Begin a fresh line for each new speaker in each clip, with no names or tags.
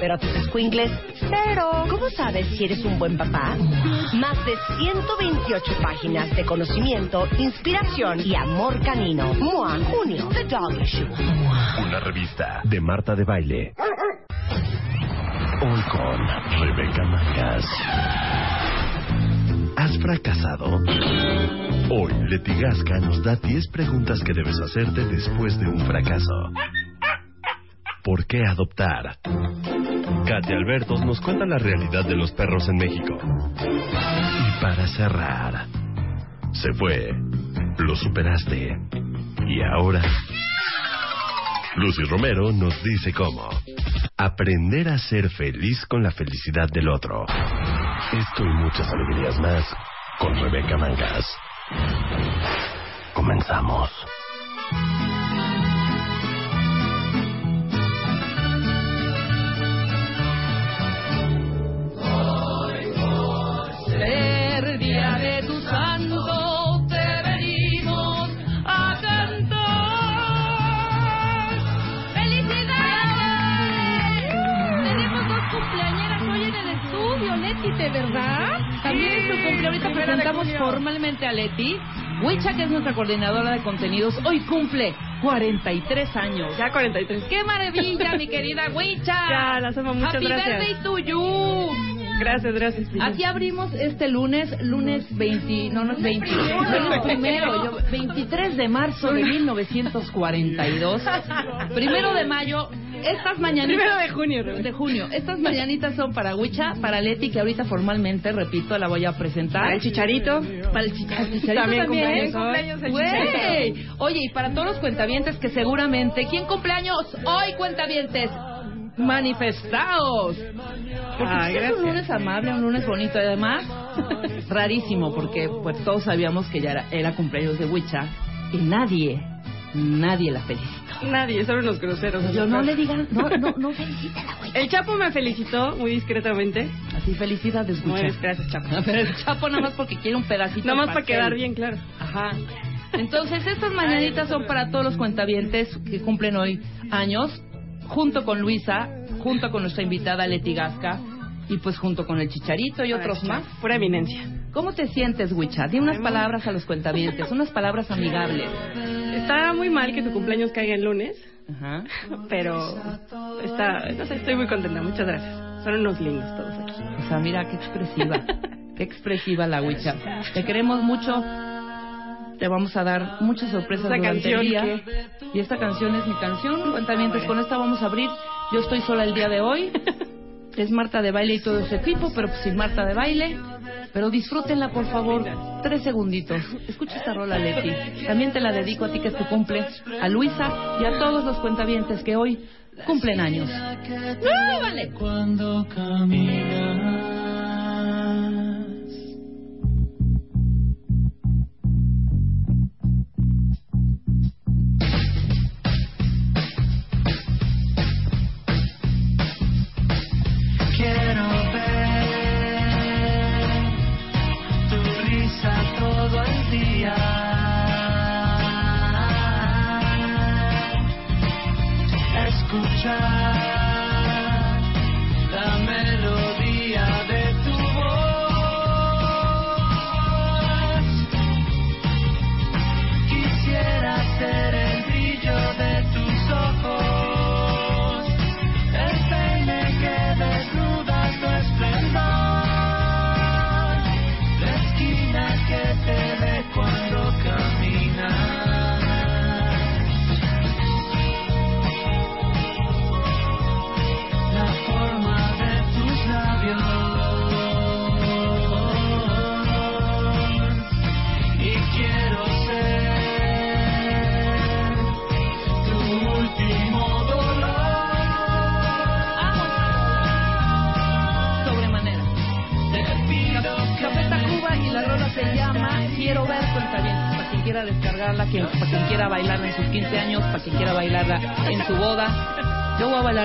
pero a tus squinkles, pero ¿cómo sabes si eres un buen papá? Más de 128 páginas de conocimiento, inspiración y amor canino. MOA, junio, The Dog Issue.
Una revista de Marta de Baile. Hoy con Rebeca Mangas. ¿Has fracasado? Hoy Leti Gasca nos da 10 preguntas que debes hacerte después de un fracaso. ¿Por qué adoptar? Katia Albertos nos cuenta la realidad de los perros en México. Y para cerrar, se fue, lo superaste. Y ahora, Lucy Romero nos dice cómo. Aprender a ser feliz con la felicidad del otro. Esto y muchas alegrías más con Rebeca Mangas. Comenzamos.
Ahorita presentamos formalmente a Leti. Wicha, que es nuestra coordinadora de contenidos, hoy cumple 43 años.
Ya 43.
¡Qué maravilla, mi querida Wicha!
Ya, las amo, muchas
Happy
gracias.
birthday to you.
Gracias, gracias.
Aquí abrimos este lunes, lunes 20, no, no es 20, lunes primero, yo- 23 de marzo de 1942, primero de mayo, estas mañanitas...
Primero de junio, Rebeca.
De junio, estas mañanitas son para Huicha, para Leti, que ahorita formalmente, repito, la voy a presentar.
Para el chicharito.
Para el chicha- el chicharito
También
también.
cumpleaños hoy. Cumpleaños el chicharito.
Oye, y para todos los cuentavientes que seguramente, ¿quién cumpleaños hoy, cuentavientes? Manifestaos. Porque
Ay,
pues, es un lunes amable, un lunes bonito, y además rarísimo, porque pues todos sabíamos que ya era, era cumpleaños de Huicha y nadie, nadie la felicitó.
Nadie, solo los groseros.
Yo no le digan, no, no, no feliciten a Huicha.
El Chapo me felicitó muy discretamente.
Así felicidades,
Muy
Huicha.
gracias, Chapo.
Pero el Chapo nada más porque quiere un pedacito.
Nada más para quedar bien claro.
Ajá. Entonces, estas mañanitas son para todos los cuentavientes que cumplen hoy años, junto con Luisa, junto con nuestra invitada Leti Gasca, y pues junto con el Chicharito y otros más.
Pura eminencia.
¿Cómo te sientes, Wicha? Di unas palabras a los cuentavientes, unas palabras amigables.
Está muy mal que tu cumpleaños caiga el lunes,
Ajá.
pero está, no sé, estoy muy contenta. Muchas gracias. Son unos lindos todos aquí.
O sea, mira qué expresiva. Qué expresiva la Wicha. Te queremos mucho. Te vamos a dar muchas sorpresas
Esa
durante
canción
el día.
que-
Y esta canción es mi canción. Cuentavientes, con esta vamos a abrir. Yo estoy sola el día de hoy. Es Marta de baile y todo ese equipo, pero pues sin Marta de baile. Pero disfrútenla, por favor. Tres segunditos. Escucha esta rola, Leti. También te la dedico a ti que es tu cumple, a Luisa y a todos los cuentavientes que hoy cumplen años. ¡Ah, vale!
Cuando caminas,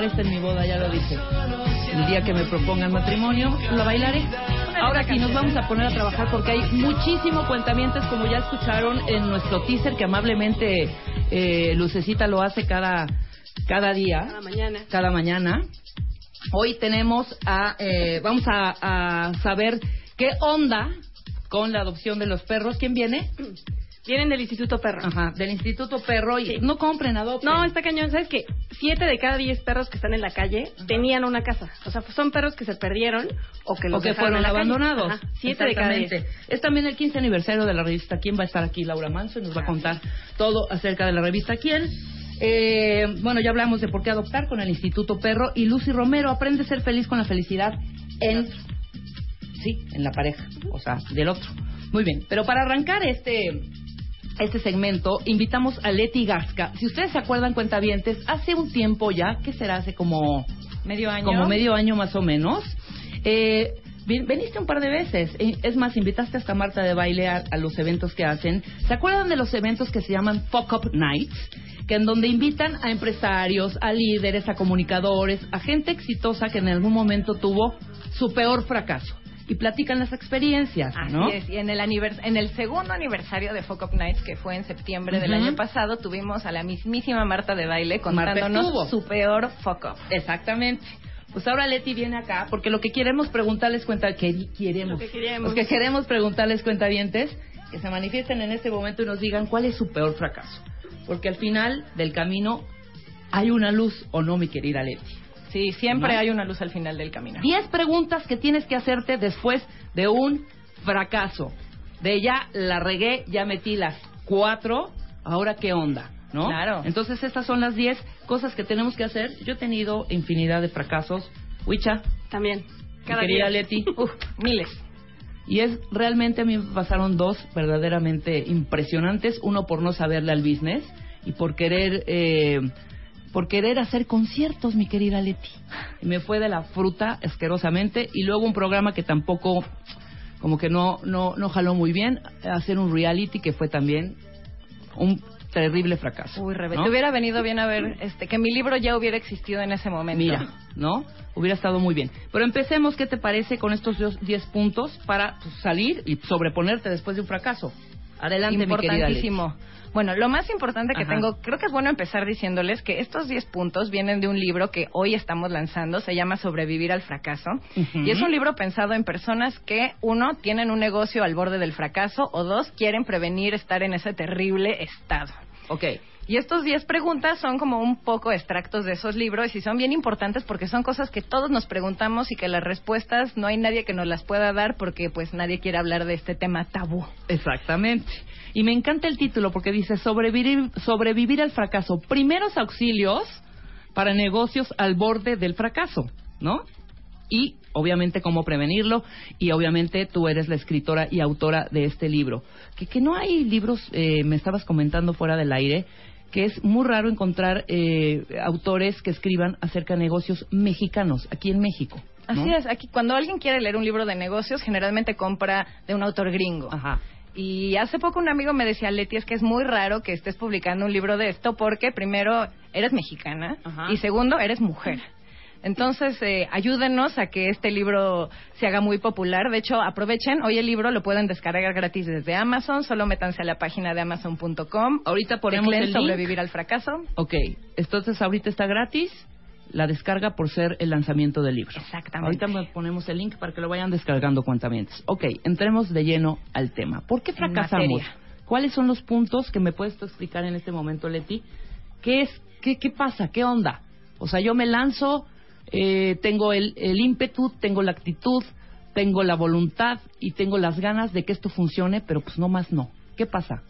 Esta en mi boda, ya lo dije. El día que me propongan matrimonio, la bailaré. Ahora sí, nos vamos a poner a trabajar porque hay muchísimo cuentamientos, como ya escucharon en nuestro teaser, que amablemente eh, Lucecita lo hace cada, cada día.
Cada mañana.
Cada mañana. Hoy tenemos a, eh, vamos a, a saber qué onda con la adopción de los perros. ¿Quién viene?
Vienen del Instituto Perro.
Ajá, del Instituto Perro. Y
Sí.
no compren, adopten.
No, está cañón. ¿Sabes qué? Siete de cada diez perros que están en la calle tenían una casa. O sea, son perros que se perdieron o que los
o que
dejaron
fueron abandonados.
Ajá, Siete de cada diez.
Es también el 15 aniversario de la revista Quién va a estar aquí, Laura Manso, y nos va a contar todo acerca de la revista Quién. Eh, bueno, ya hablamos de por qué adoptar con el Instituto Perro y Lucy Romero aprende a ser feliz con la felicidad en sí, en la pareja, o sea, del otro. Muy bien, pero para arrancar este este segmento, invitamos a Leti Gasca. Si ustedes se acuerdan, cuentavientes, hace un tiempo ya, ¿qué será? Hace como
Medio año.
como medio año más o menos. Eh, ven- veniste un par de veces. Es más, invitaste hasta Marta de baile a, a los eventos que hacen. ¿Se acuerdan de los eventos que se llaman Fuck Up Nights? Que en donde invitan a empresarios, a líderes, a comunicadores, a gente exitosa que en algún momento tuvo su peor fracaso. Y platican las experiencias,
Así
¿no?
es, y en el, anivers- en el segundo aniversario de Fuck Up Nights, que fue en septiembre del año pasado, tuvimos a la mismísima Marta de baile contándonos su peor Fuck Up.
Exactamente. Pues ahora Leti viene acá porque lo que queremos preguntarles cuenta que queremos,
Lo que queremos.
Los que queremos preguntarles cuentavientes que se manifiesten en este momento y nos digan cuál es su peor fracaso, porque al final del camino hay una luz o no, mi querida Leti.
Sí, siempre
¿No?
hay una luz al final del camino.
Diez preguntas que tienes que hacerte después de un fracaso. De ya la regué, ya metí las cuatro, ahora qué onda, ¿no?
Claro.
Entonces estas son las diez cosas que tenemos que hacer. Yo he tenido infinidad de fracasos. Huicha,
También.
mi
Cada
querida
día.
Leti.
Uf, miles.
Y es realmente a mí me pasaron dos verdaderamente impresionantes. Uno por no saberle al business y por querer eh, por querer hacer conciertos, mi querida Leti. Y me fue de la fruta asquerosamente. Y luego un programa que tampoco como que no no no jaló muy bien, hacer un reality que fue también un terrible fracaso.
Uy, Rebe,
¿no?
te hubiera venido bien a ver este, que mi libro ya hubiera existido en ese momento.
Mira, ¿no? Hubiera estado muy bien. Pero empecemos, ¿qué te parece con estos dos- 10 puntos para pues, salir y sobreponerte después de un fracaso? Adelante, mi querida Leti.
Importantísimo. Bueno, lo más importante que
Ajá.
tengo, creo que es bueno empezar diciéndoles que estos 10 puntos vienen de un libro que hoy estamos lanzando, se llama Sobrevivir al fracaso. Y es un libro pensado en personas que, uno, tienen un negocio al borde del fracaso, o dos, quieren prevenir estar en ese terrible estado.
Ok.
Y estos 10 preguntas son como un poco extractos de esos libros y son bien importantes porque son cosas que todos nos preguntamos y que las respuestas no hay nadie que nos las pueda dar porque pues nadie quiere hablar de este tema tabú.
Exactamente. Y me encanta el título porque dice sobrevivir, sobrevivir al fracaso. Primeros auxilios para negocios al borde del fracaso, ¿no? Y obviamente cómo prevenirlo. Y obviamente tú eres la escritora y autora de este libro. Que, que no hay libros, eh, me estabas comentando fuera del aire, que es muy raro encontrar eh, autores que escriban acerca de negocios mexicanos aquí en México. ¿no?
Así es, aquí cuando alguien quiere leer un libro de negocios generalmente compra de un autor gringo.
Ajá.
Y hace poco un amigo me decía, Leti, es que es muy raro que estés publicando un libro de esto porque primero eres mexicana
Ajá.
y segundo eres mujer. Entonces, eh, ayúdenos a que este libro se haga muy popular. De hecho, aprovechen, hoy el libro lo pueden descargar gratis desde Amazon. Solo métanse a la página de amazon.com.
Ahorita ponemos el link.
sobrevivir al fracaso.
Ok, entonces ahorita está gratis la descarga por ser el lanzamiento del libro.
Exactamente.
Ahorita ponemos el link para que lo vayan descargando cuantamientos. Ok, entremos de lleno al tema. ¿Por qué fracasamos? ¿Cuáles son los puntos que me puedes explicar en este momento, Leti? ¿Qué es? ¿Qué, qué pasa? ¿Qué onda? O sea, yo me lanzo, eh, tengo el, el ímpetu, tengo la actitud, tengo la voluntad y tengo las ganas de que esto funcione, pero pues no más no. ¿Qué pasa?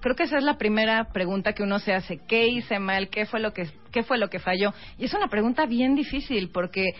Creo que esa es la primera pregunta que uno se hace. ¿Qué hice mal? ¿Qué fue lo que, qué fue lo que falló? Y es una pregunta bien difícil porque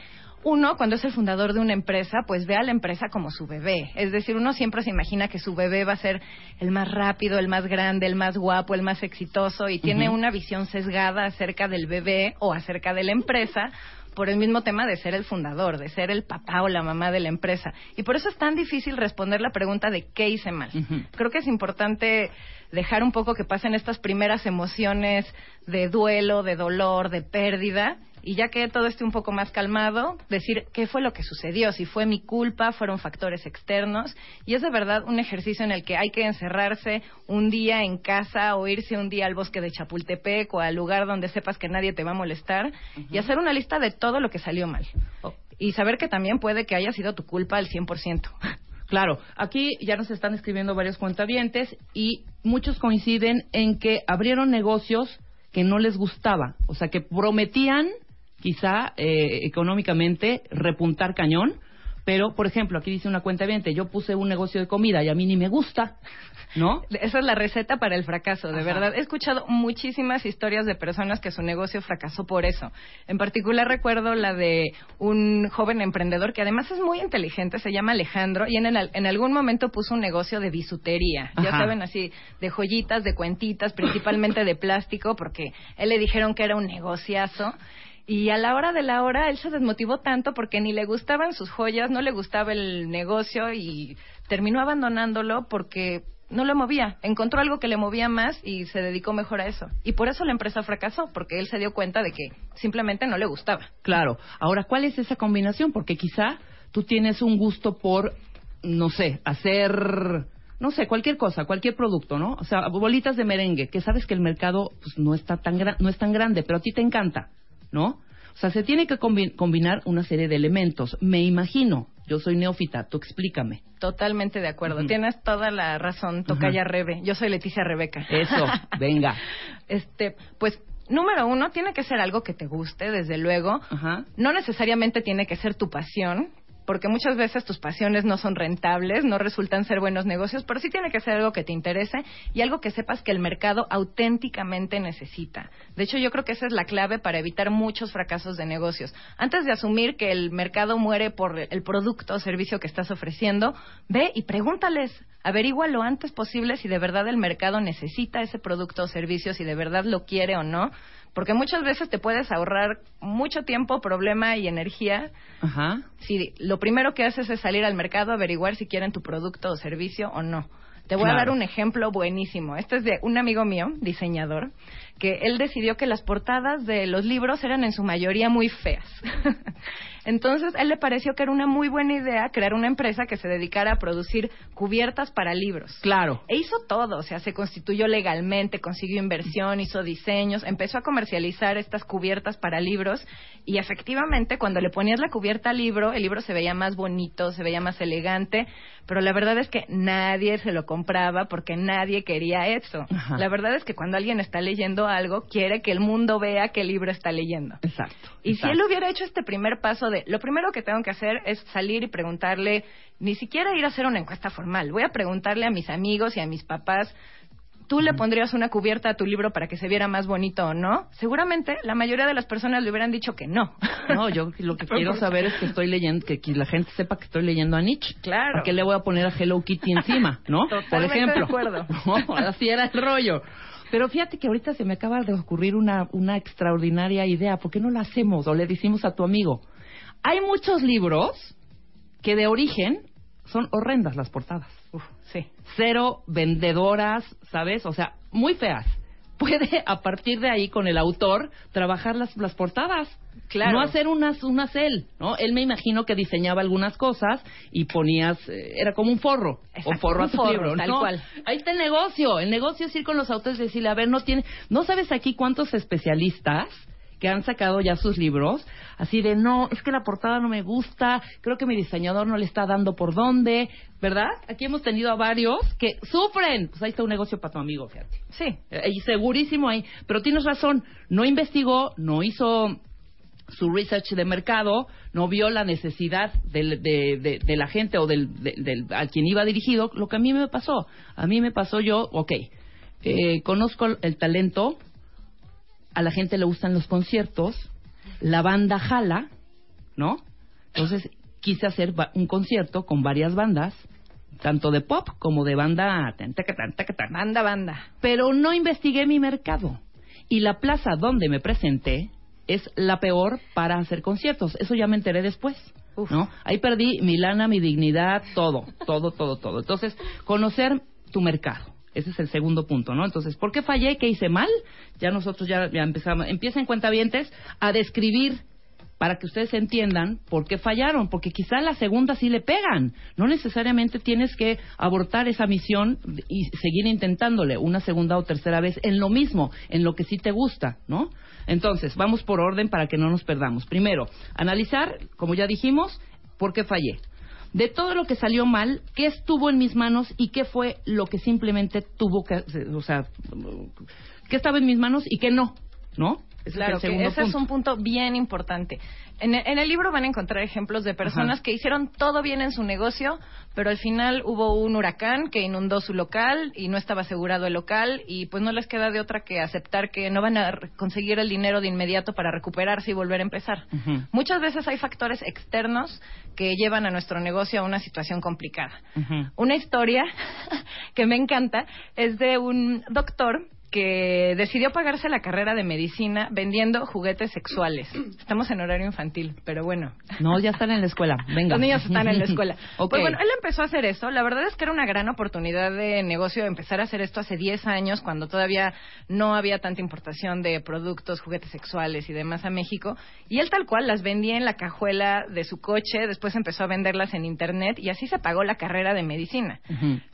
uno, cuando es el fundador de una empresa, pues ve a la empresa como su bebé. Es decir, uno siempre se imagina que su bebé va a ser el más rápido, el más grande, el más guapo, el más exitoso y tiene una visión sesgada acerca del bebé o acerca de la empresa por el mismo tema de ser el fundador, de ser el papá o la mamá de la empresa. Y por eso es tan difícil responder la pregunta de qué hice mal. Creo que es importante dejar un poco que pasen estas primeras emociones de duelo, de dolor, de pérdida y ya que todo esté un poco más calmado, decir qué fue lo que sucedió, si fue mi culpa, fueron factores externos. Y es de verdad un ejercicio en el que hay que encerrarse un día en casa o irse un día al bosque de Chapultepec o al lugar donde sepas que nadie te va a molestar y hacer una lista de todo lo que salió mal.
Oh.
Y saber que también puede que haya sido tu culpa al 100%.
Claro, aquí ya nos están escribiendo varios cuentavientes y muchos coinciden en que abrieron negocios que no les gustaba, o sea, que prometían quizá eh, económicamente repuntar cañón, pero por ejemplo, aquí dice una cuenta yo puse un negocio de comida y a mí ni me gusta, ¿no?
Esa es la receta para el fracaso, de
Ajá.
verdad. He escuchado muchísimas historias de personas que su negocio fracasó por eso. En particular recuerdo la de un joven emprendedor que además es muy inteligente, se llama Alejandro, y en, el- en algún momento puso un negocio de bisutería. Ya saben, así, de joyitas, de cuentitas, principalmente de plástico, porque él le dijeron que era un negociazo. Y a la hora de la hora, él se desmotivó tanto porque ni le gustaban sus joyas, no le gustaba el negocio y terminó abandonándolo porque no lo movía. Encontró algo que le movía más y se dedicó mejor a eso. Y por eso la empresa fracasó, porque él se dio cuenta de que simplemente no le gustaba.
Claro. Ahora, ¿cuál es esa combinación? Porque quizá tú tienes un gusto por, no sé, hacer, no sé, cualquier cosa, cualquier producto, ¿no? O sea, bolitas de merengue, que sabes que el mercado pues, no está tan no es tan grande, pero a ti te encanta, ¿no? O sea, se tiene que combi- combinar una serie de elementos. Me imagino, yo soy neófita, tú explícame.
Totalmente de acuerdo. Tienes toda la razón, Tocaya Rebe. Yo soy Leticia Rebeca.
Eso, venga.
Este, pues, número uno, tiene que ser algo que te guste, desde luego.
Ajá.
No necesariamente tiene que ser tu pasión, porque muchas veces tus pasiones no son rentables, no resultan ser buenos negocios, pero sí tiene que ser algo que te interese y algo que sepas que el mercado auténticamente necesita. De hecho, yo creo que esa es la clave para evitar muchos fracasos de negocios. Antes de asumir que el mercado muere por el producto o servicio que estás ofreciendo, ve y pregúntales, averigua lo antes posible si de verdad el mercado necesita ese producto o servicio, si de verdad lo quiere o no, porque muchas veces te puedes ahorrar mucho tiempo, problema y energía
Ajá.
si lo primero que haces es salir al mercado a averiguar si quieren tu producto o servicio o no. Te voy a dar un ejemplo buenísimo. Este es de un amigo mío, diseñador, que él decidió que las portadas de los libros eran en su mayoría muy feas. Entonces, a él le pareció que era una muy buena idea crear una empresa que se dedicara a producir cubiertas para libros.
Claro.
E hizo todo, o sea, se constituyó legalmente, consiguió inversión, hizo diseños, empezó a comercializar estas cubiertas para libros y efectivamente cuando le ponías la cubierta al libro, el libro se veía más bonito, se veía más elegante, pero la verdad es que nadie se lo compraba porque nadie quería eso.
Ajá.
La verdad es que cuando alguien está leyendo algo, quiere que el mundo vea qué libro está leyendo.
Exacto.
Y si él hubiera hecho este primer paso de, lo primero que tengo que hacer es salir y preguntarle, ni siquiera ir a hacer una encuesta formal, voy a preguntarle a mis amigos y a mis papás, ¿tú le pondrías una cubierta a tu libro para que se viera más bonito o no? Seguramente la mayoría de las personas le hubieran dicho que no.
No, yo lo que quiero saber es que estoy leyendo, que, la gente sepa que estoy leyendo a Nietzsche.
Claro.
¿Por qué le voy a poner a Hello Kitty encima, no? Por ejemplo.
de acuerdo.
No, así era el rollo. Pero fíjate que ahorita se me acaba de ocurrir una, una extraordinaria idea. ¿Por qué no la hacemos o le decimos a tu amigo? Hay muchos libros que de origen son horrendas las portadas.
Uf, sí.
Cero vendedoras, ¿sabes? O sea, muy feas. Puede, a partir de ahí, con el autor, trabajar las, las portadas.
Claro.
No hacer unas, unas él, ¿no? Él me imagino que diseñaba algunas cosas y ponías, eh, era como un forro, o
Exacto,
forro a tu
forro,
libro,
tal
¿no?
cual.
Ahí está el negocio. El negocio es ir con los autores y decirle, a ver, no tiene, no sabes aquí cuántos especialistas que han sacado ya sus libros, así de, no, es que la portada no me gusta, creo que mi diseñador no le está dando por dónde, ¿verdad? Aquí hemos tenido a varios que sufren. Pues ahí está un negocio para tu amigo, fíjate.
Sí.
Eh, Y segurísimo ahí. Pero tienes razón, no investigó, no hizo su research de mercado, no vio la necesidad del- de, de- de la gente o del, de- del- a quien iba dirigido, lo que a mí me pasó. A mí me pasó yo, ok, eh, conozco el talento, a la gente le gustan los conciertos, la banda jala, ¿no? Entonces quise hacer un concierto con varias bandas, tanto de pop como de banda...
Banda, banda.
Pero no investigué mi mercado. Y la plaza donde me presenté es la peor para hacer conciertos. Eso ya me enteré después. ¿no? Ahí perdí mi lana, mi dignidad, todo, todo, todo, todo. Entonces, conocer tu mercado. Ese es el segundo punto, ¿no? Entonces, ¿por qué fallé? ¿Qué hice mal? Ya nosotros ya, ya empezamos. Empiecen cuentavientes a describir para que ustedes entiendan por qué fallaron, porque quizá la segunda sí le pegan. No necesariamente tienes que abortar esa misión y seguir intentándole una segunda o tercera vez en lo mismo, en lo que sí te gusta, ¿no? Entonces, vamos por orden para que no nos perdamos. Primero, analizar, como ya dijimos, por qué fallé. De todo lo que salió mal, qué estuvo en mis manos y qué fue lo que simplemente tuvo que, o sea, qué estaba en mis manos y qué no, ¿no?
Ese claro, es que ese es un punto bien importante. En, en, el libro van a encontrar ejemplos de personas que hicieron todo bien en su negocio, pero al final hubo un huracán que inundó su local y no estaba asegurado el local y pues no les queda de otra que aceptar que no van a conseguir el dinero de inmediato para recuperarse y volver a empezar. Muchas veces hay factores externos que llevan a nuestro negocio a una situación complicada. Una historia que me encanta es de un doctor que decidió pagarse la carrera de medicina vendiendo juguetes sexuales. Estamos en horario infantil, pero bueno.
No, ya están en la escuela. Venga.
Los niños están en la escuela. Pues bueno, él empezó a hacer eso. La verdad es que era una gran oportunidad de negocio empezar a hacer esto hace 10 años, cuando todavía no había tanta importación de productos, juguetes sexuales y demás a México. Y él tal cual las vendía en la cajuela de su coche, después empezó a venderlas en internet y así se pagó la carrera de medicina.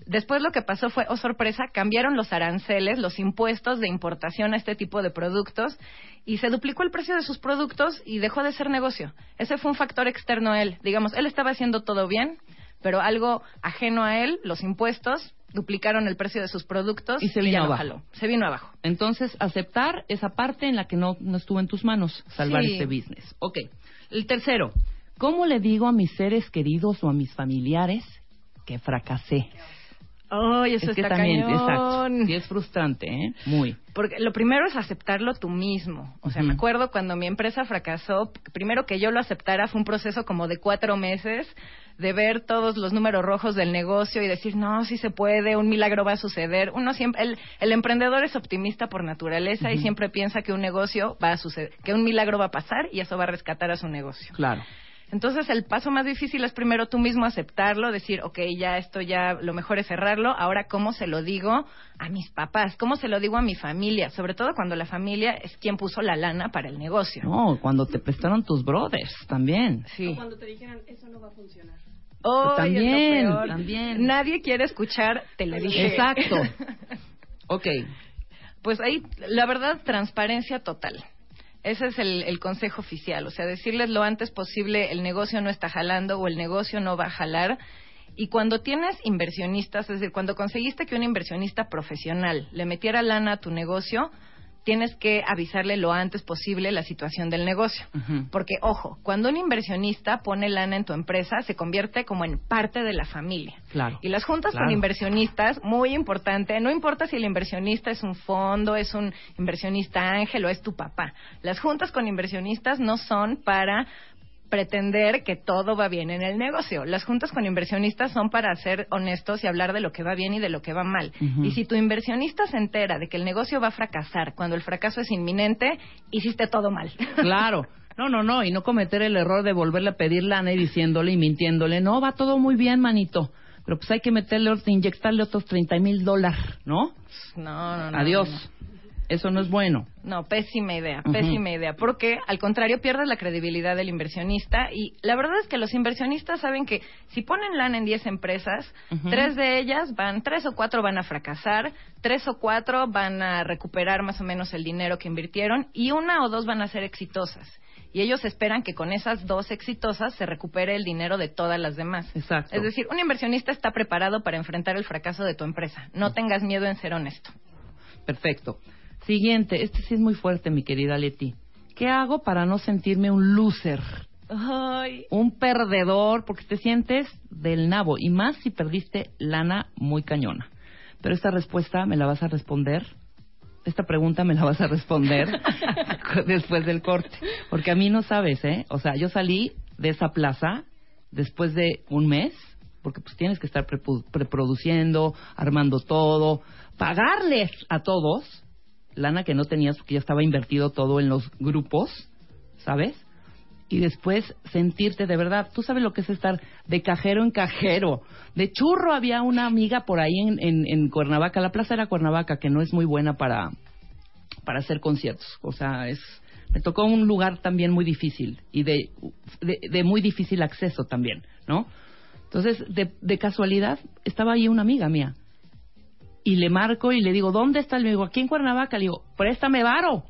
Después lo que pasó fue, oh sorpresa, cambiaron los aranceles, los impuestos de importación a este tipo de productos y se duplicó el precio de sus productos y dejó de ser negocio. Ese fue un factor externo a él. Digamos, él estaba haciendo todo bien, pero algo ajeno a él, los impuestos, duplicaron el precio de sus productos
y se vino abajo.
Se vino abajo.
Entonces, aceptar esa parte en la que no, no estuvo en tus manos, salvar este business. Ok. El tercero, ¿cómo le digo a mis seres queridos o a mis familiares que fracasé?
Ay, eso
es que
está
también,
cañón.
exacto. Y es frustrante, ¿eh? Muy.
Porque lo primero es aceptarlo tú mismo. O sea, me acuerdo cuando mi empresa fracasó, primero que yo lo aceptara fue un proceso como de cuatro meses de ver todos los números rojos del negocio y decir, no, sí se puede, un milagro va a suceder. Uno siempre, el, el emprendedor es optimista por naturaleza y siempre piensa que un negocio va a suceder, que un milagro va a pasar y eso va a rescatar a su negocio.
Claro.
Entonces el paso más difícil es primero tú mismo aceptarlo, decir, ok, ya esto ya lo mejor es cerrarlo, ahora cómo se lo digo a mis papás, cómo se lo digo a mi familia, sobre todo cuando la familia es quien puso la lana para el negocio.
No, cuando te prestaron tus brothers también.
Sí. O cuando te dijeran, eso no va a funcionar.
Oh,
también, también.
Nadie quiere escuchar, te lo dije.
Exacto. ok.
Pues ahí, la verdad, transparencia total. Ese es el, consejo oficial, o sea, decirles lo antes posible el negocio no está jalando o el negocio no va a jalar. Y cuando tienes inversionistas, es decir, cuando conseguiste que un inversionista profesional le metiera lana a tu negocio, tienes que avisarle lo antes posible la situación del negocio. Porque, ojo, cuando un inversionista pone lana en tu empresa, se convierte como en parte de la familia.
Claro.
Y las juntas con inversionistas, muy importante, no importa si el inversionista es un fondo, es un inversionista ángel o es tu papá. Las juntas con inversionistas no son para pretender que todo va bien en el negocio. Las juntas con inversionistas son para ser honestos y hablar de lo que va bien y de lo que va mal. Y si tu inversionista se entera de que el negocio va a fracasar cuando el fracaso es inminente, hiciste todo mal.
Claro. No, no, no, y no cometer el error de volverle a pedir lana y diciéndole y mintiéndole, no, va todo muy bien, manito, pero pues hay que meterle, inyectarle otros 30 mil dólares, ¿no?
No, no, no.
Adiós. Eso no es bueno.
No, pésima idea, pésima idea, porque al contrario pierdes la credibilidad del inversionista y la verdad es que los inversionistas saben que si ponen lana en 10 empresas, tres de ellas van, tres o cuatro van a fracasar, tres o cuatro van a recuperar más o menos el dinero que invirtieron y una o dos van a ser exitosas. Y ellos esperan que con esas dos exitosas se recupere el dinero de todas las demás.
Exacto.
Es decir, un inversionista está preparado para enfrentar el fracaso de tu empresa. No tengas miedo en ser honesto.
Perfecto. Siguiente, este sí es muy fuerte, mi querida Leti. ¿Qué hago para no sentirme un loser?
Ay.
Un perdedor, porque te sientes del nabo, y más si perdiste lana muy cañona. Pero esta respuesta me la vas a responder, esta pregunta me la vas a responder después del corte, porque a mí no sabes, ¿eh? O sea, yo salí de esa plaza después de un mes, porque pues tienes que estar preproduciendo, armando todo, pagarles a todos lana que no tenías porque ya estaba invertido todo en los grupos, ¿sabes? Y después sentirte de verdad, tú sabes lo que es estar de cajero en cajero. De churro había una amiga por ahí en, Cuernavaca, la plaza era Cuernavaca, que no es muy buena para, para hacer conciertos. O sea, es me tocó un lugar también muy difícil y de, de, de muy difícil acceso también, ¿no? Entonces, de, de casualidad, estaba ahí una amiga mía. Y le marco y le digo, ¿dónde está? Le digo, aquí en Cuernavaca. Le digo, préstame varo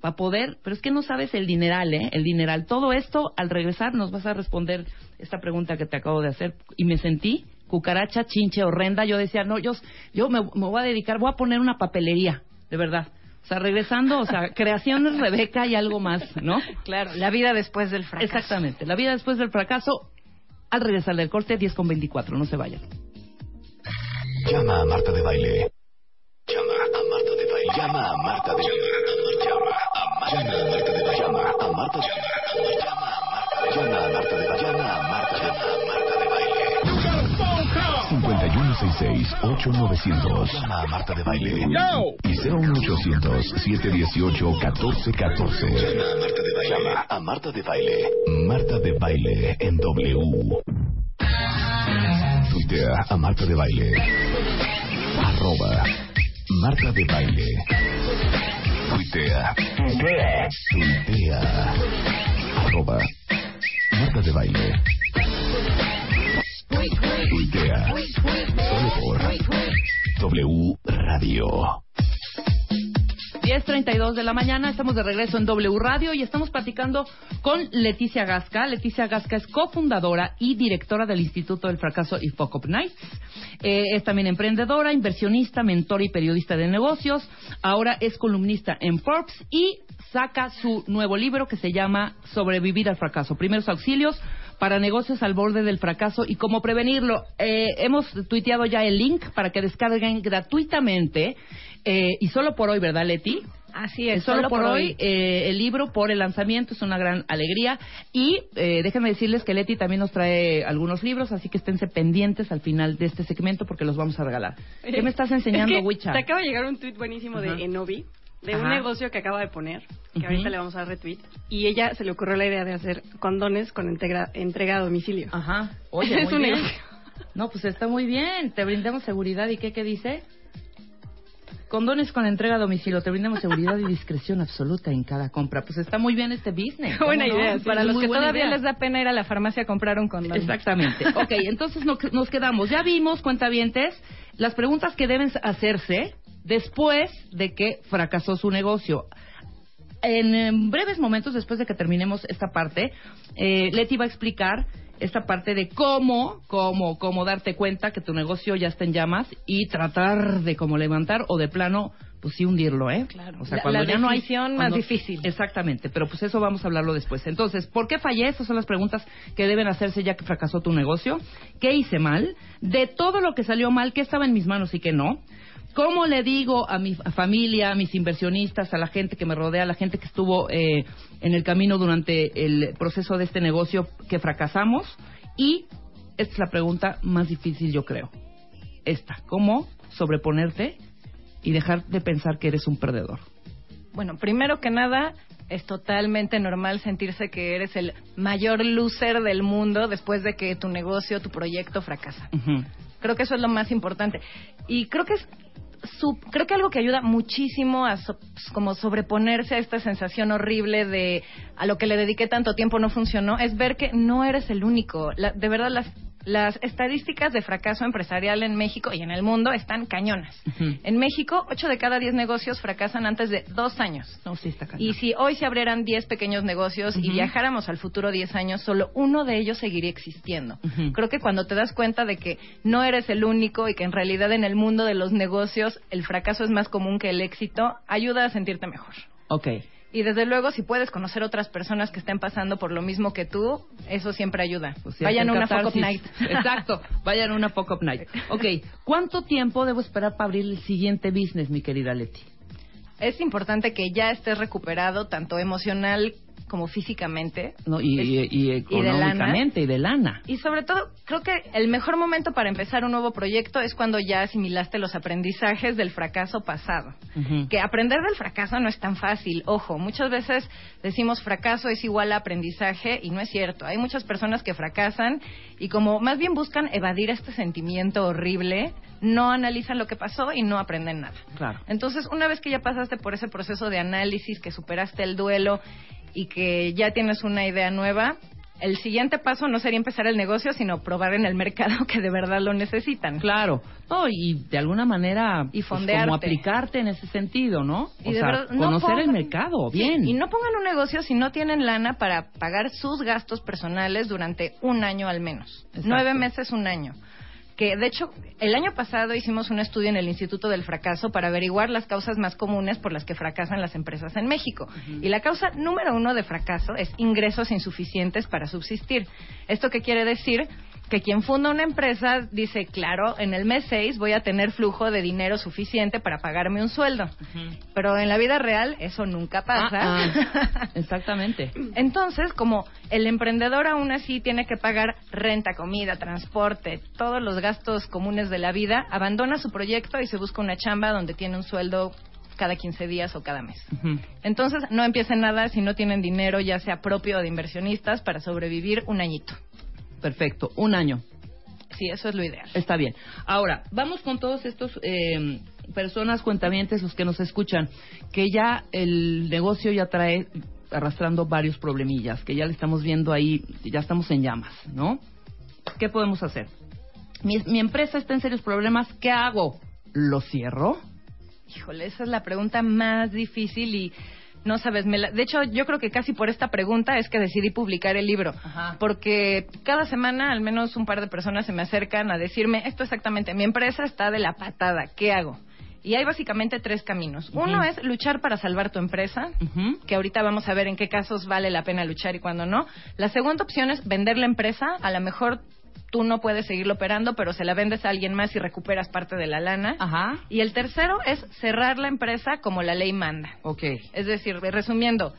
para poder, pero es que no sabes el dineral, ¿eh? El dineral. Todo esto, al regresar, nos vas a responder esta pregunta que te acabo de hacer. Y me sentí cucaracha, chinche, horrenda. Yo decía, no, yo, yo me, me voy a dedicar, voy a poner una papelería, de verdad. O sea, regresando, o sea, creaciones Rebeca y algo más, ¿no?
Claro, la vida después del fracaso.
Exactamente, la vida después del fracaso, al regresar del corte, 10 con 24, no se vayan.
Llama a Marta de Baile. Llama a Marta de Baile. Llama a Marta de Baile. Llama a Marta de Baile. Llama a Marta de Baile. Llama a Marta de Baile. Llama a Marta de Baile. 5166-8900. Llama a Marta de Baile. Y 01800-718-1414. Llama a Marta de Baile. Llama a Marta de Baile. Marta de Baile en W. Tuitea a Marta de Baile. Arroba Marta de Baile. Tuitea. Tuitea. Arroba Marta de Baile. Tuitea. Solo por W Radio.
10.32 de la mañana, estamos de regreso en W Radio y estamos platicando con Leticia Gasca. Leticia Gasca es cofundadora y directora del Instituto del Fracaso y Fuck Up Nights. Eh, es también emprendedora, inversionista, mentora y periodista de negocios. Ahora es columnista en Forbes y saca su nuevo libro que se llama Sobrevivir al fracaso. Primeros auxilios para negocios al borde del fracaso y cómo prevenirlo. Eh, hemos tuiteado ya el link para que descarguen gratuitamente eh, y solo por hoy, ¿verdad, Leti?
Así es,
Solo, por, hoy, eh, el libro por el lanzamiento es una gran alegría. Y eh, déjenme decirles que Leti también nos trae algunos libros, así que esténse pendientes al final de este segmento porque los vamos a regalar. ¿Qué me estás enseñando,
Es que
Wicha?
Te acaba de llegar un tweet buenísimo de Enovi, de un negocio que acaba de poner, que ahorita le vamos a dar retweet, y ella se le ocurrió la idea de hacer condones con entrega, entrega a domicilio.
Ajá. Oye,
Es
muy
un
bien.
negocio.
No, pues está muy bien. Te brindamos seguridad. ¿Y qué, qué dice? Condones con entrega a domicilio. Te brindamos seguridad y discreción absoluta en cada compra. Pues está muy bien este business. ¿cómo
Buena
no?
idea, sí.
Para los que todavía
idea.
les da pena ir a la farmacia a comprar un condón.
Exactamente. Ok, entonces no- nos quedamos. Ya vimos, cuentavientes, las preguntas que deben hacerse después de que fracasó su negocio. En, em, breves momentos, después de que terminemos esta parte, eh, Leti va a explicar esta parte de cómo, cómo, cómo darte cuenta que tu negocio ya está en llamas y tratar de cómo levantar o de plano, pues sí hundirlo, ¿eh?
Claro.
O sea,
La-
cuando
la
ya no hay
más difícil.
Exactamente, pero pues eso vamos a hablarlo después. Entonces, ¿por qué fallé? Esas son las preguntas que deben hacerse ya que fracasó tu negocio. ¿Qué hice mal? De todo lo que salió mal, ¿qué estaba en mis manos y qué no? ¿Cómo le digo a mi familia, a mis inversionistas, a la gente que me rodea, a la gente que estuvo eh, en el camino durante el proceso de este negocio que fracasamos? Y esta es la pregunta más difícil, yo creo. Esta, ¿cómo sobreponerte y dejar de pensar que eres un perdedor?
Bueno, primero que nada, es totalmente normal sentirse que eres el mayor loser del mundo después de que tu negocio, tu proyecto fracasa. Creo que eso es lo más importante. Y creo que es creo que algo que ayuda muchísimo a so- como sobreponerse a esta sensación horrible de a lo que le dediqué tanto tiempo no funcionó es ver que no eres el único. La- de verdad las las estadísticas de fracaso empresarial en México y en el mundo están cañonas. En México, 8 de cada 10 negocios fracasan antes de dos años.
No, sí está cañón.
Y si hoy se abrieran 10 pequeños negocios y viajáramos al futuro 10 años, solo uno de ellos seguiría existiendo. Creo que cuando te das cuenta de que no eres el único y que en realidad en el mundo de los negocios el fracaso es más común que el éxito, ayuda a sentirte mejor.
Ok.
Y desde luego, si puedes conocer otras personas que estén pasando por lo mismo que tú, eso siempre ayuda.
Pues
Vayan a una Fuck Up. Night.
Exacto, vayan a una Fuck Up Night. Ok, ¿cuánto tiempo debo esperar para abrir el siguiente business, mi querida Leti?
es importante que ya estés recuperado tanto emocional como físicamente.
No, y, y, y económicamente y de lana.
Y sobre todo, creo que el mejor momento para empezar un nuevo proyecto es cuando ya asimilaste los aprendizajes del fracaso pasado. Que aprender del fracaso no es tan fácil. Ojo, muchas veces decimos fracaso es igual a aprendizaje y no es cierto. Hay muchas personas que fracasan y como más bien buscan evadir este sentimiento horrible, no analizan lo que pasó y no aprenden nada.
Claro.
Entonces, una vez que ya pasaste por ese proceso de análisis, que superaste el duelo y que ya tienes una idea nueva, el siguiente paso no sería empezar el negocio, sino probar en el mercado que de verdad lo necesitan.
Claro, no, y de alguna manera
Y
pues, como aplicarte en ese sentido, ¿no?
Y
o
de
sea,
verdad, no
conocer el
pongan-
mercado,
Sí,
bien.
y no pongan un negocio si no tienen lana para pagar sus gastos personales durante un año al menos.
Exacto.
Nueve meses, un año. Que de hecho, el año pasado hicimos un estudio en el Instituto del Fracaso para averiguar las causas más comunes por las que fracasan las empresas en México. Y la causa número uno de fracaso es ingresos insuficientes para subsistir. ¿Esto qué quiere decir? Que quien funda una empresa dice, claro, en el mes 6 voy a tener flujo de dinero suficiente para pagarme un sueldo. Pero en la vida real eso nunca pasa.
Ah, ah, exactamente.
Entonces, como el emprendedor aún así tiene que pagar renta, comida, transporte, todos los gastos comunes de la vida, abandona su proyecto y se busca una chamba donde tiene un sueldo cada 15 días o cada mes. Entonces, no empiecen nada si no tienen dinero, ya sea propio o de inversionistas, para sobrevivir un añito.
Perfecto, un año.
Sí, eso es lo ideal.
Está bien. Ahora, vamos con todos estos eh, personas, cuentavientes, los que nos escuchan, que ya el negocio ya trae arrastrando varios problemillas, que ya le estamos viendo ahí, ya estamos en llamas, ¿no? ¿Qué podemos hacer? Mi, mi empresa está en serios problemas, ¿qué hago? ¿Lo cierro?
Híjole, esa es la pregunta más difícil y no sabes, me la- de hecho yo creo que casi por esta pregunta es que decidí publicar el libro,
Ajá.
porque cada semana al menos un par de personas se me acercan a decirme esto exactamente, mi empresa está de la patada, ¿qué hago? Y hay básicamente tres caminos. Uno es luchar para salvar tu empresa,
Ujú.
que ahorita vamos a ver en qué casos vale la pena luchar y cuándo no. La segunda opción es vender la empresa, a lo mejor tú no puedes seguirlo operando, pero se la vendes a alguien más y recuperas parte de la lana.
Ajá.
Y el tercero es cerrar la empresa como la ley manda.
Ok.
Es decir, resumiendo,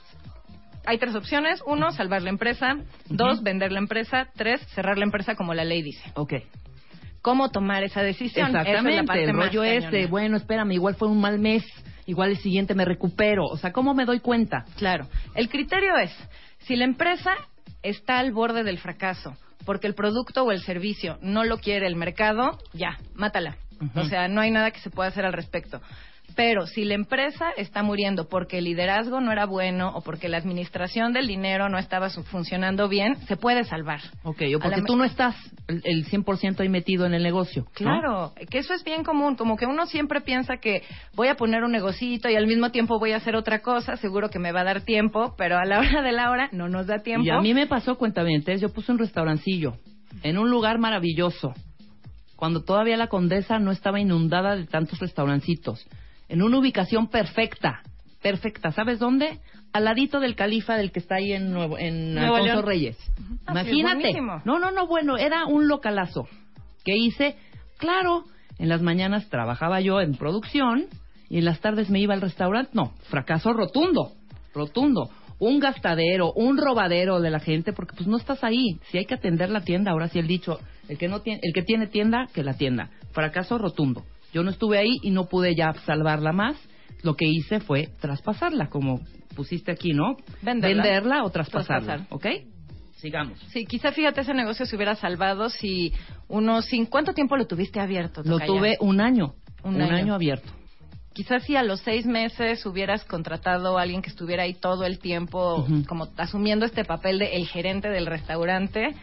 hay tres opciones. Uno, salvar la empresa. Dos, vender la empresa. Tres, cerrar la empresa como la ley dice.
Ok.
¿Cómo tomar esa decisión? Esa es la
Exactamente,
parte
el rollo es de, bueno, espérame, igual fue un mal mes, igual el siguiente me recupero. O sea, ¿cómo me doy cuenta?
Claro. El criterio es, si la empresa está al borde del fracaso porque el producto o el servicio no lo quiere el mercado, ya, mátala. O sea, no hay nada que se pueda hacer al respecto. Pero si la empresa está muriendo porque el liderazgo no era bueno o porque la administración del dinero no estaba funcionando bien, se puede salvar.
Ok, o
la
porque
me-
tú no estás el, el 100% ahí metido en el negocio. ¿no?
Claro, que eso es bien común, como que uno siempre piensa que voy a poner un negocito y al mismo tiempo voy a hacer otra cosa, seguro que me va a dar tiempo, pero a la hora de la hora no nos da tiempo.
Y a mí me pasó, cuentavientes, yo puse un restaurancillo en un lugar maravilloso, cuando todavía la condesa no estaba inundada de tantos restaurancitos, en una ubicación perfecta, perfecta. ¿Sabes dónde? Al ladito del califa del que está ahí en Nuevo, en
Nuevo
Alfonso
León.
Reyes.
Ah, sí,
Imagínate. no, no, no, bueno, era un localazo que hice, claro, en las mañanas trabajaba yo en producción y en las tardes me iba al restaurante. No, fracaso rotundo, rotundo. Un gastadero, un robadero de la gente, porque pues no estás ahí. Si hay que atender la tienda, ahora sí el dicho, el que no tiene, el que tiene tienda, que la tienda. Fracaso rotundo. Yo no estuve ahí y no pude ya salvarla más. Lo que hice fue traspasarla, como pusiste aquí, ¿no?
Venderla.
o traspasarla,
Traspasar.
¿ok? Sigamos.
Sí, quizá fíjate ese negocio se hubiera salvado si uno, sin ¿cuánto tiempo lo tuviste abierto?
Lo tuve un año,
Un
un,
año.
año. abierto.
Quizás si a los seis meses hubieras contratado a alguien que estuviera ahí todo el tiempo, como asumiendo este papel de el gerente del restaurante,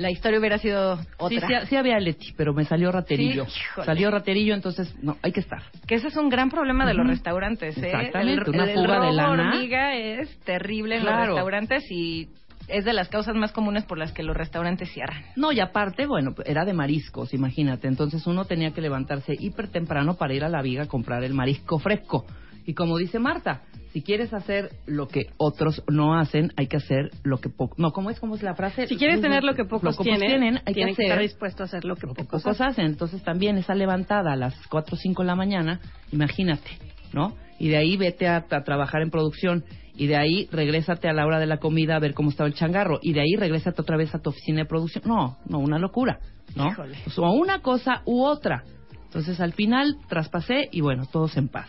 la historia hubiera sido otra.
sí, sí había Leti, pero me salió raterillo.
Sí,
salió raterillo, entonces no, hay que estar.
Que ese es un gran problema de los restaurantes, ¿eh?
Exactamente,
el,
una
el
fuga de
robo
lana.
hormiga es terrible en
Claro.
los restaurantes y es de las causas más comunes por las que los restaurantes cierran.
No, y aparte, bueno, era de mariscos, imagínate. Entonces uno tenía que levantarse hiper temprano para ir a la viga a comprar el marisco fresco. Y como dice Marta, si quieres hacer lo que otros no hacen, hay que hacer lo que poco. No, ¿cómo es, cómo es la frase?
Si quieres tener lo que pocos tienen,
hay que
tienen que
hacer
estar dispuestos a hacer lo que
lo que
pocos
pocos hacen. Entonces también esa levantada a las 4 o 5 de la mañana, imagínate, ¿no? y de ahí vete a, a trabajar en producción y de ahí regrésate a la hora de la comida a ver cómo estaba el changarro y de ahí regrésate otra vez a tu oficina de producción. No, no, una locura, ¿no?
Híjole.
O una cosa u otra. Entonces al final traspasé y bueno, todos en paz.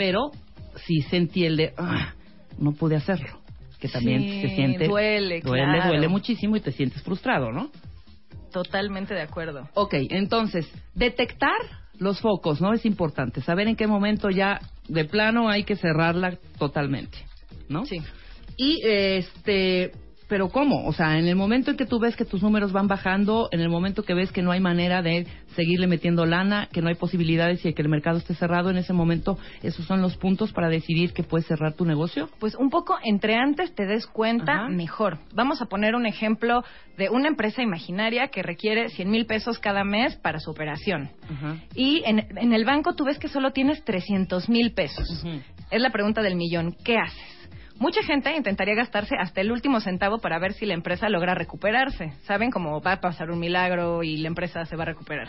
Pero sí sentí el de, "Ah, no pude hacerlo. Que también
Sí,
se siente...
duele,
Duele,
claro.
duele muchísimo y te sientes frustrado, ¿no?
Totalmente de acuerdo.
Ok, entonces, detectar los focos, ¿no? Es importante. Saber en qué momento ya de plano hay que cerrarla totalmente, ¿no?
Sí.
Y este, pero ¿cómo? O sea, en el momento en que tú ves que tus números van bajando, en el momento que ves que no hay manera de seguirle metiendo lana, que no hay posibilidades y que el mercado esté cerrado, en ese momento, esos son los puntos para decidir que puedes cerrar tu negocio.
Pues un poco entre antes te des cuenta,
Ajá.
mejor. Vamos a poner un ejemplo de una empresa imaginaria que requiere 100 mil pesos cada mes para su operación. Y en, en el banco tú ves que solo tienes 300 mil pesos. Es la pregunta del millón. ¿Qué haces? Mucha gente intentaría gastarse hasta el último centavo para ver si la empresa logra recuperarse. Saben cómo va a pasar un milagro y la empresa se va a recuperar.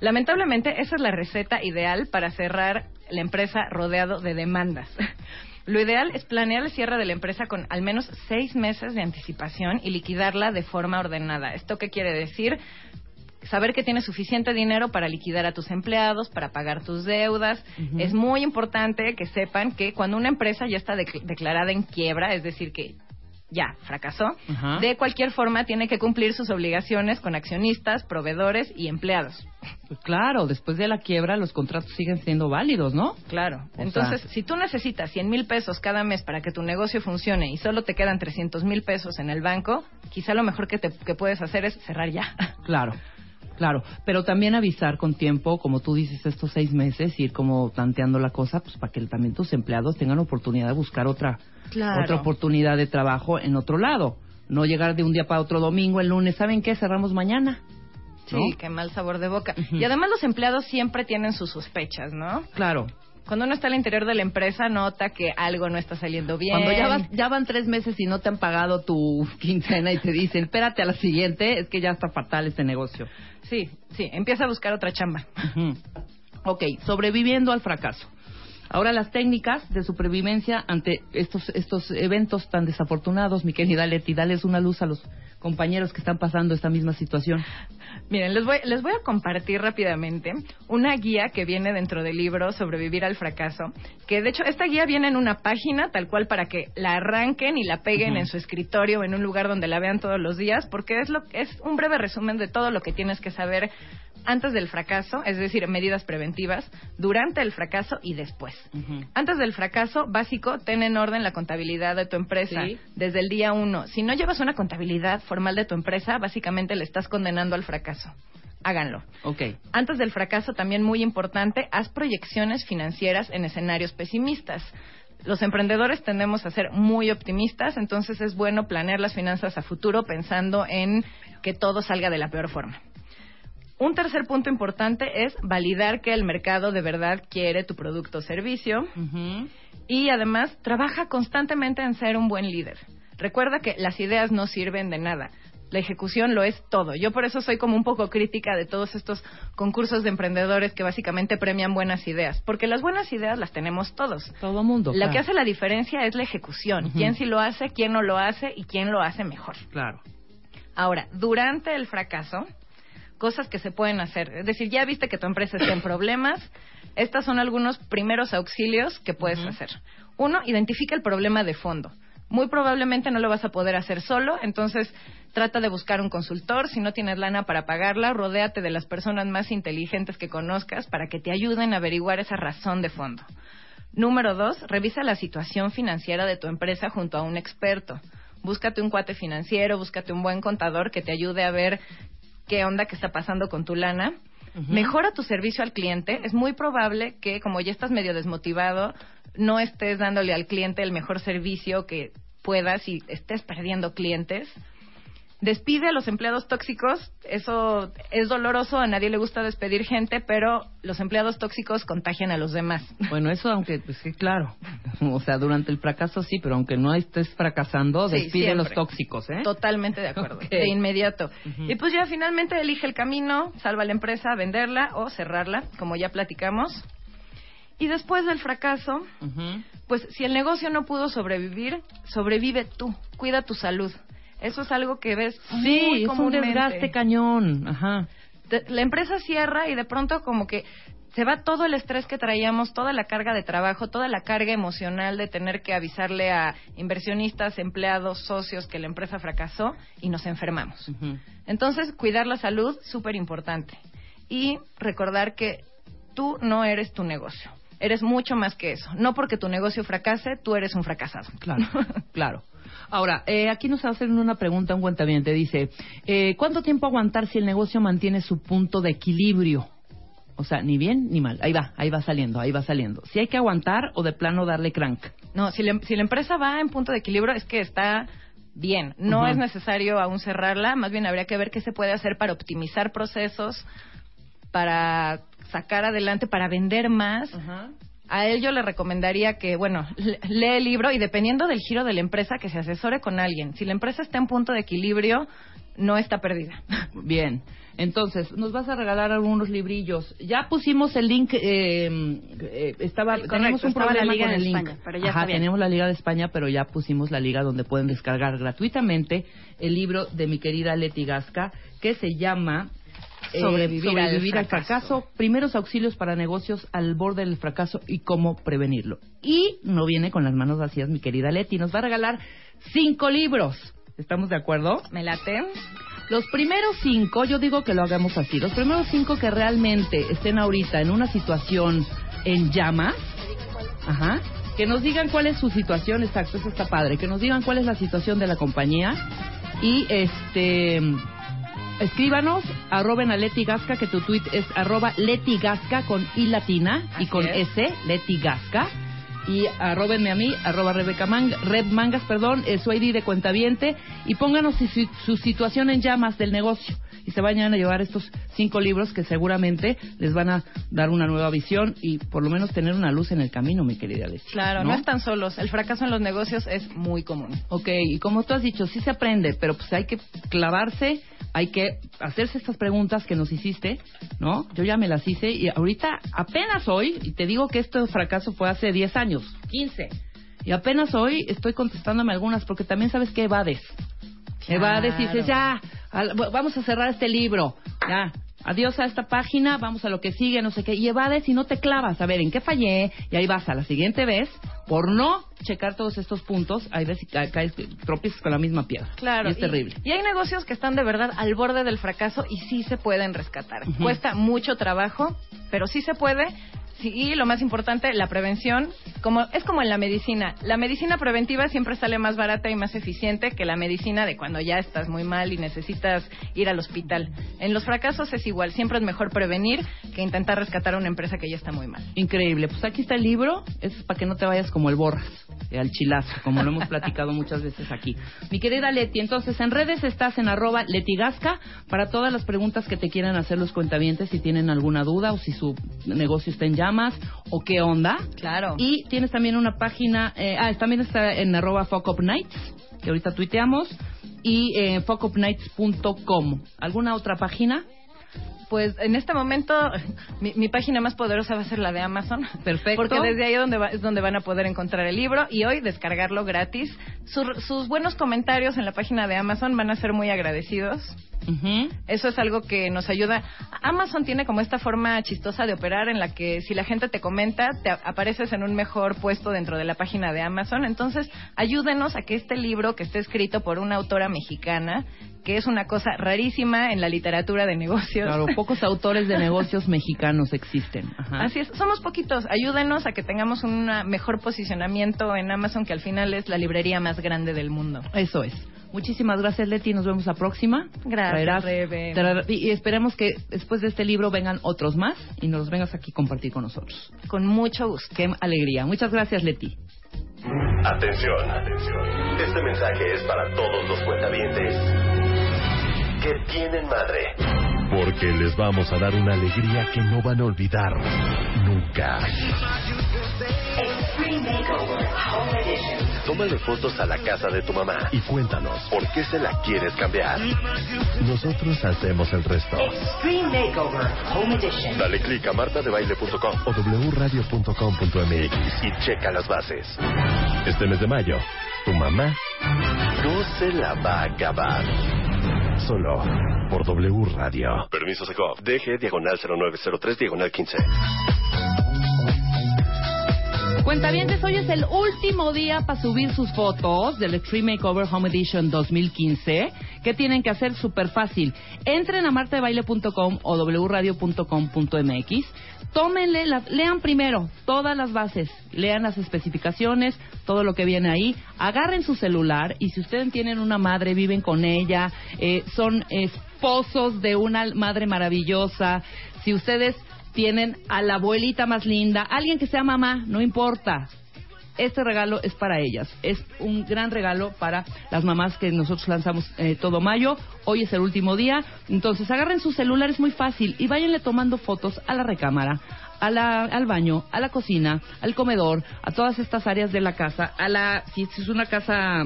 Lamentablemente, esa es la receta ideal para cerrar la empresa rodeado de demandas. Lo ideal es planear el cierre de la empresa con al menos seis meses de anticipación y liquidarla de forma ordenada. ¿Esto qué quiere decir? Saber que tienes suficiente dinero para liquidar a tus empleados, para pagar tus deudas. Es muy importante que sepan que cuando una empresa ya está dec- declarada en quiebra, es decir, que ya fracasó, de cualquier forma tiene que cumplir sus obligaciones con accionistas, proveedores y empleados.
Pues claro, después de la quiebra los contratos siguen siendo válidos, ¿no?
Claro.
O
Entonces,
sea-
si tú necesitas 100 mil pesos cada mes para que tu negocio funcione y solo te quedan 300 mil pesos en el banco, quizá lo mejor que, te, que puedes hacer es cerrar ya.
Claro, claro. Pero también avisar con tiempo, como tú dices, estos seis meses, ir como tanteando la cosa, pues para que también tus empleados tengan oportunidad de buscar otra,
Claro.
otra oportunidad de trabajo en otro lado. No llegar de un día para otro domingo, el lunes, ¿saben qué? Cerramos mañana.
Sí,
¿no?
qué mal sabor de boca. Y además los empleados siempre tienen sus sospechas, ¿no?
Claro.
Cuando uno está al interior de la empresa nota que algo no está saliendo bien.
Cuando ya, vas- ya van tres meses y no te han pagado tu quincena y te dicen, espérate a la siguiente, es que ya está fatal este negocio.
Sí, sí, empieza a buscar otra chamba.
Ujú. Ok, sobreviviendo al fracaso. Ahora las técnicas de supervivencia ante estos estos eventos tan desafortunados, mi querida Leti, dales una luz a los compañeros que están pasando esta misma situación.
Miren, les voy, les voy a compartir rápidamente una guía que viene dentro del libro Sobrevivir al fracaso, que de hecho esta guía viene en una página tal cual para que la arranquen y la peguen en su escritorio o en un lugar donde la vean todos los días, porque es, lo, es un breve resumen de todo lo que tienes que saber antes del fracaso, es decir, medidas preventivas, durante el fracaso y después. Antes del fracaso, básico, ten en orden la contabilidad de tu empresa
Sí.
desde el día uno. Si no llevas una contabilidad formal de tu empresa, básicamente le estás condenando al fracaso. Háganlo.
Ok.
Antes del fracaso, también muy importante, haz proyecciones financieras en escenarios pesimistas. Los emprendedores tendemos a ser muy optimistas, entonces es bueno planear las finanzas a futuro pensando en que todo salga de la peor forma. Un tercer punto importante es validar que el mercado de verdad quiere tu producto o servicio y además trabaja constantemente en ser un buen líder. Recuerda que las ideas no sirven de nada. La ejecución lo es todo. Yo por eso soy como un poco crítica de todos estos concursos de emprendedores que básicamente premian buenas ideas, porque las buenas ideas las tenemos todos.
Todo mundo.
Lo que hace la diferencia es la ejecución. Quién sí lo hace, quién no lo hace y quién lo hace mejor.
Claro.
Ahora, durante el fracaso, cosas que se pueden hacer. Es decir, ya viste que tu empresa está en problemas. Estos son algunos primeros auxilios que puedes hacer. Uno, identifica el problema de fondo. Muy probablemente no lo vas a poder hacer solo, entonces trata de buscar un consultor. Si no tienes lana para pagarla, rodéate de las personas más inteligentes que conozcas para que te ayuden a averiguar esa razón de fondo. Número dos, revisa la situación financiera de tu empresa junto a un experto. Búscate un cuate financiero, búscate un buen contador que te ayude a ver qué onda que está pasando con tu lana. Mejora tu servicio al cliente. Es muy probable que, como ya estás medio desmotivado, no estés dándole al cliente el mejor servicio que puedas y estés perdiendo clientes. Despide a los empleados tóxicos. Eso es doloroso. A nadie le gusta despedir gente, pero los empleados tóxicos contagian a los demás.
Bueno, eso aunque, pues sí, claro. O sea, durante el fracaso sí, pero aunque no estés fracasando,
Sí,
despide los
siempre.
tóxicos, ¿eh?
Totalmente de acuerdo. De inmediato. Y pues ya finalmente elige el camino, salva la empresa, venderla o cerrarla, como ya platicamos. Y después del fracaso, pues si el negocio no pudo sobrevivir, sobrevive tú, cuida tu salud. Eso es algo que ves
Sí,
muy
es un
comúnmente.
desgaste cañón. Ajá.
La empresa cierra y de pronto como que se va todo el estrés que traíamos, toda la carga de trabajo, toda la carga emocional de tener que avisarle a inversionistas, empleados, socios que la empresa fracasó y nos enfermamos. Entonces, cuidar la salud, súper importante. Y recordar que tú no eres tu negocio. Eres mucho más que eso. No porque tu negocio fracase, tú eres un fracasado.
Claro, claro. Ahora, eh, aquí nos hacen una pregunta un cuentaviente. Dice, eh, ¿cuánto tiempo aguantar si el negocio mantiene su punto de equilibrio? O sea, ni bien ni mal. Ahí va, ahí va saliendo, ahí va saliendo. Si hay que aguantar o de plano darle crank.
No, si, la- si la empresa va en punto de equilibrio es que está bien. No es necesario aún cerrarla, más bien habría que ver qué se puede hacer para optimizar procesos, para sacar adelante, para vender más. A él yo le recomendaría que, bueno, le- lee el libro y dependiendo del giro de la empresa, que se asesore con alguien. Si la empresa está en punto de equilibrio, no está perdida.
Bien. Entonces, nos vas a regalar algunos librillos. Ya pusimos el link, eh, eh, estaba,
Correcto,
tenemos un
estaba la
problema
liga
con el link.
España, pero ya
Ajá,
está bien.
tenemos la liga de España, pero ya pusimos la liga donde pueden descargar gratuitamente el libro de mi querida Leti Gasca, que se llama eh,
Sobrevivir al fracaso,
primeros auxilios para negocios al borde del fracaso y cómo prevenirlo. Y no viene con las manos vacías mi querida Leti, nos va a regalar cinco libros. ¿Estamos de acuerdo?
¿Me late?
Los primeros cinco, yo digo que lo hagamos así, los primeros cinco que realmente estén ahorita en una situación en llamas, ajá, que nos digan cuál es su situación, exacto, eso está padre, que nos digan cuál es la situación de la compañía y este escríbanos, arroben a Leti Gasca, que tu tweet es arroba Leti Gasca con I latina y con
es.
S, Leti Gasca. Y arrobenme a mí, arroba Rebeca Mang- Reb Mangas, perdón, eh, su ID de cuentaviente, y pónganos su, su- situación en llamas del negocio. Y se vayan a llevar estos cinco libros que seguramente les van a dar una nueva visión y por lo menos tener una luz en el camino, mi querida Leti.
Claro, no, están solos. El fracaso en los negocios es muy común.
Ok, y como tú has dicho, sí se aprende, pero pues hay que clavarse, hay que hacerse estas preguntas que nos hiciste, ¿no? Yo ya me las hice y ahorita apenas hoy, y te digo que este fracaso fue hace 10 años, 15, y apenas hoy estoy contestándome algunas porque también sabes que evades. Evades y dices, ya, al- vamos a cerrar este libro, ya. Adiós a esta página, vamos a lo que sigue, no sé qué. Y evades y no te clavas. A ver, ¿en qué fallé? Y ahí vas a la siguiente vez, por no checar todos estos puntos, ahí ves y ca- caes, tropiezas con la misma piedra.
Claro.
Y es terrible.
Y hay negocios que están de verdad al borde del fracaso y sí se pueden rescatar. Cuesta mucho trabajo, pero sí se puede. Y lo más importante, la prevención. Como, es como en la medicina. La medicina preventiva siempre sale más barata y más eficiente que la medicina de cuando ya estás muy mal y necesitas ir al hospital. En los fracasos es igual. Siempre es mejor prevenir que intentar rescatar a una empresa que ya está muy mal.
Increíble. Pues aquí está el libro. Es para que no te vayas como el borras, eh, al chilazo, como lo hemos platicado muchas veces aquí. Mi querida Leti, entonces en redes estás en arroba letigasca para todas las preguntas que te quieran hacer los cuentavientes si tienen alguna duda o si su negocio está en llamas o qué onda.
Claro.
Y tienes también una página, eh, ah, también está en arroba Nights, que ahorita tuiteamos, y eh, fuckupnights.com. ¿Alguna otra página?
Pues en este momento mi, mi página más poderosa va a ser la de Amazon.
Perfecto.
Porque desde ahí donde va- es donde van a poder encontrar el libro y hoy descargarlo gratis. Su- sus buenos comentarios en la página de Amazon van a ser muy agradecidos.
Ujú.
Eso es algo que nos ayuda. Amazon tiene como esta forma chistosa de operar en la que si la gente te comenta, te apareces en un mejor puesto dentro de la página de Amazon. Entonces, ayúdenos a que este libro, que esté escrito por una autora mexicana, que es una cosa rarísima en la literatura de negocios.
Claro, pocos autores de negocios mexicanos existen. Ajá.
Así es, somos poquitos. Ayúdenos a que tengamos un mejor posicionamiento en Amazon, que al final es la librería más grande del mundo.
Eso es. Muchísimas gracias, Leti. Nos vemos la próxima.
Gracias,
Traerás- y, esperemos que después de este libro vengan otros más y nos los vengas aquí a compartir con nosotros.
Con mucho gusto.
Qué alegría. Muchas gracias, Leti.
Atención, atención. Este mensaje es para todos los cuentavientes que tienen madre. Porque les vamos a dar una alegría que no van a olvidar nunca.
Extreme Makeover Home Edition.
Tómale fotos a la casa de tu mamá y cuéntanos por qué se la quieres cambiar. Nosotros hacemos el resto.
Extreme Makeover Home Edition.
Dale clic a martadebaile.com o wradio.com.mx y checa las bases. Este mes de mayo, tu mamá no se la va a acabar. Solo por W Radio. Permiso Segov. DG diagonal 0903 diagonal 15.
Cuentavientes, hoy es el último día para subir sus fotos del Extreme Makeover Home Edition 2015. ¿Qué tienen que hacer? Súper fácil. Entren a martadebaile.com o wradio.com.mx. Tómenle, las- lean primero todas las bases, lean las especificaciones, todo lo que viene ahí. Agarren su celular y si ustedes tienen una madre, viven con ella, eh, son esposos de una madre maravillosa, si ustedes tienen a la abuelita más linda, alguien que sea mamá, no importa. Este regalo es para ellas. Es un gran regalo para las mamás que nosotros lanzamos eh, todo mayo. Hoy es el último día. Entonces agarren su celular, es muy fácil. Y váyanle tomando fotos a la recámara, a la, al baño, a la cocina, al comedor, a todas estas áreas de la casa. A la, si es una casa,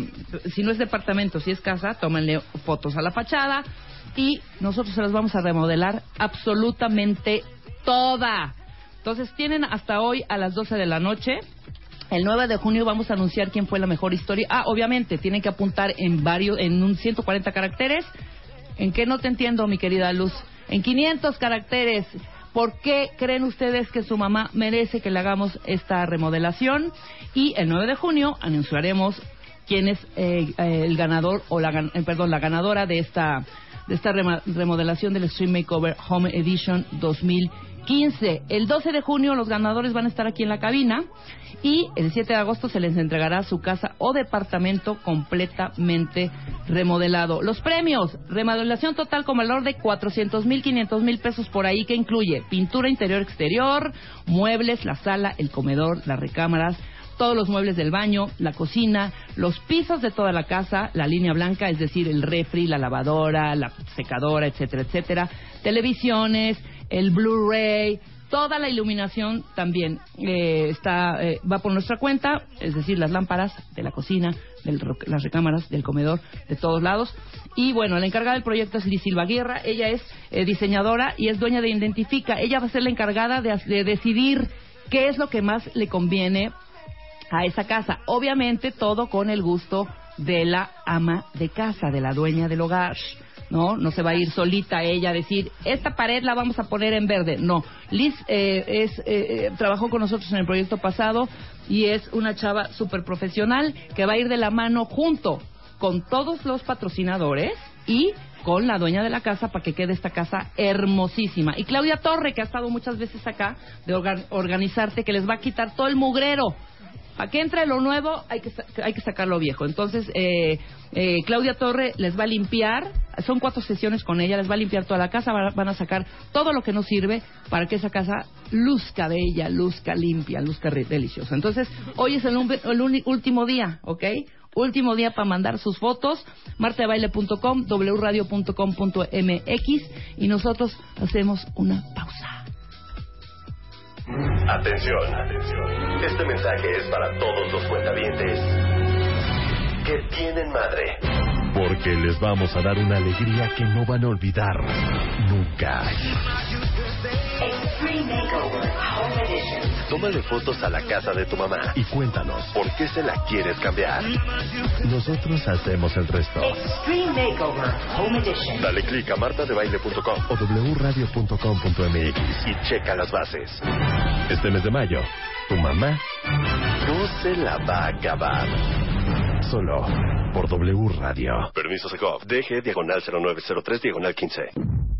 si no es departamento, si es casa, tómenle fotos a la fachada. Y nosotros se las vamos a remodelar absolutamente toda. Entonces tienen hasta hoy a las 12 de la noche. El 9 de junio vamos a anunciar quién fue la mejor historia. Ah, obviamente, tienen que apuntar en varios, en un 140 caracteres. ¿En qué no te entiendo, mi querida Luz? En 500 caracteres. ¿Por qué creen ustedes que su mamá merece que le hagamos esta remodelación? Y el 9 de junio anunciaremos quién es eh, eh, el ganador o la, eh, perdón, la ganadora de esta de esta remodelación del Extreme Makeover Home Edition 2015. El 12 de junio los ganadores van a estar aquí en la cabina y el 7 de agosto se les entregará su casa o departamento completamente remodelado. Los premios, remodelación total con valor de 400 mil, 500 mil pesos por ahí que incluye pintura interior-exterior, muebles, la sala, el comedor, las recámaras, todos los muebles del baño, la cocina, los pisos de toda la casa, la línea blanca, es decir, el refri, la lavadora, la secadora, etcétera, etcétera, televisiones, el Blu-ray, toda la iluminación también eh, está eh, va por nuestra cuenta, es decir, las lámparas de la cocina, de las recámaras, del comedor, de todos lados. Y bueno, la encargada del proyecto es Liz Silva Guerra, ella es eh, diseñadora y es dueña de Identifica. Ella va a ser la encargada de, de decidir qué es lo que más le conviene a esa casa. Obviamente todo con el gusto de la ama de casa, de la dueña del hogar. ¿No? No se va a ir solita ella a decir, esta pared la vamos a poner en verde. No. Liz eh, es, eh, eh, trabajó con nosotros en el proyecto pasado y es una chava súper profesional que va a ir de la mano junto con todos los patrocinadores y con la dueña de la casa para que quede esta casa hermosísima. Y Claudia Torre, que ha estado muchas veces acá de orga- organizarte, que les va a quitar todo el mugrero. Para que entre lo nuevo hay que, hay que sacar lo viejo. Entonces, eh, eh, Claudia Torre les va a limpiar, son cuatro sesiones con ella, les va a limpiar toda la casa, van a, van a sacar todo lo que no sirve para que esa casa luzca bella, luzca limpia, luzca deliciosa. Entonces, hoy es el, último día, ¿ok? Último día para mandar sus fotos, martadebaile.com, wradio.com.mx y nosotros hacemos una pausa.
Atención, atención. Este mensaje es para todos los cuentavientes que tienen madre. Porque les vamos a dar una alegría que no van a olvidar nunca.
Extreme Makeover.
Tómale fotos a la casa de tu mamá y cuéntanos por qué se la quieres cambiar. Nosotros hacemos el resto.
Extreme Makeover Home Edition.
Dale clic a martadebaile.com o wradio.com.mx y checa las bases. Este mes de mayo, tu mamá no se la va a acabar. Solo por W Radio. Permiso Segov. DG diagonal 0903 diagonal 15.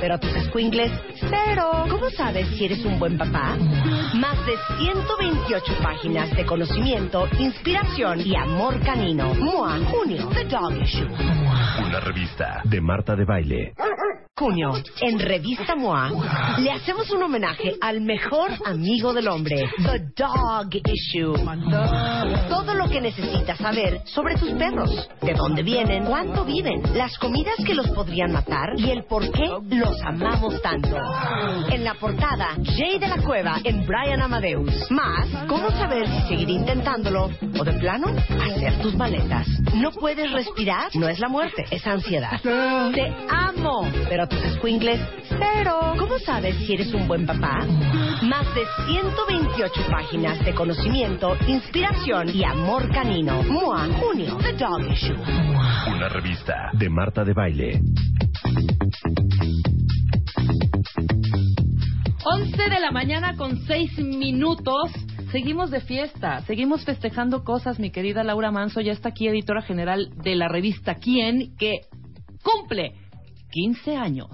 Pero tus escuingles, cero. ¿Cómo sabes si eres un buen papá? Más de 128 páginas de conocimiento, inspiración y amor canino. MOA, junio, The Dog Issue.
Una revista de Marta de Baile.
Junio, en Revista MOA, le hacemos un homenaje al mejor amigo del hombre, The Dog Issue. Todo lo que necesitas saber sobre tus perros, de dónde vienen, cuánto viven, las comidas que los podrían matar y el por qué los amamos tanto. En la portada, Jay de la Cueva en Brian Amadeus. Más, cómo saber si seguir intentándolo o de plano, hacer tus maletas. No puedes respirar, no es la muerte, es ansiedad. Te amo, pero tus escuingles, cero. ¿Cómo sabes si eres un buen papá? Más de 128 páginas de conocimiento, inspiración y amor canino. MOA, junio, The Dog Issue.
Una revista de Marta de Baile.
11 de la mañana con 6 minutos. Seguimos de fiesta, seguimos festejando cosas. Mi querida Laura Manso ya está aquí, editora general de la revista Quién, que cumple 15 años.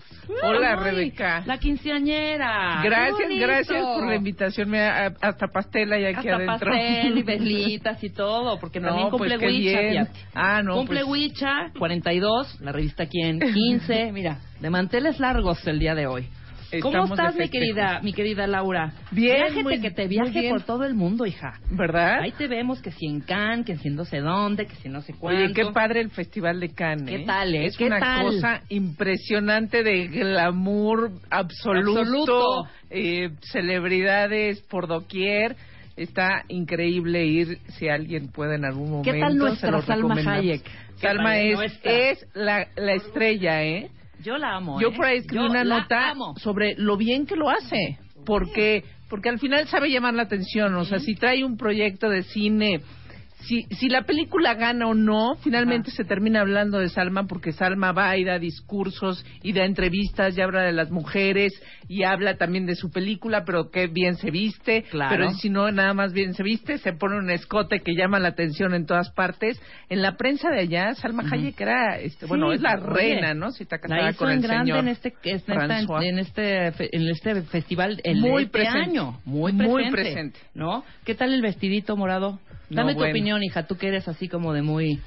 Hola,
Ay,
Rebeca.
La quinceañera.
Gracias, gracias por la invitación. A- hasta pastel hay aquí
Hasta
adentro.
pastel y velitas y todo, porque
No,
también
pues
cumple
qué
Huicha.
Ah, no,
Cumple
pues-
Huicha, 42, la revista Quién, 15, mira, de manteles largos el día de hoy. ¿Cómo estás, mi querida, mi querida Laura?
Bien,
Viájete,
muy-
que te viaje por todo el mundo, hija.
¿Verdad?
Ahí te vemos que si en Cannes, que si en no sé dónde, que si no sé cuánto.
Oye, qué padre el Festival de Cannes.
¿Qué
¿eh?
tal, eh?
Es
¿Qué
una
tal?
cosa impresionante de glamour absoluto,
Absoluto.
eh, celebridades por doquier. Está increíble ir si alguien puede en algún momento.
¿Qué tal nuestra Salma. Hayek? ¿Qué
Salma es, es la, la estrella, ¿eh?
Yo la amo,
Yo
¿eh?
por ahí escribí
Yo
una nota
amo.
sobre lo bien que lo hace, porque porque al final sabe llamar la atención, o sea, si trae un proyecto de cine, si si la película gana o no, finalmente se termina hablando de Salma porque Salma va y da discursos y da entrevistas y habla de las mujeres y habla también de su película, pero qué bien se viste,
Claro.
pero si no nada más bien se viste, se pone un escote que llama la atención en todas partes. En la prensa de allá, Salma Hayek era, este, bueno, es la
oye,
reina, ¿no? Si está
La
casada
hizo
con el
grande
señor
en este, en, este en este festival el
Muy
este
presente.
año. Muy
Muy
presente.
presente.
¿No? ¿Qué tal el vestidito morado? Dame
No,
tu
bueno.
opinión, hija. Tú que eres así como de muy...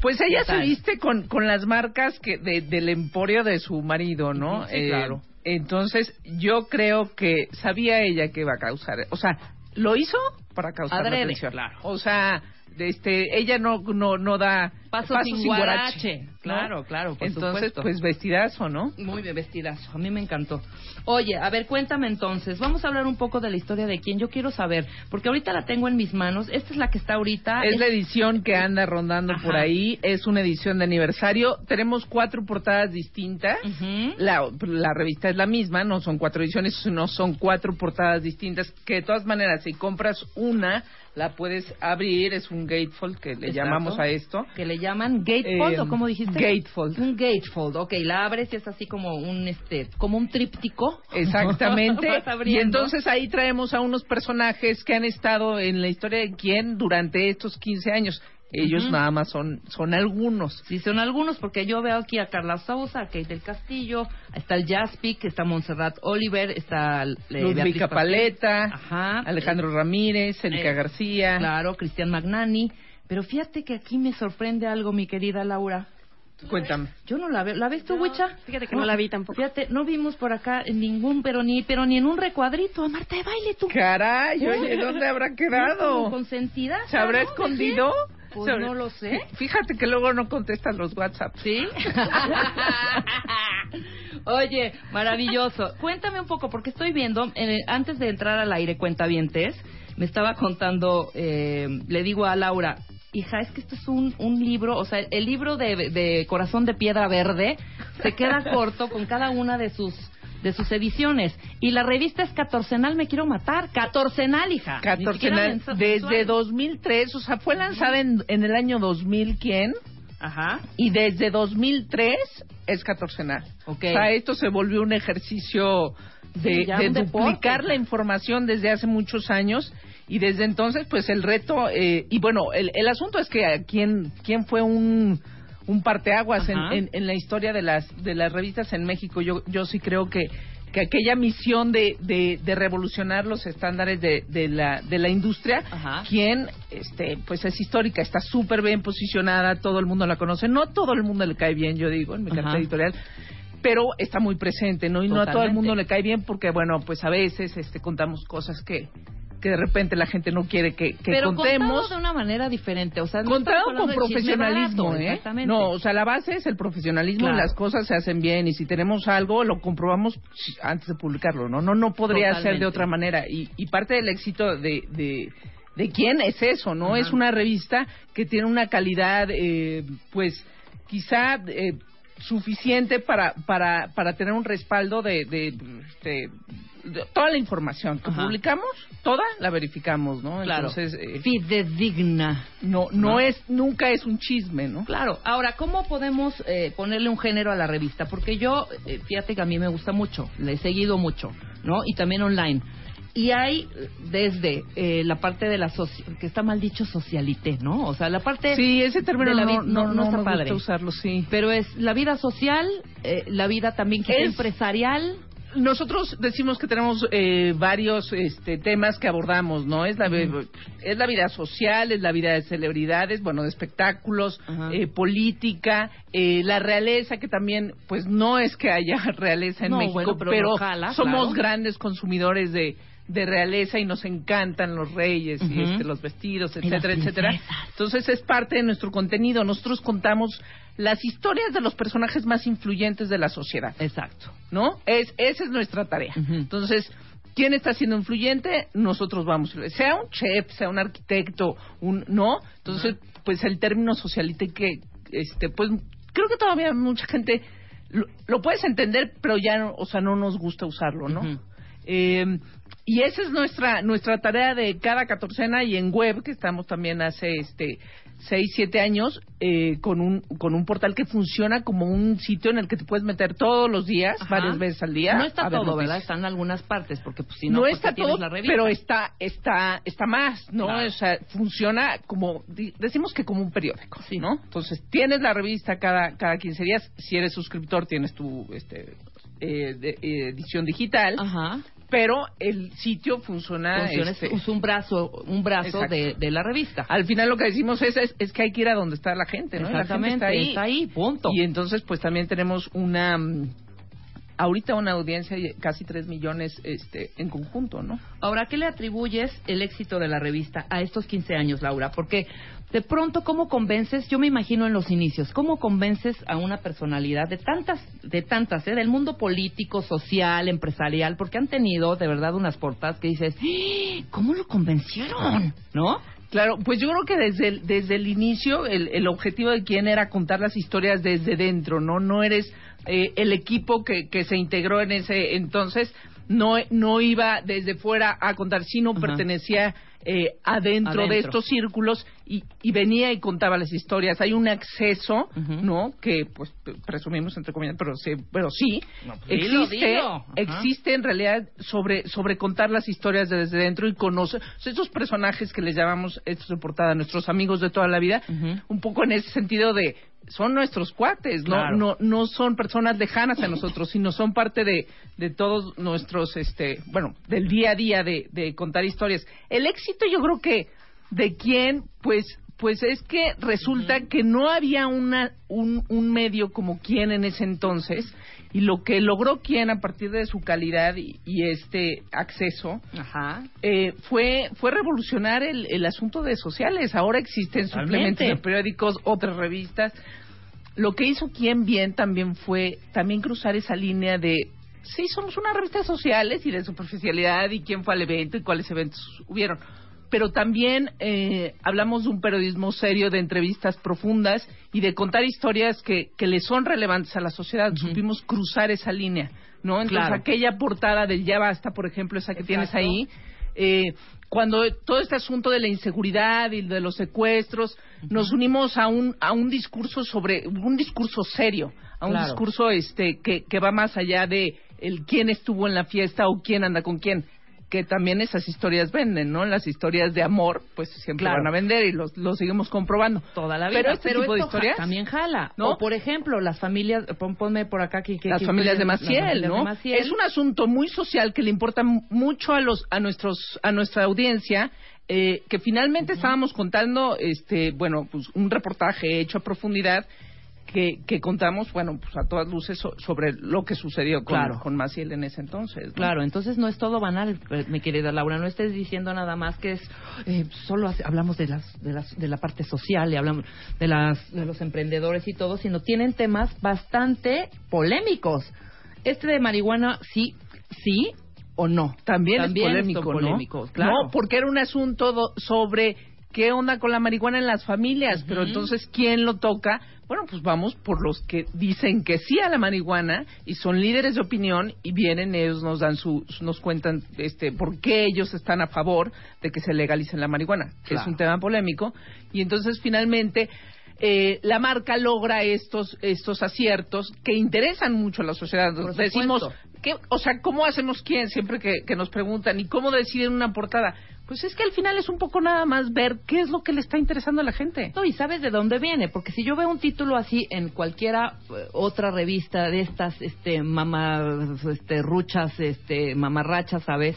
Pues ella
¿Qué
se viste con, con las marcas que de- del emporio de su marido, ¿no?
Sí, claro.
Entonces, yo creo que sabía ella que iba a causar. O sea, lo hizo para causar
Adrede,
atención.
claro.
O sea, este, ella no, no, no da
Paso sin guarache. Claro, claro, por
Entonces,
supuesto.
pues vestidazo, ¿no?
Muy bien vestidazo, a mí me encantó. Oye, a ver, cuéntame entonces, vamos a hablar un poco de la historia de quién yo quiero saber, porque ahorita la tengo en mis manos, esta es la que está ahorita.
Es la edición que anda rondando por ahí. Es una edición de aniversario. Tenemos cuatro portadas distintas.
Ujú.
la, la revista es la misma, no son cuatro ediciones, sino son cuatro portadas distintas. Que de todas maneras, si compras una, la puedes abrir. Es un gatefold que le
Exacto.
llamamos a esto.
Que le llaman gatefold,
Eh,
¿o cómo dijiste?
gatefold.
Un gatefold, ok, la abres y es así como un, este, como un tríptico.
Exactamente. Y entonces ahí traemos a unos personajes que han estado en la historia de quién durante estos 15 años. Ellos nada más son, son algunos.
Sí, son algunos, porque yo veo aquí a Carla Sousa, a Kate del Castillo, está el Jaspic, está Montserrat Oliver, está eh.
Paleta,
Ajá.
Alejandro Ramírez, Erika
Eh,
García.
Claro, Cristian Magnani. Pero fíjate que aquí me sorprende algo, mi querida Laura.
Cuéntame.
Yo no la veo. ¿La ves tú, Huicha?
fíjate que no la vi tampoco.
Fíjate, no vimos por acá en ningún, pero ni, pero ni en un recuadrito a Marta de baile, tú.
Caray, oye, ¿dónde habrá quedado?
Consentida.
¿Se habrá escondido?
Pues no lo sé.
Fíjate que luego no contestan los WhatsApp.
¿Sí? Oye, maravilloso. Cuéntame un poco, porque estoy viendo, eh, antes de entrar al aire, cuentavientes, me estaba contando, eh, le digo a Laura, hija, es que esto es un, un libro, o sea, el libro de, de Corazón de Piedra Verde se queda corto con cada una de sus de sus ediciones. Y la revista es catorcenal, me quiero matar. Catorcenal, hija.
Catorcenal, desde 2003, o sea, fue lanzada en, en el año 2000, ¿quién?
Ajá.
Y desde 2003 es catorcenal.
Ok.
O sea, esto se volvió un ejercicio de,
Sí, ya
de
un deporte.
duplicar la información desde hace muchos años y desde entonces, pues el reto, eh, y bueno, el, el asunto es que a quién, quién fue un, un parteaguas en, en, en la historia de las de las revistas en México. Yo yo sí creo que que aquella misión de, de, de revolucionar los estándares de, de la de la industria,
Ajá.
quien este pues es histórica, está súper bien posicionada, todo el mundo la conoce, no todo el mundo le cae bien, yo digo, en mi carta
Ajá.
editorial, pero está muy presente, ¿no? Y no a todo el mundo le cae bien porque, bueno, pues a veces este contamos cosas que, que de repente la gente no quiere que, que
Pero
contemos.
contado de una manera diferente. O sea, no
Contado con profesionalismo,
barato,
¿eh?
Exactamente.
No, o sea, la base es el profesionalismo
Claro.
y las cosas se hacen bien y si tenemos algo lo comprobamos antes de publicarlo, ¿no? No, no podría ser de otra manera y, y parte del éxito de, de, de quién es eso, ¿no?
Ajá.
Es una revista que tiene una calidad, eh, pues, quizá eh, suficiente para, para, para tener un respaldo de, de, de toda la información que
Ajá.
publicamos, toda la verificamos, ¿no?
Claro.
Entonces, eh,
Fidedigna.
no, no, es, nunca es un chisme, ¿no?
Claro. Ahora, ¿cómo podemos eh, ponerle un género a la revista? Porque yo, eh, fíjate que a mí me gusta mucho, le he seguido mucho, ¿no? Y también online. Y hay desde eh, la parte de la soci que está mal dicho socialité, ¿no? O sea, la parte
Sí, ese término
de la
no,
vi-
no, no,
está
me
padre.
gusta usarlo, sí.
Pero es la vida social, eh, la vida también
Es-
empresarial.
Nosotros decimos que tenemos eh, varios este, temas que abordamos, ¿no? Es la, es la vida social, es la vida de celebridades, bueno, de espectáculos, eh, política, eh, la realeza, que también, pues no es que haya realeza en
No,
México,
bueno, pero
pero,
ojalá,
somos
claro.
grandes consumidores de, de realeza y nos encantan los reyes y este, los vestidos, etcétera, etcétera. Entonces es parte de nuestro contenido. Nosotros contamos las historias de los personajes más influyentes de la sociedad.
Exacto.
¿no? Es, esa es nuestra tarea. Entonces, ¿quién está siendo influyente? Nosotros vamos, sea un chef, sea un arquitecto, un, ¿no? Entonces, pues el término socialite que, este, pues creo que todavía mucha gente lo, lo puedes entender, pero ya, o sea, no nos gusta usarlo, ¿no? Eh, y esa es nuestra nuestra tarea de cada catorcena y en web que estamos también hace este seis siete años eh, con un con un portal que funciona como un sitio en el que te puedes meter todos los días
Ajá.
varias veces al día
No está
a
todo. ¿verdad? Están algunas partes, porque pues, si
no,
no, ¿por qué
está todo
la revista?
pero está está está más no
Claro.
o sea funciona como decimos que como un periódico
Sí.
no entonces tienes la revista cada cada 15 días si eres suscriptor tienes tu este eh, de- eh, edición digital
Ajá.
Pero el sitio funciona,
Funciona,
este,
es, un brazo, un brazo de, de la revista.
al final lo que decimos es, es, es que hay que ir a donde está la gente, ¿no? Y la gente
Exactamente,
está ahí.
punto.
Y entonces, pues también tenemos una. Ahorita una audiencia de casi 3 millones este, en conjunto, ¿no?
Ahora, ¿qué le atribuyes el éxito de la revista a estos 15 años, Laura? Porque de pronto, ¿cómo convences? Yo me imagino en los inicios, ¿cómo convences a una personalidad de tantas, de tantas, ¿eh? del mundo político, social, empresarial? Porque han tenido, de verdad, unas portadas que dices, ¡Ah! ¿cómo lo convencieron? ¿No?
Claro, pues yo creo que desde el, desde el inicio el, el objetivo de quién era contar las historias desde dentro, ¿no? No eres eh, el equipo que, que se integró en ese entonces, no, no iba desde fuera a contar, sino
Ajá.
pertenecía eh, adentro, de estos círculos y, y venía y contaba las historias. Hay un acceso. ¿no? Que pues presumimos entre comillas, pero sí, pero sí,
No, pues dilo,
existe,
dilo.
Existe en realidad sobre sobre contar las historias de desde dentro y conocer estos personajes que les llamamos estos de portada nuestros amigos de toda la vida un poco en ese sentido de son nuestros cuates no
Claro.
no no son personas lejanas a nosotros sino son parte de de todos nuestros este bueno del día a día de de contar historias. El éxito yo creo que de quién pues pues es que resulta que no había una un, un medio como quien en ese entonces y lo que logró quien a partir de su calidad y, y este acceso
Ajá.
eh, fue fue revolucionar el, el asunto de sociales. Ahora existen
Totalmente.
suplementos de periódicos, otras revistas. Lo que hizo quien bien también fue también cruzar esa línea de sí somos una revista de sociales y de superficialidad y quién fue al evento y cuáles eventos hubieron. Pero también eh, hablamos de un periodismo serio, de entrevistas profundas y de contar historias que, que le son relevantes a la sociedad. Supimos cruzar esa línea, ¿no? Entonces
Claro.
aquella portada del Ya Basta, por ejemplo, esa que tienes ahí, eh, cuando todo este asunto de la inseguridad y de los secuestros, nos unimos a un, a un discurso sobre, un discurso serio, a un
Claro.
discurso este, que, que va más allá de el quién estuvo en la fiesta o quién anda con quién. Que también esas historias venden, ¿no? Las historias de amor, pues siempre
Claro.
van a vender y los, los seguimos comprobando.
Toda la vida.
Pero este tipo de
ja-
historias,
también jala.
¿no?
O, por ejemplo, las familias... pon- ponme por acá que... que-
las
que
familias de Maciel,
familias
¿no?
de Maciel.
Es un asunto muy social que le importa mucho a los a nuestros a nuestra audiencia. eh, que finalmente estábamos contando, este, bueno, pues un reportaje hecho a profundidad que, que contamos, bueno, pues a todas luces so- sobre lo que sucedió con,
Claro.
con Maciel en ese entonces. ¿no?
Claro, entonces no es todo banal, eh, mi querida Laura. No estés diciendo nada más que es eh, solo hace- hablamos de las, de las de la parte social y hablamos de las de los emprendedores y todo, sino tienen temas bastante polémicos. Este de marihuana sí, sí o no.
También,
También
es polémico, ¿no?
polémicos, claro.
No, porque era un asunto sobre qué onda con la marihuana en las familias, pero entonces quién lo toca? Bueno, pues vamos por los que dicen que sí a la marihuana y son líderes de opinión y vienen ellos nos dan su nos cuentan este por qué ellos están a favor de que se legalice la marihuana, que es un tema polémico y entonces finalmente eh, la marca logra estos estos aciertos que interesan mucho a la sociedad.
Por
Decimos. ¿qué- o sea, ¿cómo hacemos quién? Siempre que, que nos preguntan, ¿y cómo deciden una portada? Pues es que al final es un poco nada más ver qué es lo que le está interesando a la gente.
No, y sabes de dónde viene, porque si yo veo un título así en cualquiera eh, otra revista de estas, este, mamá, este, ruchas, este, mamarrachas, ¿sabes?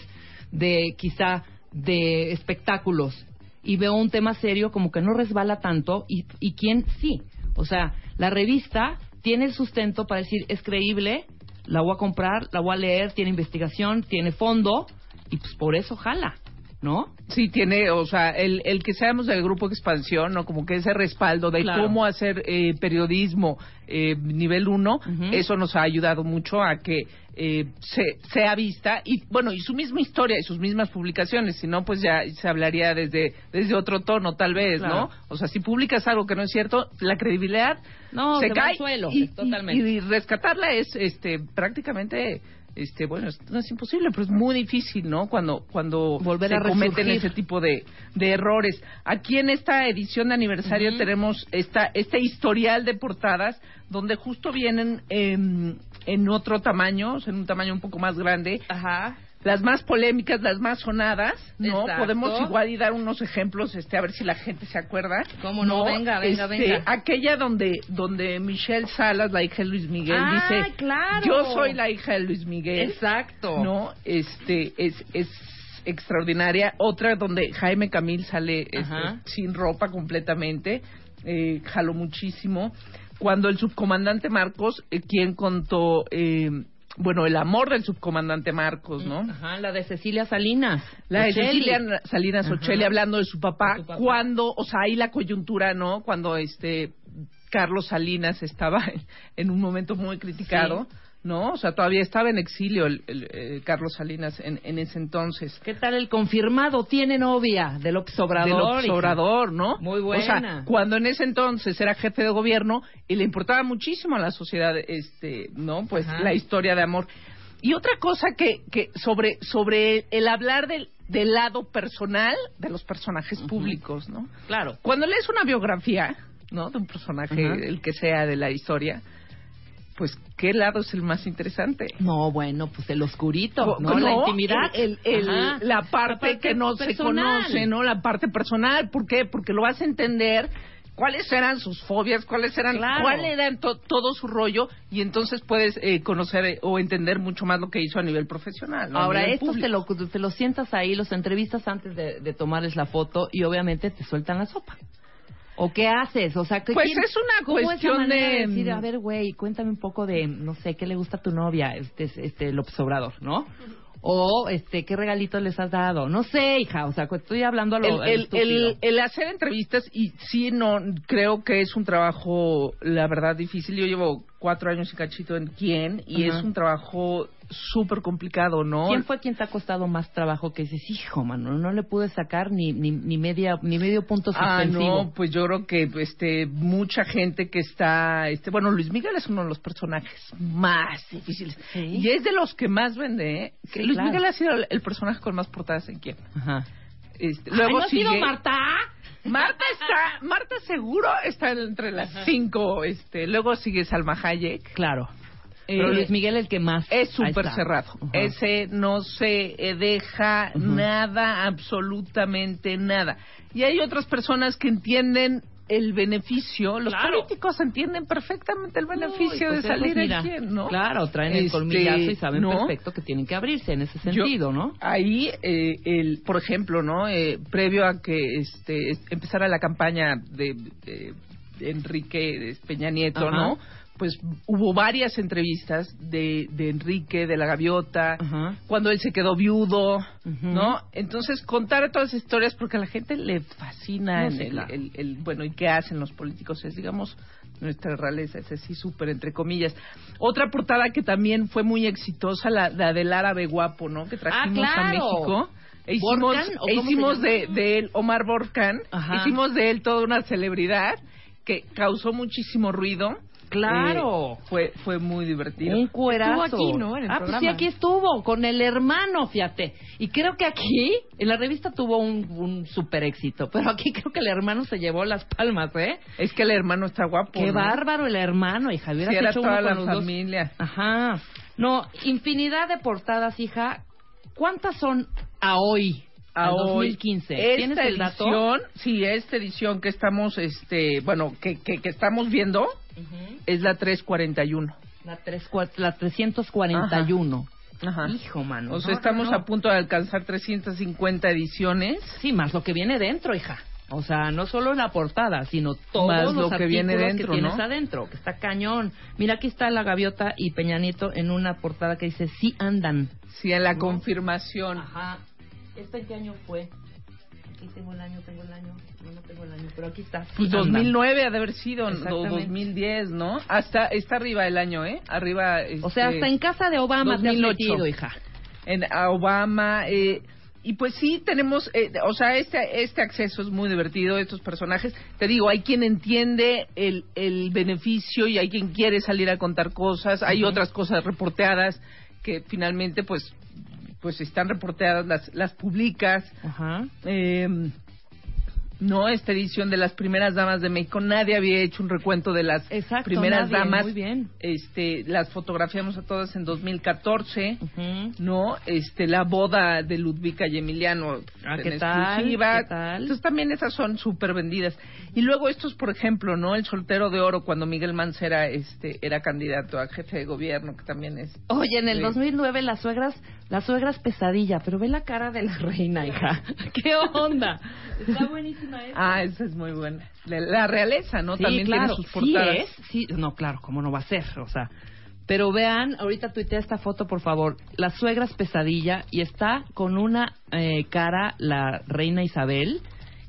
De quizá de espectáculos y veo un tema serio como que no resbala tanto y, y quién sí. O sea, la revista tiene el sustento para decir es creíble, la voy a comprar, la voy a leer, tiene investigación, tiene fondo y pues por eso jala, ¿no?
Sí, tiene, o sea, el, el que seamos del grupo Expansión, ¿no? Como que ese respaldo de
Claro.
cómo hacer eh, periodismo eh, nivel uno,
Ujú.
eso nos ha ayudado mucho a que eh, se, sea vista y, bueno, y su misma historia y sus mismas publicaciones, si no, pues ya se hablaría desde, desde otro tono, tal vez,
Claro.
¿no? O sea, si publicas algo que no es cierto, la credibilidad
No,
se
se va
cae
al suelo,
y,
totalmente.
y- y rescatarla es este prácticamente este bueno es- no es imposible pero es muy difícil no cuando cuando
Volver
se
a
cometen ese tipo de, de errores. Aquí en esta edición de aniversario tenemos esta este historial de portadas donde justo vienen em, en otro tamaño en un tamaño un poco más grande.
Ajá.
Las más polémicas, las más sonadas, ¿no?
Exacto.
Podemos igual y dar unos ejemplos, este, a ver si la gente se acuerda.
¿Cómo no? Venga, venga,
Este,
venga.
Aquella donde, donde Michelle Salas, la hija de Luis Miguel,
¡Ay,
dice,
claro!
yo soy la hija de Luis Miguel.
Exacto.
No, este, es, es extraordinaria. Otra donde Jaime Camil sale este, sin ropa completamente, eh, jaló muchísimo. Cuando el subcomandante Marcos, eh, quien contó, eh, bueno, el amor del subcomandante Marcos, ¿no?
Ajá, la de Cecilia Salinas.
La de. Cecilia Salinas. Ocelli hablando de su papá, cuando, o sea, ahí la coyuntura, ¿no? Cuando este Carlos Salinas estaba en, en un momento muy criticado, ¿no? O sea, todavía estaba en exilio el, el, eh, Carlos Salinas en, en ese entonces.
¿Qué tal el confirmado? Tiene novia de López Obrador.
de López
hija.
Obrador, ¿no?
Muy
O sea,
buena.
cuando en ese entonces era jefe de gobierno y le importaba muchísimo a la sociedad, este, ¿no? Pues
Ajá.
la historia de amor. Y otra cosa que, que sobre, sobre el hablar del, del lado personal de los personajes públicos, ¿no?
Claro.
Cuando lees una biografía, ¿no? De un personaje, el que sea de la historia, pues, ¿qué lado es el más interesante?
No, bueno, pues el oscurito, ¿no?
No,
la intimidad.
el- el- la, parte que no se conoce, ¿no? La parte personal. ¿Por qué? Porque lo vas a entender cuáles eran sus fobias, cuáles eran,
Claro.
cuál era to- todo su rollo y entonces puedes eh, conocer eh, o entender mucho más lo que hizo a nivel profesional.
Ahora, estos te lo, te lo sientas ahí, los entrevistas antes de, de tomarles la foto y obviamente te sueltan la sopa. ¿O qué haces? O sea, ¿qué-
Pues
quién-
es una
¿cómo esa
cuestión
manera
de-
decir, a ver, güey, cuéntame un poco de, no sé, ¿qué le gusta a tu novia, este, este López Obrador, no? O, este, ¿qué regalitos les has dado? No sé, hija, o sea, estoy hablando a lo
el, el, el- el hacer entrevistas y sí no creo que es un trabajo la verdad difícil yo llevo cuatro años y cachito en quién y
Ajá.
es un trabajo súper complicado no
¿Quién fue quien te ha costado más trabajo que dices, hijo, mano, no le pude sacar ni, ni, ni media ni medio punto
Ah,
suspensivo?
no, pues yo creo que este mucha gente que está este bueno, Luis Miguel es uno de los personajes más difíciles
Sí.
y es de los que más vende, ¿eh? Que
Sí,
Luis
claro.
Miguel ha sido el, el personaje con más portadas en quién.
Ajá.
Este,
Ay,
luego
¿no ha sido Marta?
Marta está, Marta seguro está entre las cinco, este, luego sigue Salma Hayek,
Claro. Pero
Eh,
Luis Miguel el que más.
Es súper cerrado. Ese no se eh, deja nada, absolutamente nada. Y hay otras personas que entienden el beneficio. Los
Claro.
políticos entienden perfectamente el beneficio de
pues
salir
mira,
quién, ¿no?
Claro, traen el
Este,
colmillazo y saben
¿no?
perfecto que tienen que abrirse en ese
Yo-
sentido, ¿no?
Ahí, eh, el, por ejemplo, ¿no? Eh, previo a que este, es- empezara la campaña de, de- de Enrique Peña Nieto,
Ajá.
¿no? Pues hubo varias entrevistas de, de Enrique, de la Gaviota, cuando él se quedó viudo. ¿no? Entonces, contar todas las historias porque a la gente le fascina
No,
el,
sí,
el-
claro.
el- el- bueno, ¿y qué hacen los políticos? Es, digamos, nuestra realeza, es así súper entre comillas. Otra portada que también fue muy exitosa, la, la del árabe guapo, ¿no? Que trajimos
Ah, claro.
a México. E hicimos,
¿Borkan o
e hicimos de, de él, Omar Borkan, hicimos de él toda una celebridad que causó muchísimo ruido.
Claro.
Eh, fue, fue muy divertido.
Un cuerazo.
Estuvo aquí, ¿no? En el
ah, pues sí,
programa.
aquí estuvo, con el hermano, fíjate. Y creo que aquí, en la revista tuvo un, un super éxito, pero aquí creo que el hermano se llevó las palmas, ¿eh?
Es que el hermano está guapo.
Qué
¿no?
bárbaro el hermano, hija. Hubieras
era
hecho
toda la
con los dos.
familia.
Ajá. No, infinidad de portadas, hija. ¿Cuántas son a hoy?
A
al
hoy.
2015.
Esta
¿Tienes el dato?
edición, sí, esta edición que estamos, este, bueno, que, que, que estamos viendo
Ujú.
es la 341.
La, tres, cua- la 341.
Ajá.
Hijo, mano.
O sea,
No,
estamos
no,
a punto de alcanzar 350 ediciones.
Sí, más lo que viene dentro, hija. O sea, no solo la portada, sino todos
Más
los
lo que viene dentro,
que tienes
¿no?
adentro, que está cañón. Mira, aquí está la gaviota y Peña Nieto en una portada que dice, sí andan.
Sí, en la confirmación.
Ajá. ¿Esta en qué año fue? Aquí tengo el año, tengo el año. No, no tengo el año, pero aquí está.
Pues
andan.
2009 ha de haber sido, o
Exactamente.
2010, ¿no? Hasta está arriba el año, ¿eh? Arriba.
O sea,
este,
hasta en casa de Obama te has
2008.
metido, hija.
en a Obama eh, y pues sí tenemos eh, o sea este este acceso es muy divertido estos personajes te digo hay quien entiende el, el beneficio y hay quien quiere salir a contar cosas hay otras cosas reporteadas que finalmente pues pues están reporteadas las las publicas
Ajá.
eh, no esta edición de las primeras damas de México nadie había hecho un recuento de las
Exacto,
primeras
nadie,
damas
muy bien.
este las fotografiamos a todas en 2014
Ujú.
¿no? Este, la boda de Ludvika y Emiliano
Ah,
en
¿qué tal?
exclusiva.
¿Qué tal?
Entonces también esas son súper vendidas. Y luego estos, por ejemplo, ¿no? El soltero de oro cuando Miguel Mancera este, era candidato a jefe de gobierno, que también es...
Oye, en el
Sí.
2009 las suegras, las suegras pesadilla, pero ve la cara de la reina, hija. ¿Qué onda? Está buenísima.
Ah, esa es muy buena. La, la realeza, ¿no?
Sí,
también
claro,
tiene sus
sí
portadas.
es, sí, no, claro, cómo no va a ser, o sea. Pero vean, ahorita tuitea esta foto, por favor. Las suegras pesadilla y está con una eh, cara la reina Isabel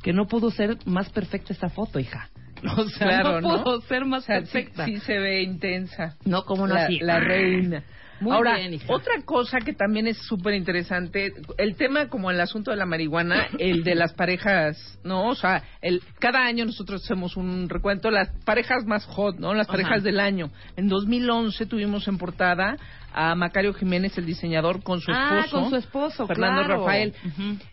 que no pudo ser más perfecta esta foto, hija. O sea,
Claro,
no
¿no?
pudo ser más
O sea, sí,
perfecta.
sí se ve intensa.
No, cómo no
la,
así.
la reina.
Muy
Ahora,
bien, hija.
otra cosa que también es súper interesante, el tema como el asunto de la marihuana, el de las parejas, ¿no? O sea, el, cada año nosotros hacemos un recuento, las parejas más hot, ¿no? Las
Ajá.
parejas del año. En 2011 tuvimos en portada a Macario Jiménez, el diseñador, con su
Ah,
esposo.
con su esposo,
Fernando
claro.
Rafael.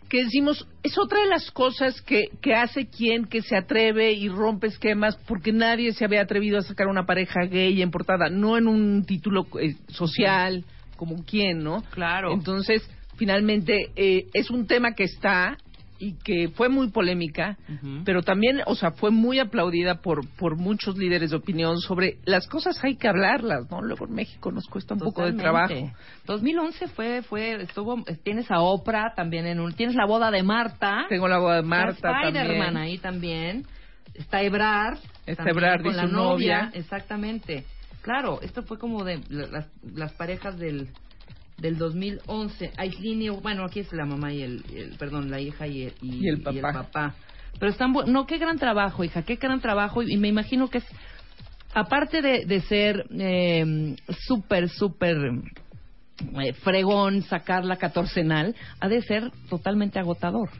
Que decimos, es otra de las cosas que, que hace quien que se atreve y rompe esquemas, porque nadie se había atrevido a sacar una pareja gay en portada, no en un título eh, social, como quien, ¿no?
Claro.
Entonces, finalmente, eh, es un tema que está y que fue muy polémica, pero también, o sea, fue muy aplaudida por, por muchos líderes de opinión sobre las cosas hay que hablarlas, ¿no? Luego en México nos cuesta un poco de trabajo.
2011 fue, fue, estuvo, tienes a Oprah también en un, tienes la boda de Marta.
Tengo la boda de Marta
Está Spider-Man
también.
ahí también. Está Ebrard.
Está
también
Ebrard y
la
su novia.
Exactamente. Claro, esto fue como de la- las, las parejas del del 2011. Aislinn y, bueno, aquí es la mamá y el, el- perdón, la hija y el,
Y el papá.
Pero están, no, qué gran trabajo, hija, qué gran trabajo. Y me imagino que es, aparte de, de ser eh, súper, súper eh, fregón sacar la catorcenal, ha de ser totalmente agotador.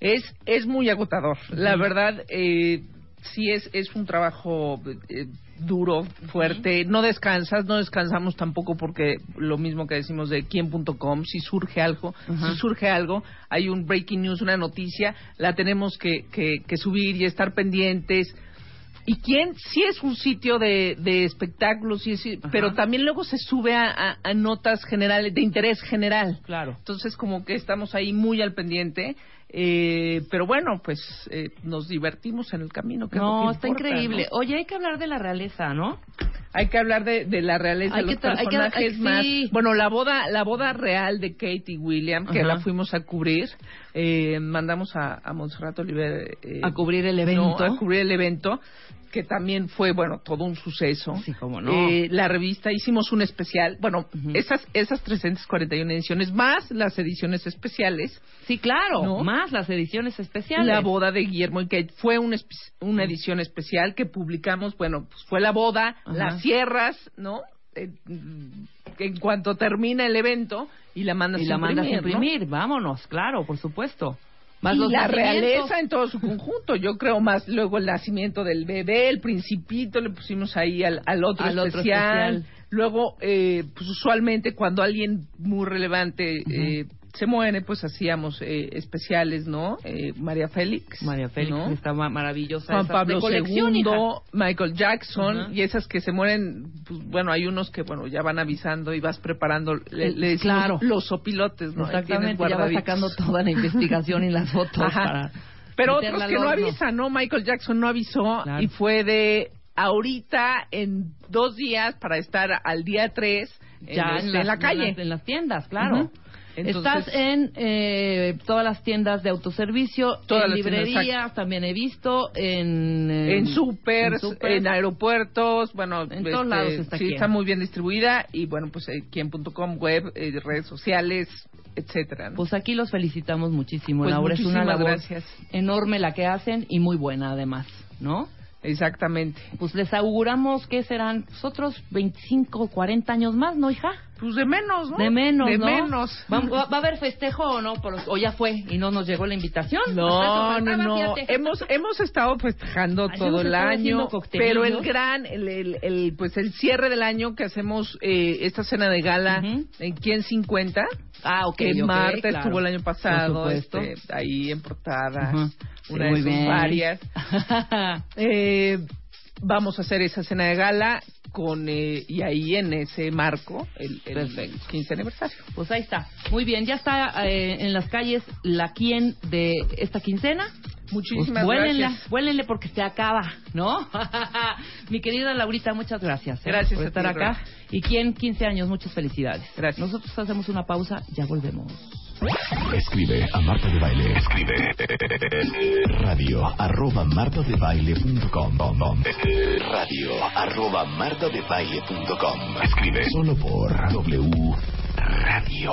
Es, es muy agotador. La verdad, eh, sí es, es un trabajo eh, duro, fuerte. No descansas, no descansamos tampoco porque lo mismo que decimos de quién.com, si surge algo, si surge algo, hay un breaking news, una noticia, la tenemos que, que, que subir y estar pendientes. y quién sí es un sitio de, de espectáculos, sí, sí, pero también luego se sube a, a- a notas generales, de interés general.
Claro.
Entonces, como que estamos ahí muy al pendiente. Eh, pero bueno, pues eh, nos divertimos en el camino. Que es lo
No, está increíble.
¿no?
Oye, hay que hablar de la realeza, ¿no?
Hay que hablar de, de la realeza,
Hay que
los
tra- hay que-
personajes
hay que-
más.
sí.
Bueno, la boda, la boda real de Kate y William, que
Ajá.
la fuimos a cubrir. Eh, mandamos a, a Montserrat Oliver eh,
A cubrir el evento.
no, a cubrir el evento, que también fue, bueno, todo un suceso.
Sí, cómo no.
Eh, la revista hicimos un especial, bueno, esas esas 341 ediciones más las ediciones especiales.
Sí, claro.
¿No?
Más las ediciones especiales.
La boda de Guillermo y Kate fue una, espe- una edición especial que publicamos, bueno, pues fue la boda,
Ajá.
las cierras, ¿no? Eh, en cuanto termina el evento y la mandas
y la
a
mandas a
imprimir, ¿no?
imprimir. Vámonos, claro, por supuesto. Más
y
los
la realeza en todo su conjunto, yo creo más luego el nacimiento del bebé, el principito, le pusimos ahí al, al otro
Al otro
especial.
especial.
Luego, eh, pues usualmente cuando alguien muy relevante eh, se muere, pues hacíamos eh, especiales, ¿no? Eh, María Félix.
María Félix,
¿no?
está ma- maravillosa.
Juan
esas
Pablo II,
hija.
Michael Jackson y esas que se mueren, pues bueno, hay unos que bueno ya van avisando y vas preparando, le, le decimos
Claro.
los sopilotes, ¿no?
Exactamente, ya sacando toda la investigación y las fotos
Ajá.
para
Pero otros que no avisan, ¿no? Michael Jackson no avisó
Claro.
y fue de ahorita en dos días para estar al día tres
ya
este,
en,
en
las-
la calle.
En las, en las tiendas, claro.
Ujú. Entonces-
Estás en eh, todas las tiendas de autoservicio,
Todas
en librerías, también he visto, en... eh,
en supers,
en
en,
supers.
aeropuertos, bueno,
En todos lados está
sí está muy bien distribuida y bueno, pues eh, quien.com, web, eh, redes sociales, etcétera. ¿no?
Pues aquí los felicitamos muchísimo,
Pues
Laura. Es una labor
gracias.
enorme la que hacen y muy buena además, ¿no?
Exactamente.
Pues les auguramos que serán pues, otros 25, 40 años más, ¿no, hija?
Pues de menos, ¿no?
De menos,
De
¿no?
menos.
¿Va, va- va a haber festejo o no? Por- ¿O ya fue y no nos llegó la invitación?
No, no, no. Hemos hemos estado festejando todo
hemos
el
estado haciendo
año, pero el gran, el, el, el, pues el cierre del año que hacemos eh, esta cena de gala
Ujú.
en quién 50
Ah, ok,
que
ok,
Marta
claro.
estuvo el año pasado,
Por supuesto.
este, ahí en portada.
Sí,
una de sus
bien.
varias. Eh, vamos a hacer esa cena de gala con eh, y ahí en ese marco el, el
Perfecto.
15 aniversario.
Pues ahí está. Muy bien, ya está eh, en las calles la quien de esta quincena.
Muchísimas
Pues
gracias.
vuélenle porque se acaba, ¿no? Mi querida Laurita, muchas gracias. ¿eh?
Gracias
por estar
ti,
acá. Y quien 15 años, muchas felicidades.
Gracias.
Nosotros hacemos una pausa, ya volvemos.
Escribe a Marta de Baile. Escribe radio arroba martadebaile.com radio arroba martadebaile.com Escribe solo por W Radio.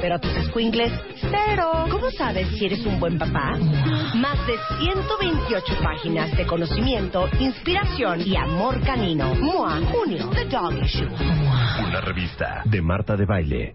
pero tus squinkles, cero. ¿Cómo sabes si eres un buen papá? Más de 128 páginas de conocimiento, inspiración y amor canino. MOA, junio, The Dog Issue.
Una revista de Marta de Baile.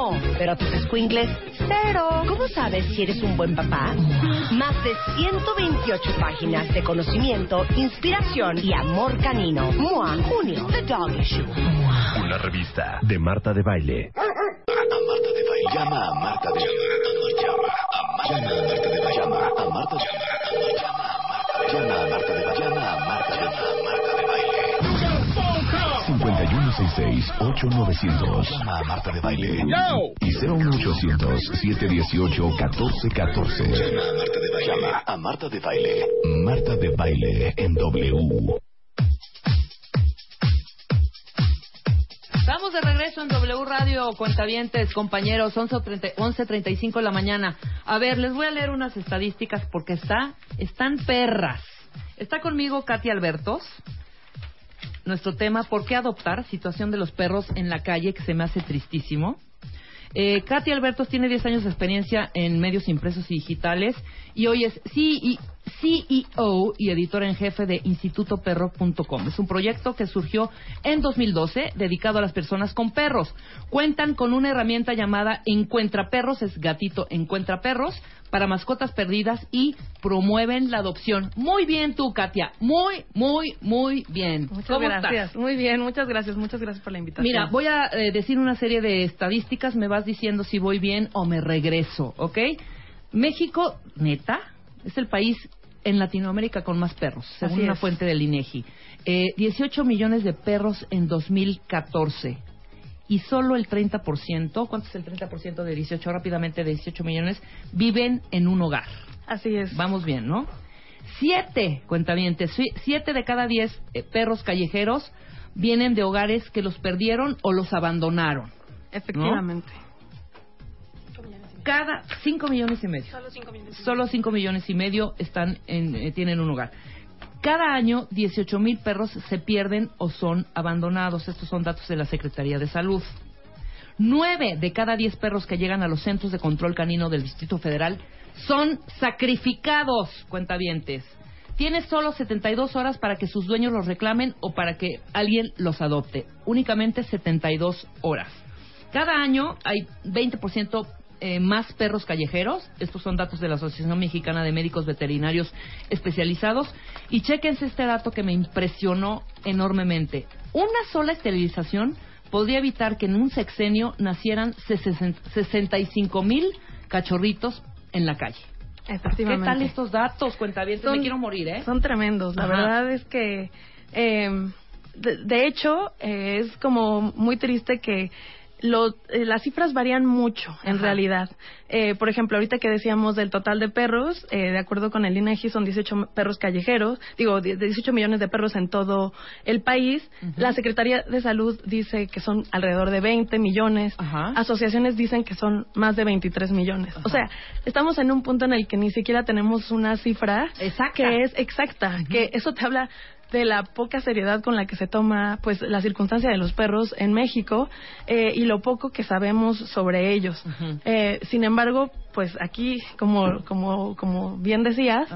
pero tus squinkles, cero. ¿Cómo sabes si eres un buen papá? Más de 128 páginas de conocimiento, inspiración y amor canino. MOA, junio, The Dog Issue.
Una revista de Marta de Baile. A Marta de Baile. Llama a Marta de Baile. Llama a Marta de Baile. Llama a Marta de Baile. Llama a Marta de Baile. Llama a Marta de Baile. 51
1-866-8900. Llama a Marta de Baile. Y 01800-718-1414. Llama a Marta de Baile. Llama a Marta de Baile. Marta de Baile en W.
Estamos de regreso en W Radio, cuentavientes, compañeros, 11.30 11.35 de la mañana. A ver, les voy a leer unas estadísticas porque está, están perras. Está conmigo Katy Albertos. Nuestro tema, ¿por qué adoptar? Situación de los perros en la calle, que se me hace tristísimo. Eh, Katy Albertos tiene 10 años de experiencia en medios impresos y digitales y hoy es CE CEO y editora en jefe de institutoperro.com. Es un proyecto que surgió en 2012 dedicado a las personas con perros. Cuentan con una herramienta llamada Encuentra Perros, es gatito Encuentra Perros, para mascotas perdidas y promueven la adopción. Muy bien tú, Katia. Muy, muy, muy bien.
Muchas
¿Cómo
gracias.
estás?
Muy bien, muchas gracias. Muchas gracias por la invitación.
Mira, voy a eh, decir una serie de estadísticas, me vas diciendo si voy bien o me regreso, ¿ok? México, neta, es el país en Latinoamérica con más perros, según una fuente del INEGI. Eh, 18 millones de perros en 2014 y solo el 30%, ¿cuánto es el 30% de 18? Rápidamente, de 18 millones, viven en un hogar.
Así es.
Vamos bien, ¿no? Siete, cuentavientes, si- siete de cada diez eh, perros callejeros vienen de hogares que los perdieron o los abandonaron.
Efectivamente.
Cada cinco millones y medio.
Solo cinco millones.
Solo cinco millones y medio están en, eh, tienen un hogar. Cada año, 18 mil perros se pierden o son abandonados. Estos son datos de la Secretaría de Salud. Nueve de cada diez perros que llegan a los centros de control canino del Distrito Federal son sacrificados, cuentavientes. Tiene solo 72 horas para que sus dueños los reclamen o para que alguien los adopte. Únicamente 72 horas. Cada año hay 20% eh, más perros callejeros. Estos son datos de la Asociación Mexicana de Médicos Veterinarios Especializados. Y chéquense este dato que me impresionó enormemente. Una sola esterilización podría evitar que en un sexenio nacieran 65 mil cachorritos en la calle. ¿Qué tal estos datos? Cuenta bien, me quiero morir, ¿eh?
Son tremendos. La
Ajá.
verdad es que, eh, de, de hecho, eh, es como muy triste que lo- eh, las cifras varían mucho, en
Ajá.
realidad. Eh, por ejemplo, ahorita que decíamos del total de perros, eh, de acuerdo con el INEGI, son 18 perros callejeros, digo, die- 18 millones de perros en todo el país. La Secretaría de Salud dice que son alrededor de 20 millones.
Ajá.
Asociaciones dicen que son más de 23 millones. O sea, estamos en un punto en el que ni siquiera tenemos una cifra
Exacta.
que es exacta, que eso te habla de la poca seriedad con la que se toma pues la circunstancia de los perros en México eh, y lo poco que sabemos sobre ellos. Eh, sin embargo, pues aquí, como, como, como bien decías,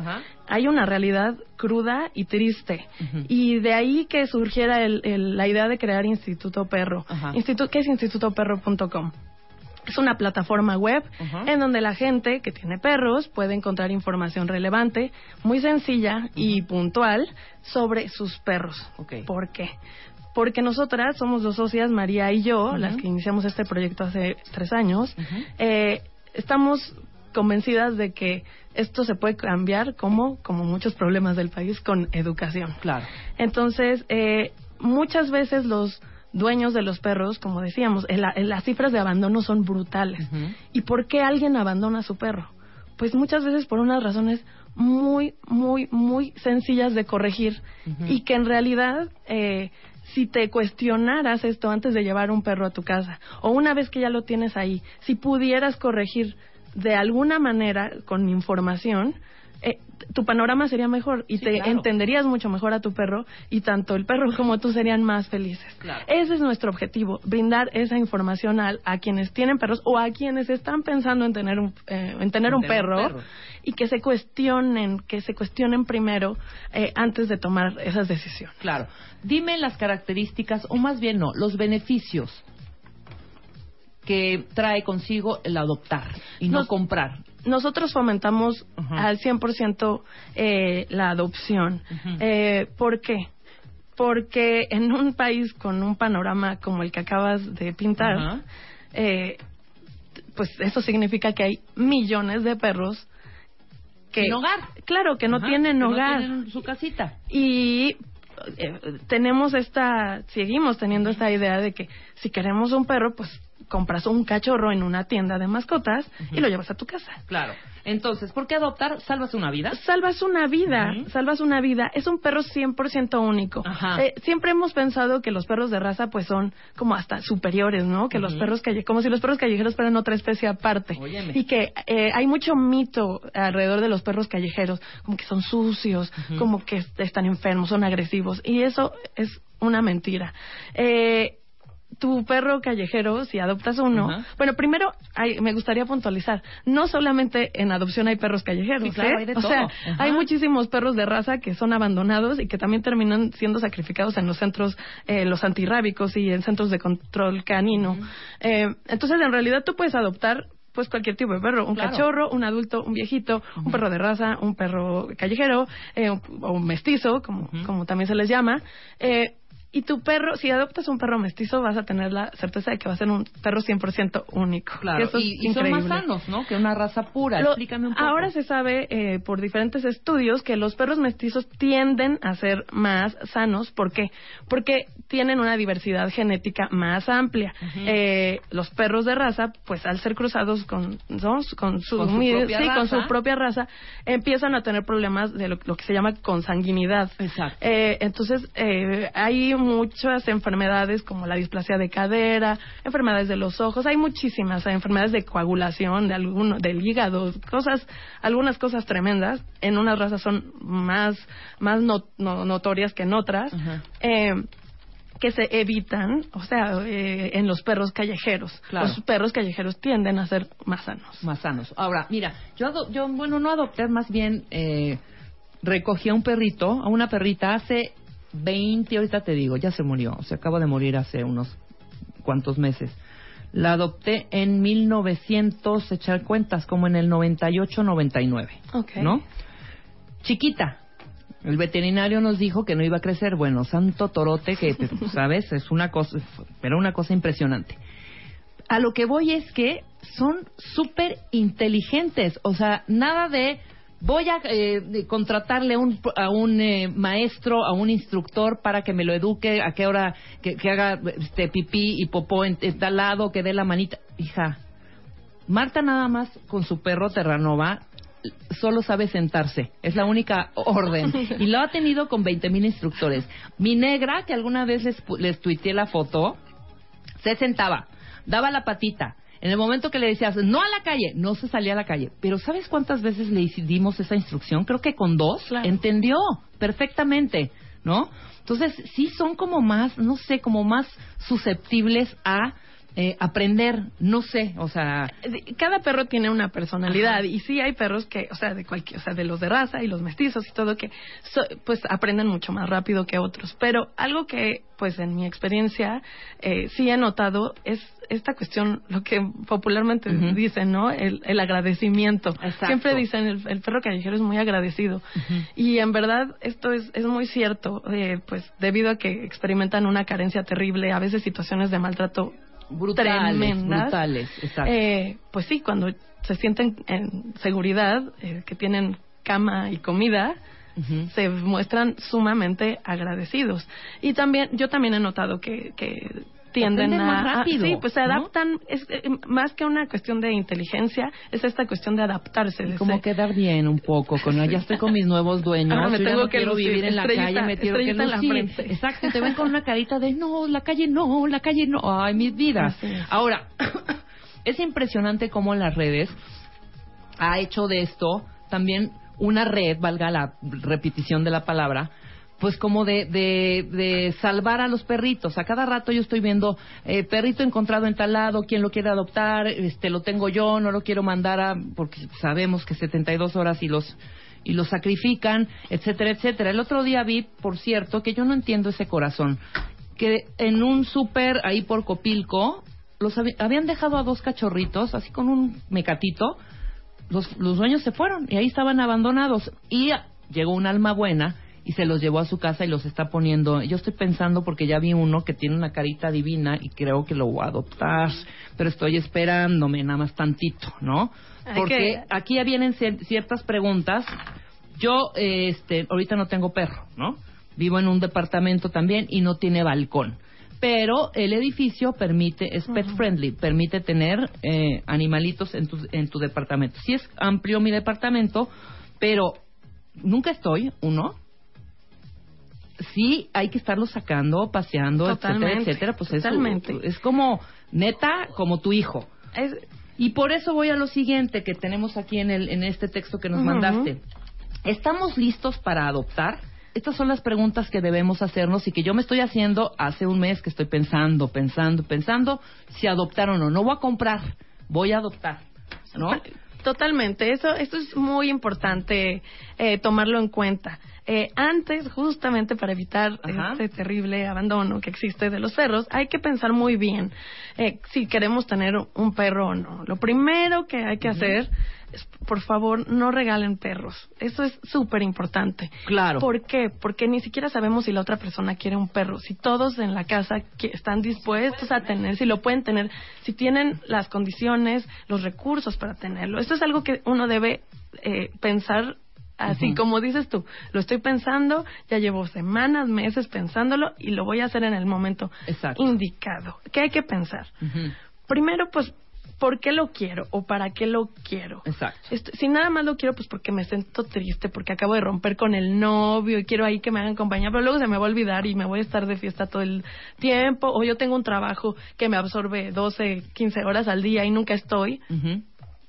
hay una realidad cruda y triste. Y de ahí que surgiera el- el- la idea de crear Instituto Perro. Institu- ¿Qué es institutoperro.com? Es una plataforma web en donde la gente que tiene perros puede encontrar información relevante, muy sencilla y puntual sobre sus perros. ¿Por qué? Porque nosotras somos dos socias, María y yo, las que iniciamos este proyecto hace tres años. Eh, estamos convencidas de que esto se puede cambiar como, como muchos problemas del país con educación.
Claro.
Entonces, eh, muchas veces los dueños de los perros, como decíamos, el- el- las cifras de abandono son brutales. ¿Y por qué alguien abandona a su perro? Pues muchas veces por unas razones muy, muy, muy sencillas de corregir y que en realidad, eh, si te cuestionaras esto antes de llevar un perro a tu casa o una vez que ya lo tienes ahí, si pudieras corregir de alguna manera con información, eh, tu panorama sería mejor y
Sí,
te
claro.
entenderías mucho mejor a tu perro y tanto el perro como tú serían más felices.
Claro.
Ese es nuestro objetivo, brindar esa información a, a quienes tienen perros o a quienes están pensando en tener un, eh, en tener un perro, y que se cuestionen, que se cuestionen primero eh, antes de tomar esas decisiones.
Claro. Dime las características, o más bien no, los beneficios que trae consigo el adoptar y no comprar.
Nosotros fomentamos
Ajá.
al 100% eh, la adopción. Eh, ¿Por qué? Porque en un país con un panorama como el que acabas de pintar, eh, pues eso significa que hay millones de perros que
Sin hogar.
claro que no tienen
que
hogar
No tienen su casita.
y eh, tenemos esta, seguimos teniendo esta idea de que si queremos un perro, pues compras un cachorro en una tienda de mascotas y lo llevas a tu casa.
Claro. Entonces, ¿por qué adoptar? ¿Salvas una vida?
Salvas una vida, salvas una vida. Es un perro 100% único.
Ajá.
Eh, siempre hemos pensado que los perros de raza pues son como hasta superiores, ¿no? Que los perros calle como si los perros callejeros fueran otra especie aparte.
Óyeme.
Y que eh, hay mucho mito alrededor de los perros callejeros, como que son sucios, como que est- están enfermos, son agresivos. Y eso es una mentira. Eh, tu perro callejero, si adoptas uno, bueno, primero hay- me gustaría puntualizar, no solamente en adopción hay perros callejeros,
Sí, claro,
¿eh?
hay de
o
todo.
sea, hay muchísimos perros de raza que son abandonados y que también terminan siendo sacrificados en los centros, eh, los antirrábicos y en centros de control canino. Eh, entonces, en realidad tú puedes adoptar pues cualquier tipo de perro, un
Claro.
cachorro, un adulto, un viejito, un perro de raza, un perro callejero, eh, o un mestizo, como, como también se les llama. Eh, y tu perro, si adoptas un perro mestizo, vas a tener la certeza de que va a ser un perro 100% único.
Claro.
Y eso es
y, son más sanos, ¿no? Que una raza pura.
Lo-
Explícame un poco.
Ahora se sabe eh, por diferentes estudios que los perros mestizos tienden a ser más sanos. ¿Por qué? Porque tienen una diversidad genética más amplia. Eh, los perros de raza, pues al ser cruzados con, ¿no? con, su,
Con su
mi-
propia
sí, con su propia raza, empiezan a tener problemas de lo, lo que se llama consanguinidad.
Exacto.
Eh, entonces, eh, hay muchas enfermedades como la displasia de cadera, enfermedades de los ojos, hay muchísimas, hay enfermedades de coagulación, de alguno, del hígado, cosas, algunas cosas tremendas. En unas razas son más, más no- no- notorias que en otras. Eh, que se evitan, o sea, eh, en los perros callejeros.
Claro.
Los perros callejeros tienden a ser más sanos.
más sanos. Ahora, mira, yo, ado- yo bueno, no adopté, más bien eh, recogí a un perrito, a una perrita hace 20, ahorita te digo, ya se murió, se acaba de morir hace unos cuantos meses. La adopté en 1900, echar cuentas, como en el 98, 99,
Ok.
¿no? Chiquita. El veterinario nos dijo que no iba a crecer. Bueno, santo torote que, ¿sabes? Es una cosa, era una cosa impresionante a lo que voy es que son súper inteligentes. O sea, nada de voy a eh, contratarle a un, a un eh, maestro, a un instructor para que me lo eduque, a qué hora que, que haga este pipí y popó en, en tal lado, que dé la manita. Hija, Marta nada más con su perro Terranova solo sabe sentarse. Es la única orden. Y lo ha tenido con 20 mil instructores. Mi negra, que alguna vez les, les tuiteé la foto, se sentaba, daba la patita. En el momento que le decías, no a la calle, no se salía a la calle. Pero ¿sabes cuántas veces le dimos esa instrucción? Creo que con dos.
Claro.
Entendió perfectamente, ¿no? Entonces, sí son como más, no sé, como más susceptibles a eh, aprender, no sé, o sea...
cada perro tiene una personalidad
Ajá.
y sí hay perros que, o sea, de cualquier, o sea, de los de raza y los mestizos y todo que so- pues aprenden mucho más rápido que otros, pero algo que pues en mi experiencia eh, sí he notado es esta cuestión, lo que popularmente dicen, ¿no? El, el agradecimiento.
Exacto.
Siempre dicen el, el perro callejero es muy agradecido y en verdad esto es, es muy cierto, eh, pues debido a que experimentan una carencia terrible, a veces situaciones de maltrato
Brutales,
tremendas.
brutales, exacto.
Eh, pues sí, cuando se sienten en seguridad, eh, que tienen cama y comida, se muestran sumamente agradecidos. Y también, yo también he notado que, que tienden
Aprenden
a,
más
a-
rápido,
sí, pues se
¿no?
adaptan, es, eh, más que una cuestión de inteligencia, es esta cuestión de adaptarse.
Y
de
como
ser-
quedar bien un poco con ya estoy con mis nuevos dueños
Ahora me tengo
no
que
quiero
lucir,
vivir en la calle me quiero que
en la frente.
exacto te ven con una carita de no la calle no la calle no ay mis vidas ahora es impresionante cómo las redes ha hecho de esto también una red valga la repetición de la palabra pues como de, de, de salvar a los perritos. A cada rato yo estoy viendo eh, perrito encontrado en tal lado, quién lo quiere adoptar, este lo tengo yo, no lo quiero mandar a porque sabemos que 72 horas y los y los sacrifican, etcétera, etcétera. El otro día vi, por cierto, que yo no entiendo ese corazón, que en un súper ahí por Copilco los habían dejado a dos cachorritos así con un mecatito los, los dueños se fueron y ahí estaban abandonados. Y llegó un alma buena y se los llevó a su casa y los está poniendo. Yo estoy pensando porque ya vi uno que tiene una carita divina y creo que lo voy a adoptar, pero estoy esperándome nada más tantito, ¿no? Porque
que-
aquí ya vienen cier- ciertas preguntas. Yo, eh, este, ahorita no tengo perro, ¿no? Vivo en un departamento también y no tiene balcón. Pero el edificio permite, es pet friendly, permite tener eh, animalitos en tu, en tu departamento. Sí es amplio mi departamento, pero nunca estoy, uno. Sí hay que estarlo sacando, paseando, etcétera,
Totalmente,
etcétera. Pues
totalmente.
es como, neta, como tu hijo.
Es-
Y por eso voy a lo siguiente que tenemos aquí en, el, en este texto que nos mandaste. ¿Estamos listos para adoptar? Estas son las preguntas que debemos hacernos y que yo me estoy haciendo hace un mes que estoy pensando, pensando, pensando si adoptar o no. No voy a comprar, voy a adoptar, ¿no?
Totalmente, eso, esto es muy importante eh, tomarlo en cuenta. Eh, antes, justamente para evitar
Ajá.
este terrible abandono que existe de los perros, hay que pensar muy bien eh, si queremos tener un perro o no. Lo primero que hay que hacer es, por favor, no regalen perros. Eso es súper importante.
Claro.
¿Por qué? Porque ni siquiera sabemos si la otra persona quiere un perro. Si todos en la casa que- están dispuestos a tener, si lo pueden tener, si tienen las condiciones, los recursos para tenerlo. Esto es algo que uno debe eh, pensar así como dices tú. Lo estoy pensando, ya llevo semanas, meses pensándolo y lo voy a hacer en el momento
Exacto.
indicado. ¿Qué hay que pensar? Primero, pues, ¿por qué lo quiero o para qué lo quiero?
Exacto.
Esto- si nada más lo quiero, pues porque me siento triste, porque acabo de romper con el novio y quiero ahí que me hagan compañía, pero luego se me va a olvidar y me voy a estar de fiesta todo el tiempo, o yo tengo un trabajo que me absorbe 12, 15 horas al día y nunca estoy,
Ujú.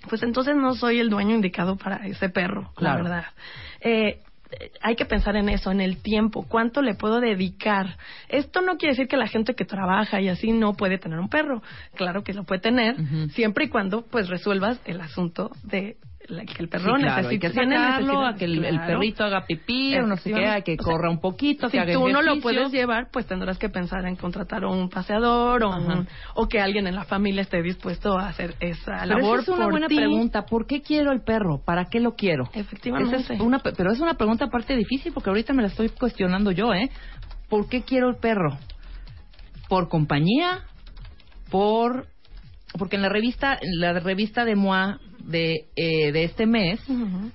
Pues entonces no soy el dueño indicado para ese perro,
Claro.
la verdad. Eh, hay que pensar en eso, en el tiempo, cuánto le puedo dedicar. Esto no quiere decir que la gente que trabaja y así no puede tener un perro. Claro que lo puede tener, siempre y cuando pues resuelvas el asunto de que el perro
Sí, claro, hay que sacarlo, a que el, perrito haga pipí o no sé qué, a que
sea,
corra un poquito,
Si
que haga
tú no lo puedes llevar, pues tendrás que pensar en contratar a un paseador o, un- o que alguien en la familia esté dispuesto a hacer esa
Pero
labor
esa es una
por
buena
ti.
pregunta. ¿Por qué quiero el perro? ¿Para qué lo quiero?
Efectivamente.
Es una, pe- pero es una pregunta aparte difícil porque ahorita me la estoy cuestionando yo, ¿eh? ¿Por qué quiero el perro? ¿Por compañía? ¿Por...? Porque en la revista, en la revista de MOA de, eh, de este mes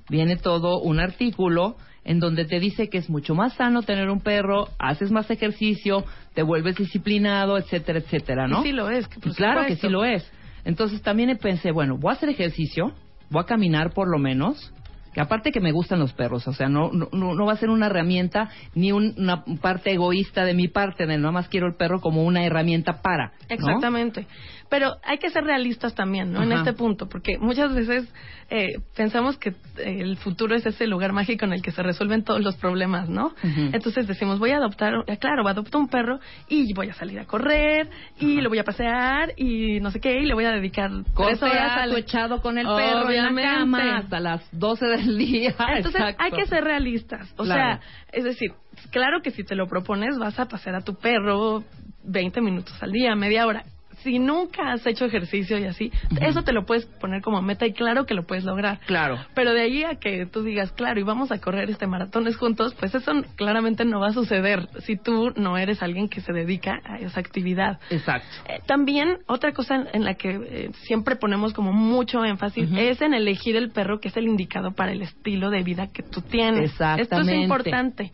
viene todo un artículo en donde te dice que es mucho más sano tener un perro, haces más ejercicio, te vuelves disciplinado, etcétera, etcétera, ¿no?
Y sí lo es. que por
claro que sí lo es. Entonces también pensé, bueno, voy a hacer ejercicio, voy a caminar por lo menos, que aparte que me gustan los perros, o sea, no, no, no no va a ser una herramienta ni un- una parte egoísta de mi parte, de nada más quiero el perro como una herramienta para. ¿no?
Exactamente. Pero hay que ser realistas también, ¿no? En este punto, porque muchas veces eh, pensamos que eh, el futuro es ese lugar mágico en el que se resuelven todos los problemas, ¿no? Entonces decimos, voy a adoptar, eh, claro, adopto un perro y voy a salir a correr y lo voy a pasear y no sé qué, y le voy a dedicar tres horas al
echado con el perro en la
Obviamente.
cama hasta las 12 del día.
Entonces
Exacto.
hay que ser realistas. O
Claro.
sea, es decir, claro que si te lo propones vas a pasear a tu perro 20 minutos al día, media hora. Si nunca has hecho ejercicio y así, eso te lo puedes poner como meta y claro que lo puedes lograr.
Claro.
Pero de ahí a que tú digas, claro, y vamos a correr este maratones juntos, pues eso claramente no va a suceder si tú no eres alguien que se dedica a esa actividad.
Exacto.
Eh, también otra cosa en, en la que eh, siempre ponemos como mucho énfasis es en elegir el perro que es el indicado para el estilo de vida que tú tienes. Esto es
Exactamente.
importante.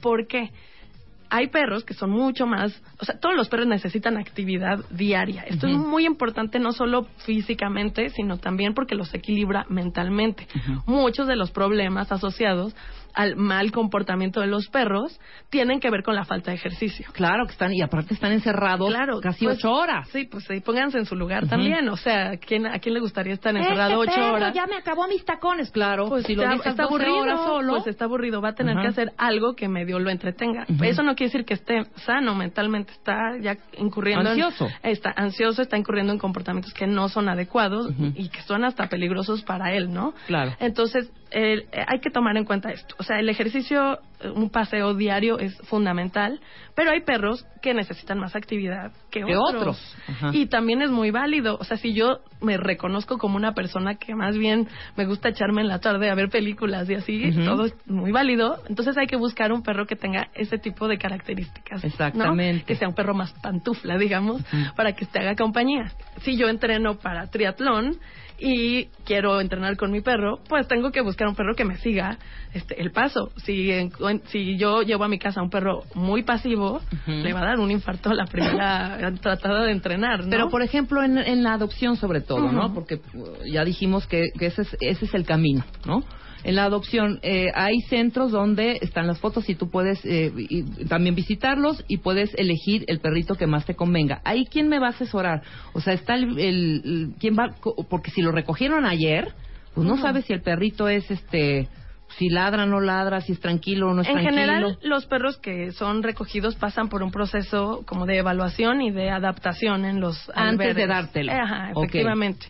¿Por qué? Hay perros que son mucho más, o sea, todos los perros necesitan actividad diaria. Esto es muy importante no solo físicamente, sino también porque los equilibra mentalmente. Muchos de los problemas asociados al mal comportamiento de los perros tienen que ver con la falta de ejercicio.
Claro que están, y aparte están encerrados
Claro,
casi
pues,
ocho horas.
Sí, pues sí, pónganse en su lugar también. O sea, ¿a quién, ¿a quién le gustaría estar encerrado
Este
ocho
perro
horas?
ya me acabó mis tacones, claro.
Pues
si lo
está, está
12
aburrido,
solo,
pues está aburrido. Va a tener que hacer algo que medio lo entretenga.
Ujú.
Eso no quiere decir que esté sano mentalmente. Está ya incurriendo
Ansioso.
En, está ansioso, está incurriendo en comportamientos que no son adecuados y que son hasta peligrosos para él, ¿no?
Claro.
Entonces, eh, hay que tomar en cuenta esto. O sea, el ejercicio, eh, un paseo diario es fundamental, pero hay perros que necesitan más actividad que,
Que otros.
Y también es muy válido. O sea, si yo me reconozco como una persona que más bien me gusta echarme en la tarde a ver películas y así, todo es muy válido, entonces hay que buscar un perro que tenga ese tipo de características. ¿no?
Exactamente.
Que sea un perro más pantufla, digamos, para que te haga compañía. Si yo entreno para triatlón y quiero entrenar con mi perro, pues tengo que buscar un perro que me siga este, el paso. Si en- si yo llevo a mi casa un perro muy pasivo, le va a dar un infarto a la primera tratada de entrenar, ¿no?
Pero, por ejemplo, en, en la adopción sobre todo, ¿no? Porque uh, ya dijimos que, que ese, es, ese es el camino, ¿no? En la adopción eh, hay centros donde están las fotos y tú puedes eh, y- también visitarlos y puedes elegir el perrito que más te convenga. Ahí, ¿quién me va a asesorar? O sea, está el... el- el- ¿Quién va? Porque si lo recogieron ayer, pues no sabes si el perrito es este... Si ladra, no ladra, si es tranquilo o no es
en
tranquilo.
general, los perros que son recogidos pasan por un proceso como de evaluación y de adaptación en los
Antes de dártelo.
Ajá, efectivamente.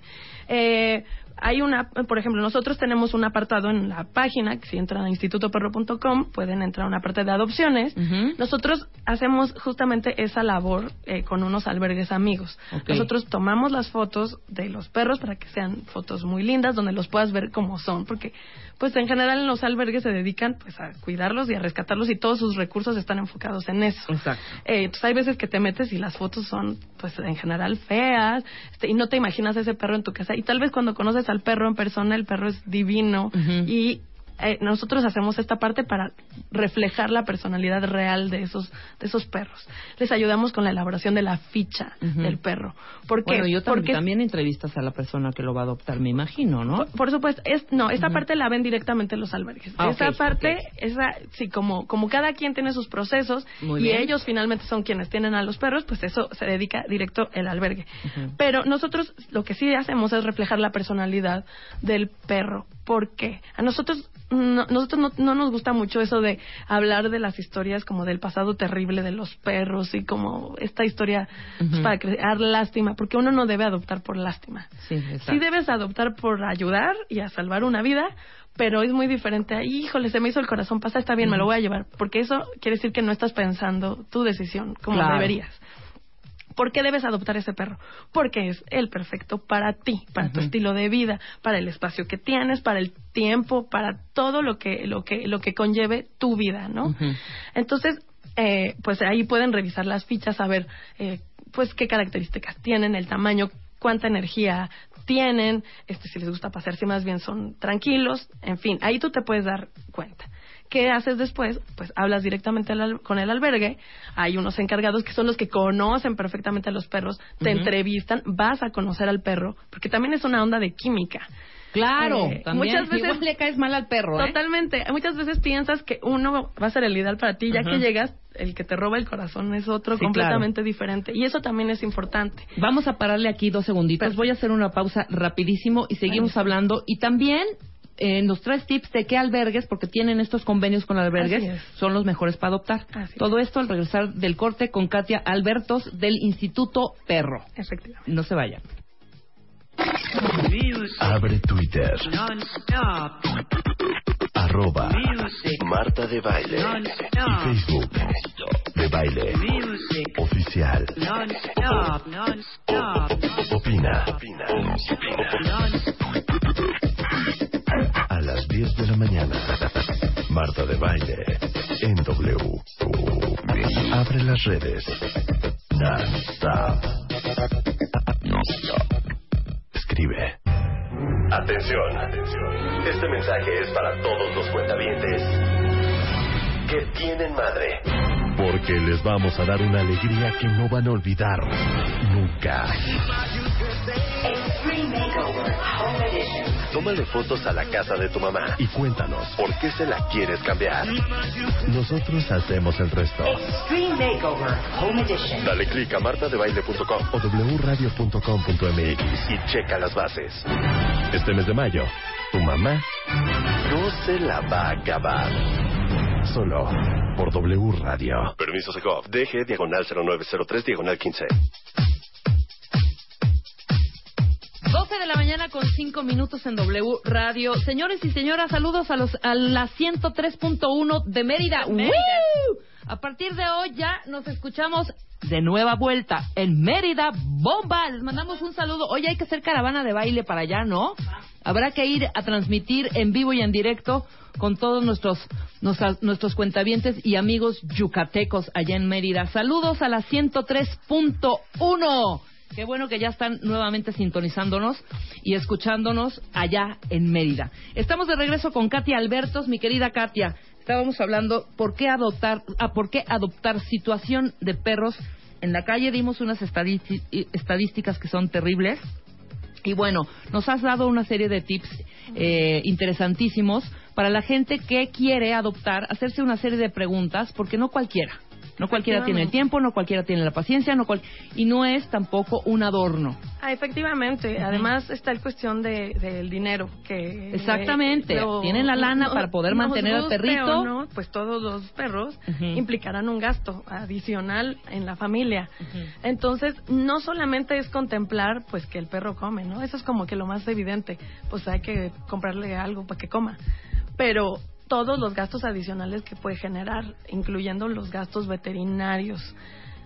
Eh, hay una, por ejemplo, nosotros tenemos un apartado en la página, que si entran a institutoperro.com pueden entrar a una parte de adopciones. Nosotros hacemos justamente esa labor eh, con unos albergues amigos. Nosotros tomamos las fotos de los perros para que sean fotos muy lindas, donde los puedas ver como son, porque pues en general en los albergues se dedican pues a cuidarlos y a rescatarlos y todos sus recursos están enfocados en eso.
Exacto.
Eh, entonces hay veces que te metes y las fotos son pues en general feas este, y no te imaginas ese perro en tu casa y tal vez cuando conoces al perro en persona el perro es divino y eh, nosotros hacemos esta parte para reflejar la personalidad real de esos de esos perros. Les ayudamos con la elaboración de la ficha del perro. ¿Por qué?
Bueno, yo tam-
Porque
también entrevistas a la persona que lo va a adoptar, me imagino, ¿no?
por, por supuesto, es, no, esta parte la ven directamente los albergues.
Ah,
esa
ok,
parte, esa, sí, como, como cada quien tiene sus procesos
Muy
y
bien.
ellos finalmente son quienes tienen a los perros, pues eso se dedica directo el albergue. Pero nosotros lo que sí hacemos es reflejar la personalidad del perro. ¿Por qué? A nosotros no, nosotros no, no nos gusta mucho eso de hablar de las historias como del pasado terrible de los perros y como esta historia pues, para crear lástima, porque uno no debe adoptar por lástima.
Sí, exacto.
Sí debes adoptar por ayudar y a salvar una vida, pero es muy diferente a, híjole, se me hizo el corazón pasa, está bien, me lo voy a llevar, porque eso quiere decir que no estás pensando tu decisión como
Claro.
deberías. ¿Por qué debes adoptar ese perro? Porque es el perfecto para ti, para tu estilo de vida, para el espacio que tienes, para el tiempo, para todo lo que lo que lo que conlleve tu vida, ¿no? Entonces, eh, pues ahí pueden revisar las fichas, a ver, eh, pues qué características tienen, el tamaño, cuánta energía tienen, este, si les gusta pasear, si más bien son tranquilos, en fin, ahí tú te puedes dar cuenta. ¿Qué haces después? Pues hablas directamente con el albergue. Hay unos encargados que son los que conocen perfectamente a los perros, te entrevistan, vas a conocer al perro, porque también es una onda de química.
Claro,
Eh,
también.
muchas veces-
Igual le caes mal al perro, ¿eh?
Totalmente. Muchas veces piensas que uno va a ser el ideal para ti, ya que llegas, el que te roba el corazón es otro
Sí,
completamente diferente. Y eso también es importante.
Vamos a pararle aquí dos segunditos.
Perfecto.
Voy a hacer una pausa rapidísimo y seguimos hablando. Y también eh, nos traes tips de qué albergues, porque tienen estos convenios con albergues, son los mejores para adoptar.
Así es.
Todo esto al regresar del corte con Katia Albertos del Instituto Perro.
Efectivamente.
No se vayan.
Abre Twitter. Arroba Marta de Baile. Y Facebook. De Baile. Oficial. Opina. A las 10 de la mañana. Marta de Baile. En W. Abre las redes. Non-stop. Escribe. Atención, atención. Este mensaje es para todos los cuentavientes que tienen madre. Porque les vamos a dar una alegría que no van a olvidar nunca. Tómale fotos a la casa de tu mamá y cuéntanos por qué se la quieres cambiar. Nosotros hacemos el resto. Dale clic a martadebaile.com o wradio.com.mx y checa las bases. Este mes de mayo, tu mamá no se la va a acabar. Solo por W Radio. Permiso Segov. DG diagonal 0903 diagonal 15.
12 de la mañana con 5 minutos en W Radio. Señores y señoras, saludos a los a la 103.1 de Mérida. ¡Woo! A partir de hoy ya nos escuchamos de nueva vuelta en Mérida. ¡Bomba! Les mandamos un saludo. Hoy hay que hacer caravana de baile para allá, ¿no? Habrá que ir a transmitir en vivo y en directo con todos nuestros nuestras- nuestros cuentavientes y amigos yucatecos allá en Mérida. Saludos a la 103.1. Qué bueno que ya están nuevamente sintonizándonos y escuchándonos allá en Mérida. Estamos de regreso con Katia Albertos, mi querida Katia. estábamos hablando por qué adoptar, ah, por qué adoptar situación de perros en la calle. Dimos unas estadísti- estadísticas que son terribles. Y bueno, nos has dado una serie de tips eh, interesantísimos para la gente que quiere adoptar, hacerse una serie de preguntas, porque no cualquiera. No cualquiera tiene el tiempo, no cualquiera tiene la paciencia, no cual- y no es tampoco un adorno.
Ah, efectivamente. Además está el cuestión de, del dinero que
Exactamente. Tienen la lana para poder mantener al perrito.
no, pues todos los perros implicarán un gasto adicional en la familia. Entonces, no solamente es contemplar pues que el perro come, ¿no? Eso es como que lo más evidente. Pues hay que comprarle algo para que coma. Pero todos los gastos adicionales que puede generar, incluyendo los gastos veterinarios.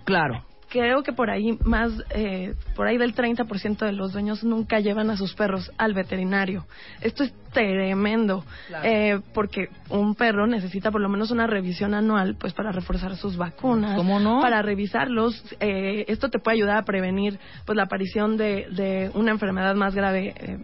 Claro.
Creo que por ahí más, eh, por ahí del 30% de los dueños nunca llevan a sus perros al veterinario. Esto es tremendo,
Claro.
eh, porque un perro necesita por lo menos una revisión anual, pues para reforzar sus vacunas,
¿Cómo no?
para revisarlos. Eh, esto te puede ayudar a prevenir, pues la aparición de, de una enfermedad más grave, eh,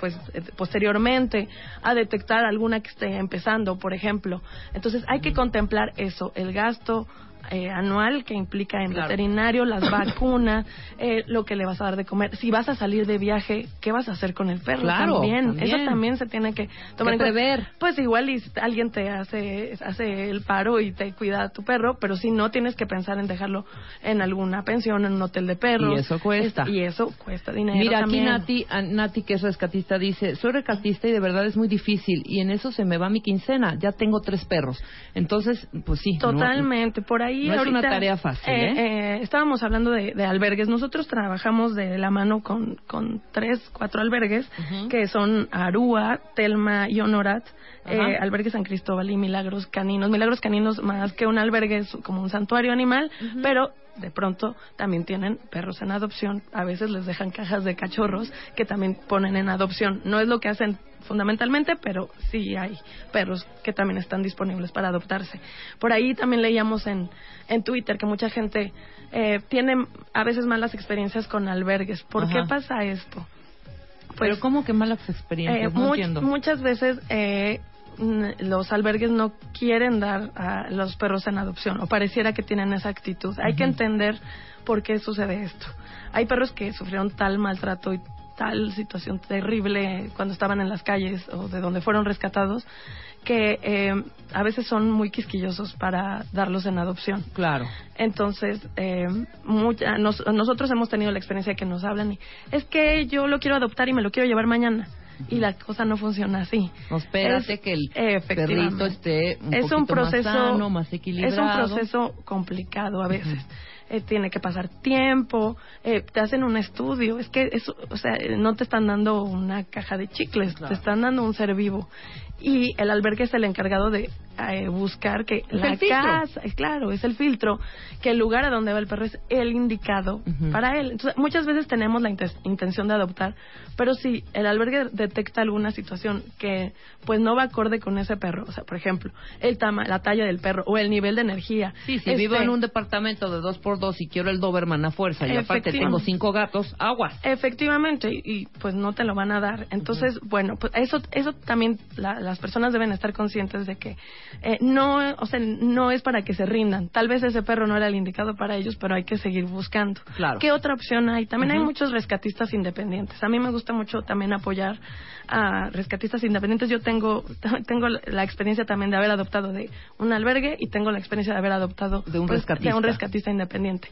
pues eh, posteriormente, a detectar alguna que esté empezando, por ejemplo. Entonces hay que contemplar eso, el gasto eh, anual que implica en
Claro.
veterinario, las vacunas, eh, lo que le vas a dar de comer. Si vas a salir de viaje, ¿qué vas a hacer con el perro?
Claro,
también.
también.
Eso también se tiene que tomar
Que
en cuenta. Pues igual y alguien te hace, hace el paro y te cuida a tu perro, pero si no tienes que pensar en dejarlo en alguna pensión, en un hotel de perros.
Y eso cuesta.
Es- y eso cuesta dinero.
Mira, aquí
también.
Nati, a- Nati, que es rescatista, dice, soy rescatista y de verdad es muy difícil y en eso se me va mi quincena, ya tengo tres perros. Entonces, pues sí. no-
Totalmente, por ahí.
No es una tarea fácil, ¿eh?
eh, estábamos hablando de, de albergues. Nosotros trabajamos de la mano con, con tres, cuatro albergues, que son Arúa, Telma y Honorat. Eh, albergue San Cristóbal y Milagros Caninos. Milagros Caninos, más que un albergue, es como un santuario animal, pero de pronto también tienen perros en adopción. A veces les dejan cajas de cachorros que también ponen en adopción. No es lo que hacen fundamentalmente, pero sí hay perros que también están disponibles para adoptarse. Por ahí también leíamos en, en Twitter que mucha gente eh, tiene a veces malas experiencias con albergues. ¿Por
Ajá.
qué pasa esto?
Pero ¿cómo que malas experiencias?
Eh,
no
much-
entiendo.
Muchas veces eh, los albergues no quieren dar a los perros en adopción o pareciera que tienen esa actitud. Hay que entender por qué sucede esto. Hay perros que sufrieron tal maltrato y tal situación terrible cuando estaban en las calles o de donde fueron rescatados que eh, a veces son muy quisquillosos para darlos en adopción.
Claro.
Entonces, eh, mucha- nos- nosotros hemos tenido la experiencia que nos hablan y es que yo lo quiero adoptar y me lo quiero llevar mañana. Y la cosa no funciona así.
Espérate
Es-
que el perrito esté un
es un
poquito
proceso
más sano, más
es
equilibrado.
un proceso complicado a veces Eh, tiene que pasar tiempo eh, te hacen un estudio. Es que eso o sea eh, no te están dando una caja de chicles
Claro.
te están dando un ser vivo. Y el albergue es el encargado de eh, buscar que
Es
la casa es claro es el filtro que el lugar a donde va el perro es el indicado para él. Entonces muchas veces tenemos la inten- intención de adoptar pero si el albergue detecta alguna situación que pues no va acorde con ese perro o sea por ejemplo el tama la talla del perro o el nivel de energía.
Sí, si
este,
vivo en un departamento de dos por dos y quiero el Doberman a fuerza y aparte tengo cinco gatos, aguas.
Efectivamente, y, y, pues no te lo van a dar. Entonces, bueno, pues eso, eso también la- las personas deben estar conscientes de que eh, no, o sea, no es para que se rindan. Tal vez ese perro no era el indicado para ellos, pero hay que seguir buscando.
Claro.
¿Qué otra opción hay? También hay muchos rescatistas independientes. A mí me gusta mucho también apoyar a rescatistas independientes. Yo tengo, tengo la experiencia también de haber adoptado de un albergue y tengo la experiencia de haber adoptado
De un
pues,
rescatista.
de un rescatista independiente independiente.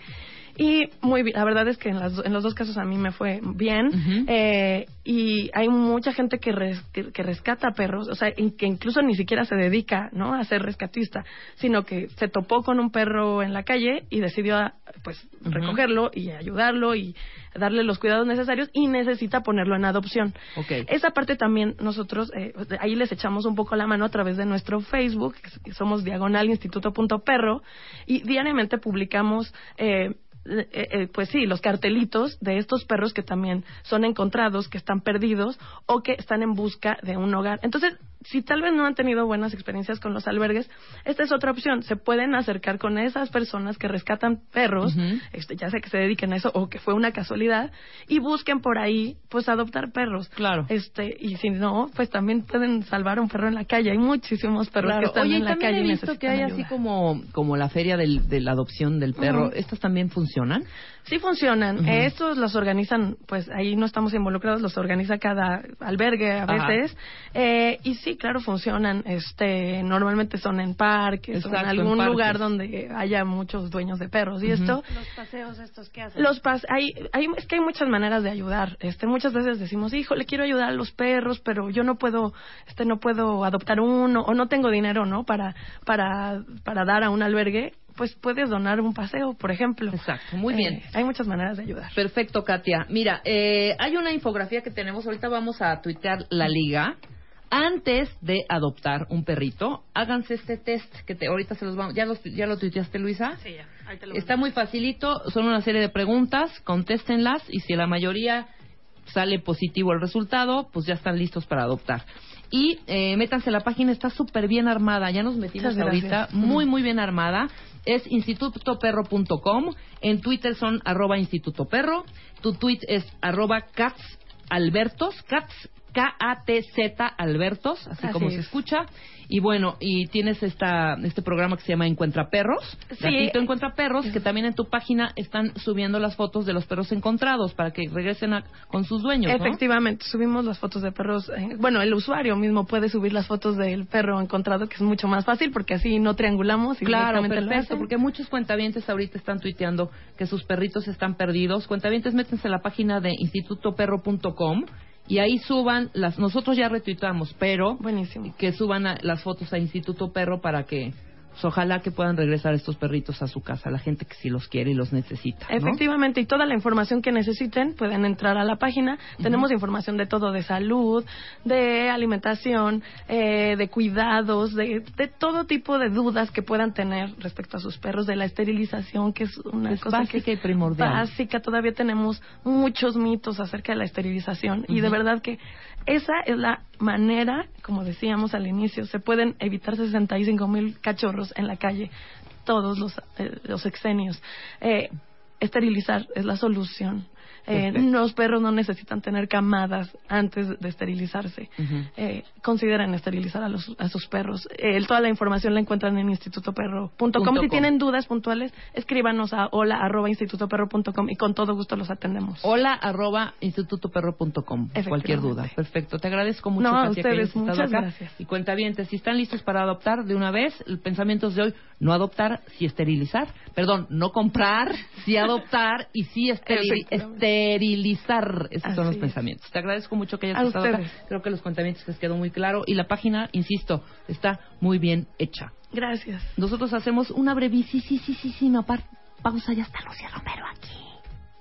Y muy bien, la verdad es que en, las- en los dos casos a mí me fue bien. Eh, y hay mucha gente que, res- que, que rescata perros, o sea, que incluso ni siquiera se dedica ¿no? a ser rescatista, sino que se topó con un perro en la calle y decidió ah, pues recogerlo y ayudarlo y darle los cuidados necesarios y necesita ponerlo en adopción. Esa parte también nosotros, eh, ahí les echamos un poco la mano a través de nuestro Facebook, que somos diagonal instituto.perro, y diariamente publicamos, eh, eh, eh, pues sí, los cartelitos de estos perros que también son encontrados, que están perdidos o que están en busca de un hogar. Entonces, si tal vez no han tenido buenas experiencias con los albergues, esta es otra opción. Se pueden acercar con esas personas que rescatan perros, este, ya sea que se dediquen a eso o que fue una casualidad, y busquen por ahí, pues, adoptar perros.
Claro.
Este, y si no, pues también pueden salvar un perro en la calle. Hay muchísimos perros que están
Oye,
en la
también
calle
he
y
visto que hay
ayuda.
así como, como la feria del- de la adopción del perro.
Ujú.
¿Estas también funcionan?
Sí funcionan. Estos los organizan, pues ahí no estamos involucrados, los organiza cada albergue a veces. Eh, y sí, claro, funcionan. Este, normalmente son en parques o en
Exacto, en
algún
parques.
lugar donde haya muchos dueños de perros. Y esto,
Los paseos estos que hacen.
los pas hay, hay, es que hay muchas maneras de ayudar. Este, muchas veces decimos, hijo, le quiero ayudar a los perros, pero yo no puedo, este, no puedo adoptar uno o no tengo dinero, ¿no? Para, para, para dar a un albergue. Pues puedes donar un paseo, por ejemplo.
Exacto, muy bien.
Eh, hay muchas maneras de ayudar.
Perfecto, Katia. Mira, eh, hay una infografía que tenemos. Ahorita vamos a tuitear la liga. Antes de adoptar un perrito, háganse este test que te, ahorita se los vamos. ¿Ya, los, ¿Ya lo tuiteaste, Luisa?
Sí, ya. Ahí te lo
Está muy facilito. Son una serie de preguntas. Contéstenlas y si la mayoría sale positivo el resultado, pues ya están listos para adoptar. Y eh, métanse a la página, está súper bien armada. Ya nos metimos ahorita, muy, muy bien armada. Es institutoperro.com. En Twitter son arroba institutoperro. Tu tweet es arroba catsalbertos. Cats, K-A-T-Z Albertos, así,
Así
como
es.
se escucha. Y bueno, y tienes esta, este programa que se llama Encuentra Perros.
Sí.
Gatito Encuentra Perros, que también en tu página están subiendo las fotos de los perros encontrados para que regresen a- con sus dueños, ¿no?
Efectivamente, subimos las fotos de perros. eh, bueno, el usuario mismo puede subir las fotos del perro encontrado, que es mucho más fácil porque así no triangulamos y
Claro, perfecto, porque muchos cuentavientes ahorita están tuiteando que sus perritos están perdidos. Cuentavientes, métense a la página de institutoperro.com y ahí suban las. Nosotros ya retuitamos, pero
Buenísimo.
que suban a- las fotos a Instituto Perro para que pues, ojalá que puedan regresar estos perritos a su casa, la gente que sí los quiere y los necesita. ¿no?
Efectivamente, y toda la información que necesiten pueden entrar a la página. Tenemos información de todo, de salud, de alimentación, eh, de cuidados, de, de todo tipo de dudas que puedan tener respecto a sus perros, de la esterilización, que es una
Es
cosa que
básica
es
y primordial.
Básica, todavía tenemos muchos mitos acerca de la esterilización y de verdad que esa es la manera, como decíamos al inicio, se pueden evitar 65 mil cachorros en la calle todos los, eh, los exenios. Eh, esterilizar es la solución. Eh, los perros no necesitan tener camadas antes de esterilizarse. Eh, consideren esterilizar a, los, a sus perros. Eh, toda la información la encuentran en institutoperro.com. Si tienen dudas puntuales, escríbanos a hola arroba institutoperro.com y con todo gusto los atendemos.
Hola arroba institutoperro.com. Cualquier duda. Perfecto. Te agradezco mucho,
No, a
que
ustedes,
estado
muchas
acá.
gracias.
Y cuenta bien, si están listos para adoptar de una vez, el pensamiento es de hoy, no adoptar, sí esterilizar. Perdón, no comprar, sí adoptar y sí esteri-
Efectivamente.
Esterilizar. Esos son los
Así es.
pensamientos. Te agradezco mucho que hayas
A
estado acá.
ustedes.
Creo que los contamientos les quedó muy claro. Y la página, insisto, está muy bien hecha.
Gracias.
Nosotros hacemos una brevísima pausa. Ya está Lucía Romero aquí.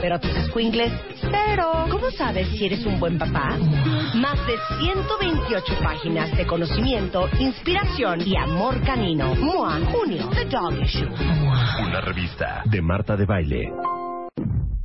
pero tus escuingles, cero. ¿Cómo sabes si eres un buen papá? Más de 128 páginas de conocimiento, inspiración y amor canino. MOA, junio, The Dog Issue.
Una revista de Marta de Baile.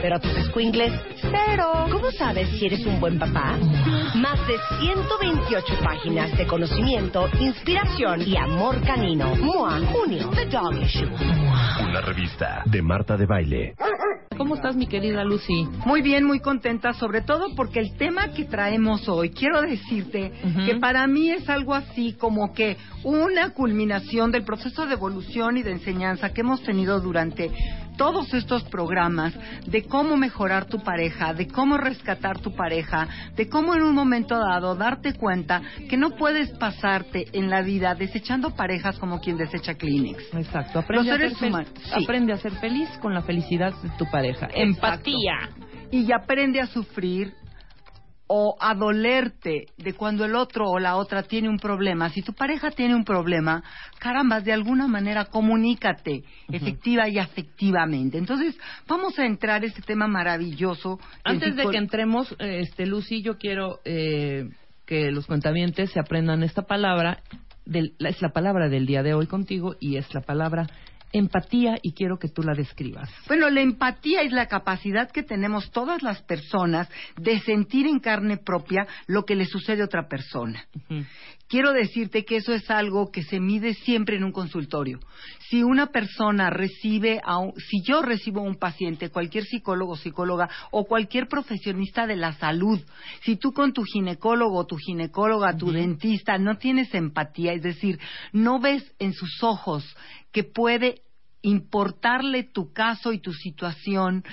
pero tus escuingles, cero. ¿Cómo sabes si eres un buen papá? Más de 128 páginas de conocimiento, inspiración y amor canino. MOA, junio, The Dog Issue.
Una revista de Marta de Baile.
¿Cómo estás, mi querida Lucy?
Muy bien, muy contenta, sobre todo porque el tema que traemos hoy, quiero decirte que para mí es algo así como que una culminación del proceso de evolución y de enseñanza que hemos tenido durante todos estos programas de cómo mejorar tu pareja, de cómo rescatar tu pareja, de cómo en un momento dado darte cuenta que no puedes pasarte en la vida desechando parejas como quien desecha Kleenex.
Exacto. Aprende,
Los
a ser
humanos, sí.
aprende a ser feliz con la felicidad de tu pareja. Empatía.
y aprende a sufrir o a dolerte de cuando el otro o la otra tiene un problema. Si tu pareja tiene un problema, caramba, de alguna manera comunícate efectiva y afectivamente. Entonces, vamos a entrar a este tema maravilloso.
Antes de que entremos, este Lucy, yo quiero eh, que los cuentavientes se aprendan esta palabra. Del, es la palabra del día de hoy contigo y es la palabra empatía y quiero que tú la describas.
Bueno, la empatía es la capacidad que tenemos todas las personas de sentir en carne propia lo que le sucede a otra persona. Quiero decirte que eso es algo que se mide siempre en un consultorio. Si una persona recibe, a un- si yo recibo a un paciente, cualquier psicólogo, psicóloga o cualquier profesionista de la salud, si tú con tu ginecólogo, tu ginecóloga, tu dentista no tienes empatía, es decir, no ves en sus ojos que puede importarle tu caso y tu situación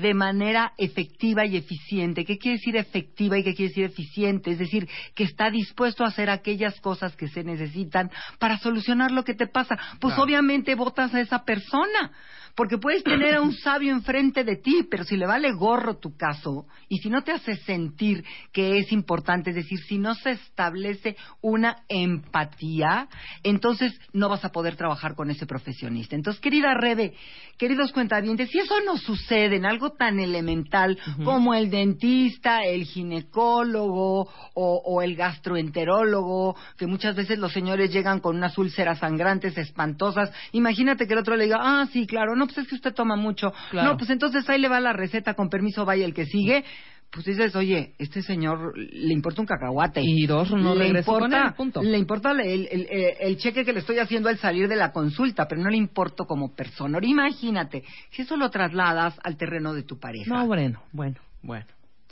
de manera efectiva y eficiente. ¿Qué quiere decir efectiva y qué quiere decir eficiente? Es decir, que está dispuesto a hacer aquellas cosas que se necesitan para solucionar lo que te pasa. Pues obviamente votas a esa persona. Porque puedes tener a un sabio enfrente de ti, pero si le vale gorro tu caso y si no te hace sentir que es importante, es decir, si no se establece una empatía, entonces no vas a poder trabajar con ese profesionista. Entonces, querida Rebe, queridos cuentavientes, si eso no sucede en algo tan elemental como el dentista, el ginecólogo o, o el gastroenterólogo, que muchas veces los señores llegan con unas úlceras sangrantes espantosas, imagínate que el otro le diga, ah, sí, claro, no, pues es que usted toma mucho.
Claro.
No, pues entonces ahí le va la receta, con permiso, vaya el que sigue. Pues dices, oye, este señor le importa un cacahuate.
Y dos, no
le
con
importa,
él, punto.
Le importa el, el- el- el cheque que le estoy haciendo al salir de la consulta, pero no le importo como persona. Ahora imagínate, si eso lo trasladas al terreno de tu pareja.
No, bueno, bueno, bueno.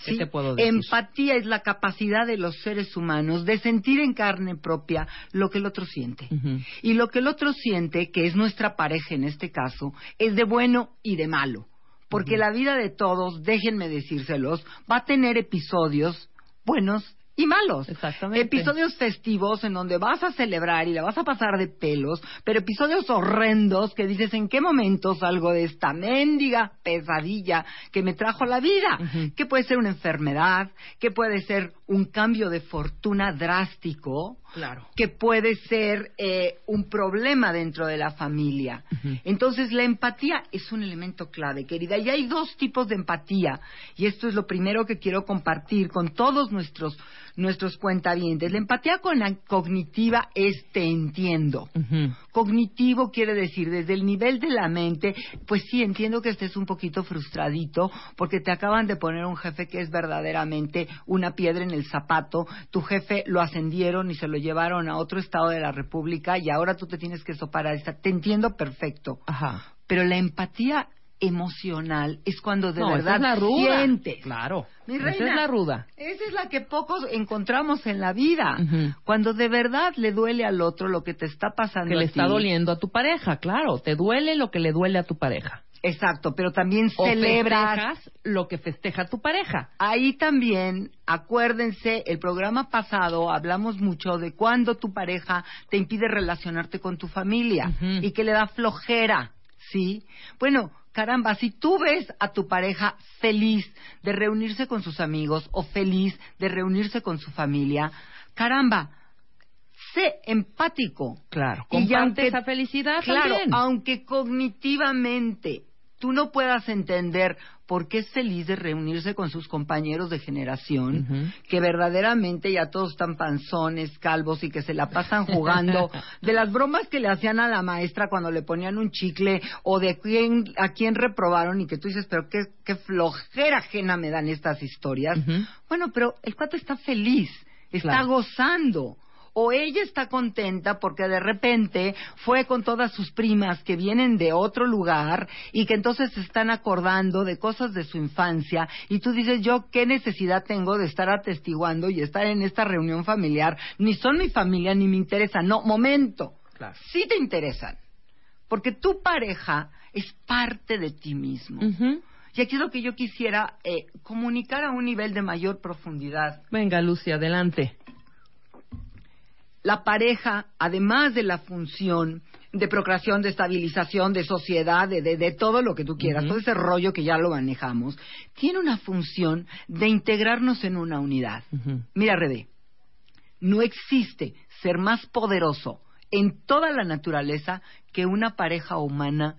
¿Qué
¿sí?
te puedo decir?
Empatía es la capacidad de los seres humanos de sentir en carne propia lo que el otro siente. Y lo que el otro siente, que es nuestra pareja en este caso, es de bueno y de malo. Porque la vida de todos, déjenme decírselos, va a tener episodios buenos y malos.
Exactamente.
Episodios festivos en donde vas a celebrar y la vas a pasar de pelos, pero episodios horrendos que dices en qué momento salgo de esta mendiga pesadilla que me trajo la vida. Que puede ser una enfermedad, que puede ser un cambio de fortuna drástico,
Claro.
que puede ser eh, un problema dentro de la familia. Entonces, la empatía es un elemento clave, querida. Y hay dos tipos de empatía. Y esto es lo primero que quiero compartir con todos nuestros, nuestros cuentavientes. La empatía con la cognitiva es te entiendo. Cognitivo quiere decir desde el nivel de la mente, pues sí, entiendo que estés un poquito frustradito porque te acaban de poner un jefe que es verdaderamente una piedra en el zapato. Tu jefe lo ascendieron y se lo llevaron a otro estado de la República y ahora tú te tienes que sopar a esta. Te entiendo perfecto.
Ajá.
Pero la empatía emocional es cuando de
no, esa
verdad
es la ruda.
sientes.
Claro.
Mi
Esa es la ruda.
Esa es la que pocos encontramos en la vida. Cuando de verdad le duele al otro lo que te está pasando
Que le
a
está
ti.
doliendo a tu pareja, claro. Te duele lo que le duele a tu pareja.
Exacto, pero también
O
celebras.
lo que festeja tu pareja.
Ahí también, acuérdense, el programa pasado hablamos mucho de cuando tu pareja te impide relacionarte con tu familia y que le da flojera, ¿sí? Bueno, caramba, si tú ves a tu pareja feliz de reunirse con sus amigos o feliz de reunirse con su familia, caramba, sé empático.
Claro.
Y aunque-
esa felicidad
Claro,
también.
aunque cognitivamente tú no puedas entender por qué es feliz de reunirse con sus compañeros de generación, que verdaderamente ya todos están panzones, calvos y que se la pasan jugando, de las bromas que le hacían a la maestra cuando le ponían un chicle o de quién, a quién reprobaron y que tú dices, pero qué, qué flojera ajena me dan estas historias. Bueno, pero el cuate está feliz, está
Claro.
gozando. O ella está contenta porque de repente fue con todas sus primas que vienen de otro lugar y que entonces se están acordando de cosas de su infancia y tú dices, yo qué necesidad tengo de estar atestiguando y estar en esta reunión familiar, ni son mi familia ni me interesan, no, momento, sí te interesan, porque tu pareja es parte de ti mismo. Y aquí es lo que yo quisiera eh, comunicar a un nivel de mayor profundidad.
Venga, Lucy, adelante.
La pareja, además de la función de procreación, de estabilización, de sociedad, de, de, de todo lo que tú quieras, todo ese rollo que ya lo manejamos, tiene una función de integrarnos en una unidad. Mira, Rebe, no existe ser más poderoso en toda la naturaleza que una pareja humana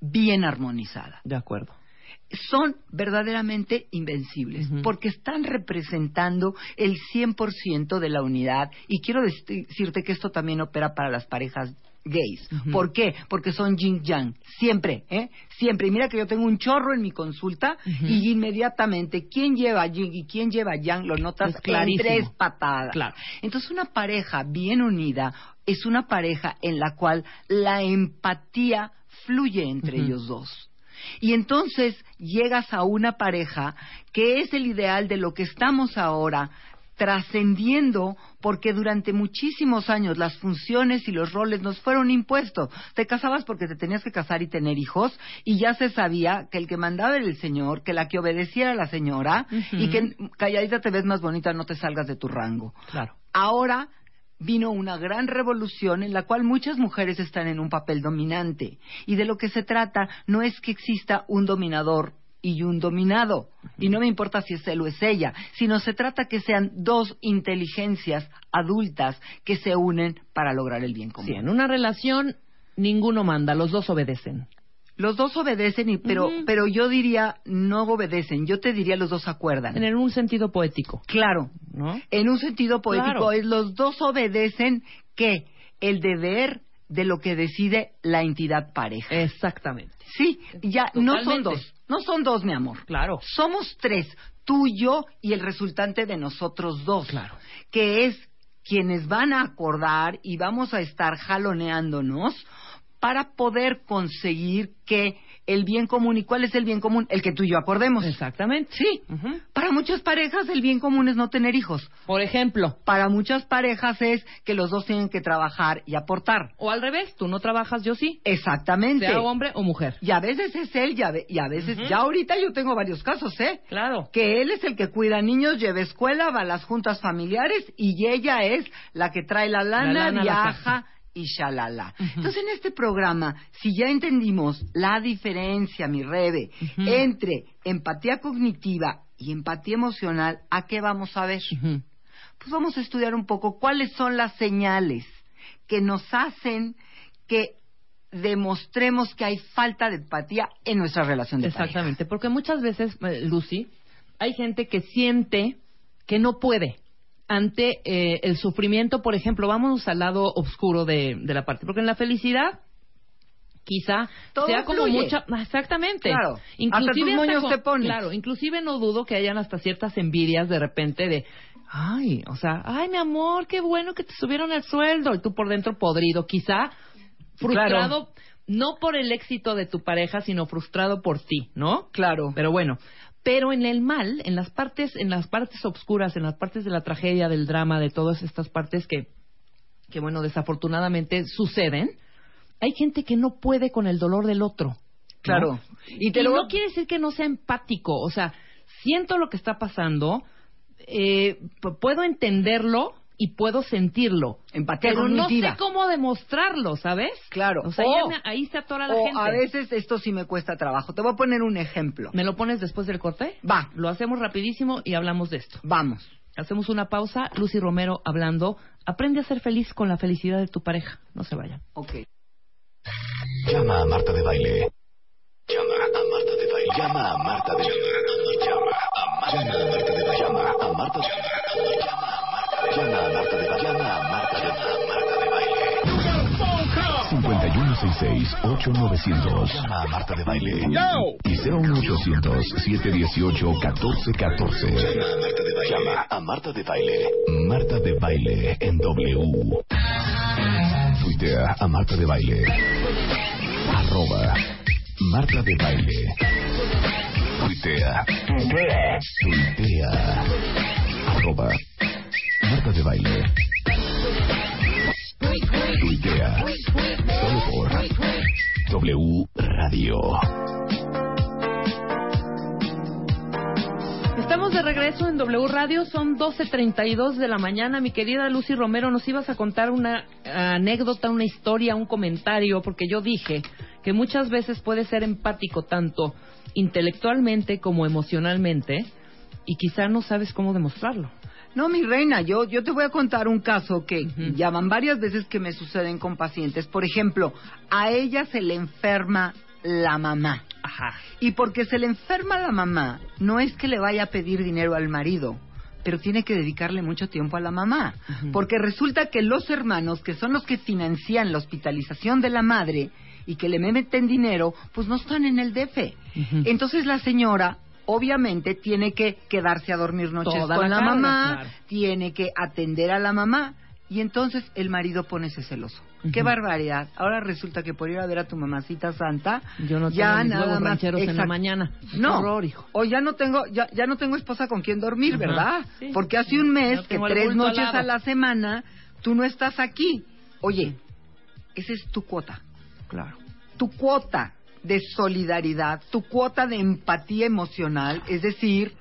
bien armonizada.
De acuerdo
son verdaderamente invencibles, porque están representando el 100% de la unidad. Y quiero decirte que esto también opera para las parejas gays. ¿Por qué? Porque son yin yang, siempre, ¿eh? Siempre. Y mira que yo tengo un chorro en mi consulta y inmediatamente quién lleva yin y quién lleva yang lo notas en tres patadas.
Claro.
Entonces una pareja bien unida es una pareja en la cual la empatía fluye entre ellos dos. Y entonces llegas a una pareja que es el ideal de lo que estamos ahora, trascendiendo porque durante muchísimos años las funciones y los roles nos fueron impuestos. Te casabas porque te tenías que casar y tener hijos y ya se sabía que el que mandaba era el señor, que la que obedeciera era la señora y que calladita te ves más bonita, no te salgas de tu rango.
Claro.
Ahora vino una gran revolución en la cual muchas mujeres están en un papel dominante. Y de lo que se trata no es que exista un dominador y un dominado. Y no me importa si es él o es ella, sino se trata que sean dos inteligencias adultas que se unen para lograr el bien común.
Sí, en una relación ninguno manda, los dos obedecen.
Los dos obedecen, y, pero, pero yo diría no obedecen, yo te diría los dos acuerdan.
En un sentido poético.
Claro,
¿no?
En un sentido poético es los dos obedecen que el deber de lo que decide la entidad pareja.
Exactamente.
Sí, ya no son dos, no son dos, mi amor.
Claro.
Somos tres, tú, yo y el resultante de nosotros dos.
Claro.
Que es quienes van a acordar y vamos a estar jaloneándonos para poder conseguir que el bien común, ¿y cuál es el bien común? El que tú y yo acordemos.
Exactamente.
Sí. Para muchas parejas el bien común es no tener hijos.
Por ejemplo.
Para muchas parejas es que los dos tienen que trabajar y aportar.
O al revés, tú no trabajas, yo sí.
Exactamente.
Sea hombre o mujer.
Y a veces es él y a, veces, ya ahorita yo tengo varios casos, ¿eh?
Claro.
Que él es el que cuida niños, lleva escuela, va a las juntas familiares y ella es la que trae la lana, viaja y shalala. Entonces, en este programa, si ya entendimos la diferencia, mi Rebe, entre empatía cognitiva y empatía emocional, ¿a qué vamos a ver? Pues vamos a estudiar un poco cuáles son las señales que nos hacen que demostremos que hay falta de empatía en nuestra relación de
Exactamente, porque muchas veces, eh, Lucy, hay gente que siente que no puede ante eh, el sufrimiento, por ejemplo, vamos al lado oscuro de, la parte, porque en la felicidad quizá sea como mucha exactamente.
Claro.
Inclusive
hasta tus
claro inclusive no dudo que hayan hasta ciertas envidias de repente de ay o sea ay mi amor qué bueno que te subieron el sueldo y tú por dentro podrido quizá frustrado no por el éxito de tu pareja sino frustrado por ti no
claro.
Pero bueno pero en el mal, en las partes, en las partes oscuras, en las partes de la tragedia, del drama, de todas estas partes que, que bueno, desafortunadamente suceden, hay gente que no puede con el dolor del otro.
Claro.
Y, te no quiere decir que no sea empático, o sea, siento lo que está pasando, eh, puedo entenderlo, y puedo sentirlo.
Empatía
pero no sé cómo demostrarlo, ¿sabes?
Claro.
O sea, ahí se atora la
o
gente.
a veces esto sí me cuesta trabajo. Te voy a poner un ejemplo.
¿Me lo pones después del corte?
Va.
Lo hacemos rapidísimo y hablamos de esto.
Vamos.
Hacemos una pausa. Lucy Romero hablando. Aprende a ser feliz con la felicidad de tu pareja. No se vayan.
Ok.
Llama a Marta de Baile. Llama a Marta de Baile. Llama a Marta de Baile. Llama a Marta de Baile. Llama a Marta de Baile. Llama a Marta de Baile. Llama a Marta de Baile.
166-8900. Llama a Marta de Baile. Y 01800-718-1414. Llama a Marta de Baile. Marta de Baile en W. Tuitea a Marta de Baile. Arroba Marta de Baile. Tuitea. Tuitea. Arroba Marta de Baile. Tuitea. Solo por W Radio.
Estamos de regreso en W Radio, son 12.32 de la mañana. Mi querida Lucy Romero, nos ibas a contar una anécdota, una historia, un comentario, porque yo dije que muchas veces puede ser empático tanto intelectualmente como emocionalmente y quizá no sabes cómo demostrarlo.
No, mi reina, yo, yo te voy a contar un caso que llaman varias veces que me suceden con pacientes. Por ejemplo, a ella se le enferma la mamá.
Ajá.
Y porque se le enferma la mamá, no es que le vaya a pedir dinero al marido, pero tiene que dedicarle mucho tiempo a la mamá. Porque resulta que los hermanos, que son los que financian la hospitalización de la madre y que le meten dinero, pues no están en el DF. Entonces la señora obviamente tiene que quedarse a dormir noches
Toda
con
la
mamá,
claro.
tiene que atender a la mamá y entonces el marido pone ese celoso. Qué barbaridad. Ahora resulta que por ir a ver a tu mamacita santa,
Yo no
ya
tengo mis
nada
huevos
más
rancheros en la mañana.
No,
horror, hijo.
o ya no tengo ya, ya no tengo esposa con quien dormir, ¿verdad?
sí.
Porque hace un mes
No
que tres noches a la semana tú no estás aquí. Oye, esa es tu cuota.
Claro.
Tu cuota de solidaridad, tu cuota de empatía emocional, es decir,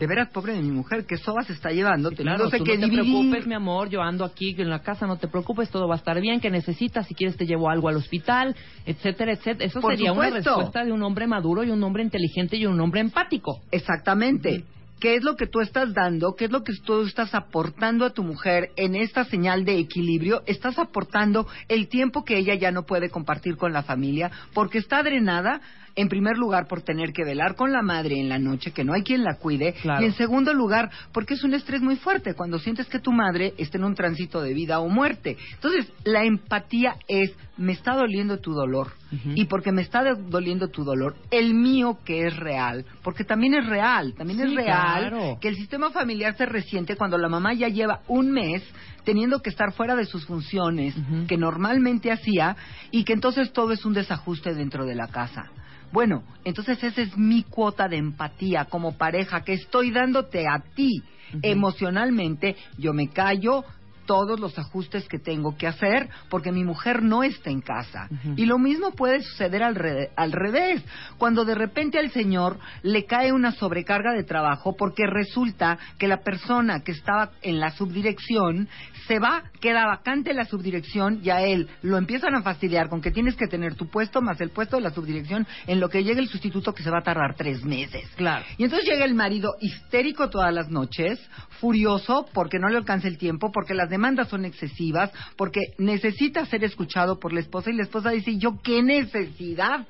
de veras pobre de mi mujer, que soba se está llevando,
Sí, claro,
teniéndose
tú
que
no te preocupes, mi amor, yo ando aquí en la casa, no te preocupes, todo va a estar bien, que necesitas, si quieres te llevo algo al hospital, etcétera, etcétera. Eso
Por
sería una respuesta de un hombre maduro y un hombre inteligente y un hombre empático.
Exactamente. ¿Qué es lo que tú estás dando? ¿Qué es lo que tú estás aportando a tu mujer en esta señal de equilibrio? Estás aportando el tiempo que ella ya no puede compartir con la familia porque está drenada, en primer lugar, por tener que velar con la madre en la noche, que no hay quien la cuide,
Claro.
y en segundo lugar, porque es un estrés muy fuerte cuando sientes que tu madre está en un tránsito de vida o muerte. Entonces, la empatía es, me está doliendo tu dolor, y porque me está doliendo tu dolor, el mío que es real, porque también es real, también
Sí,
es real
claro.
que el sistema familiar se resiente cuando la mamá ya lleva un mes teniendo que estar fuera de sus funciones que normalmente hacía y que entonces todo es un desajuste dentro de la casa. Bueno, entonces esa es mi cuota de empatía como pareja que estoy dándote a ti emocionalmente. Yo me callo todos los ajustes que tengo que hacer porque mi mujer no está en casa. Y lo mismo puede suceder al, re- al revés, cuando de repente al señor le cae una sobrecarga de trabajo porque resulta que la persona que estaba en la subdirección se va, queda vacante la subdirección y a él lo empiezan a fastidiar con que tienes que tener tu puesto más el puesto de la subdirección en lo que llega el sustituto que se va a tardar tres meses.
Claro.
Y entonces llega el marido histérico todas las noches, furioso porque no le alcanza el tiempo, porque las demandas son excesivas, porque necesita ser escuchado por la esposa y la esposa dice, ¿yo qué necesidad?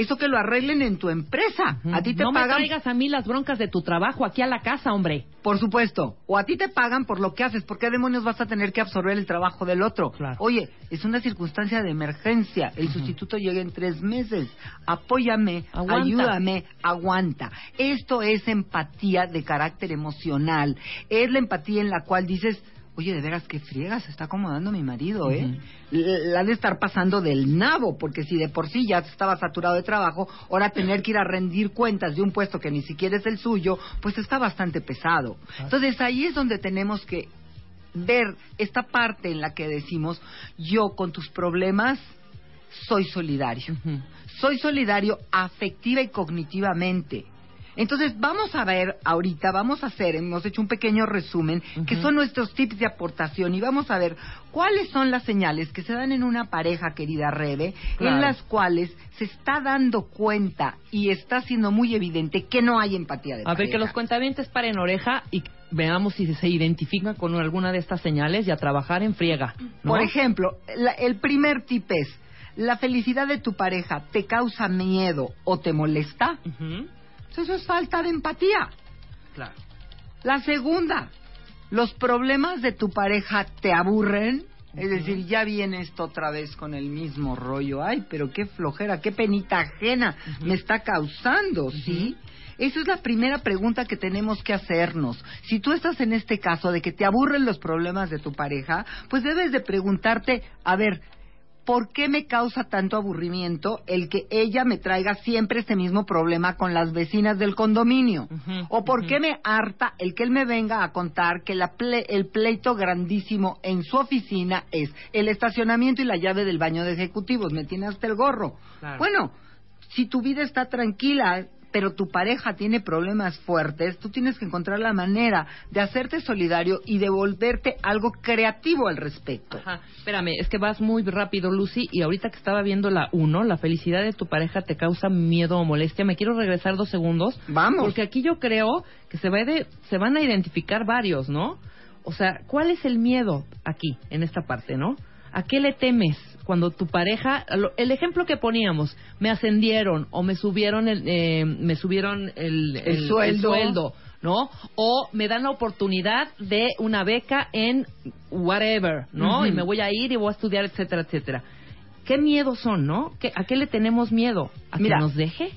Eso que lo arreglen en tu empresa. A ti te
no me
pagan
traigas a mí las broncas de tu trabajo aquí a la casa, hombre.
por supuesto. O a ti te pagan por lo que haces. ¿Por qué demonios vas a tener que absorber el trabajo del otro?
Claro.
Oye, es una circunstancia de emergencia. El sustituto llega en tres meses. Apóyame,
Aguanta.
ayúdame, aguanta. Esto es empatía de carácter emocional. Es la empatía en la cual dices, oye, de veras, qué friegas está acomodando mi marido, ¿eh? L- La de estar pasando del nabo, porque si de por sí ya estaba saturado de trabajo, ahora tener que ir a rendir cuentas de un puesto que ni siquiera es el suyo, pues está bastante pesado. Entonces ahí es donde tenemos que ver esta parte en la que decimos, yo con tus problemas soy solidario. Soy solidario afectiva y cognitivamente. Entonces, vamos a ver ahorita, vamos a hacer, hemos hecho un pequeño resumen, que son nuestros tips de aportación y vamos a ver cuáles son las señales que se dan en una pareja, querida Rebe,
Claro.
en las cuales se está dando cuenta y está siendo muy evidente que no hay empatía de
A ver,
pareja.
que los cuentavientes paren oreja y veamos si se identifican con alguna de estas señales y a trabajar en friega. ¿no?
Por ejemplo, la- el primer tip es, ¿la felicidad de tu pareja te causa miedo o te molesta? Eso es falta de empatía.
Claro.
La segunda, ¿los problemas de tu pareja te aburren Es decir, ya viene esto otra vez con el mismo rollo. Ay, pero qué flojera, qué penita ajena me está causando, ¿sí? Esa es la primera pregunta que tenemos que hacernos. Si tú estás en este caso de que te aburren los problemas de tu pareja, pues debes de preguntarte, a ver, ¿por qué me causa tanto aburrimiento el que ella me traiga siempre este mismo problema con las vecinas del condominio? ¿O por qué me harta el que él me venga a contar que la ple- el pleito grandísimo en su oficina es el estacionamiento y la llave del baño de ejecutivos? Me tiene hasta el gorro.
Claro.
Bueno, si tu vida está tranquila, pero tu pareja tiene problemas fuertes, tú tienes que encontrar la manera de hacerte solidario y de volverte algo creativo al respecto.
Ajá. Espérame, es que vas muy rápido, Lucy, y ahorita que estaba viendo la 1, la felicidad de tu pareja te causa miedo o molestia. Me quiero regresar dos segundos.
Vamos.
Porque aquí yo creo que se, va de- se van a identificar varios, ¿no? O sea, ¿cuál es el miedo aquí, en esta parte, no? ¿A qué le temes cuando tu pareja, el ejemplo que poníamos, me ascendieron o me subieron el, eh, me subieron el,
El sueldo.
sueldo, ¿no? O me dan la oportunidad de una beca en whatever, ¿no? Y me voy a ir y voy a estudiar, etcétera, etcétera. ¿Qué miedos son, no? ¿Qué- ¿A qué le tenemos miedo? ¿A
Mira,
que nos deje?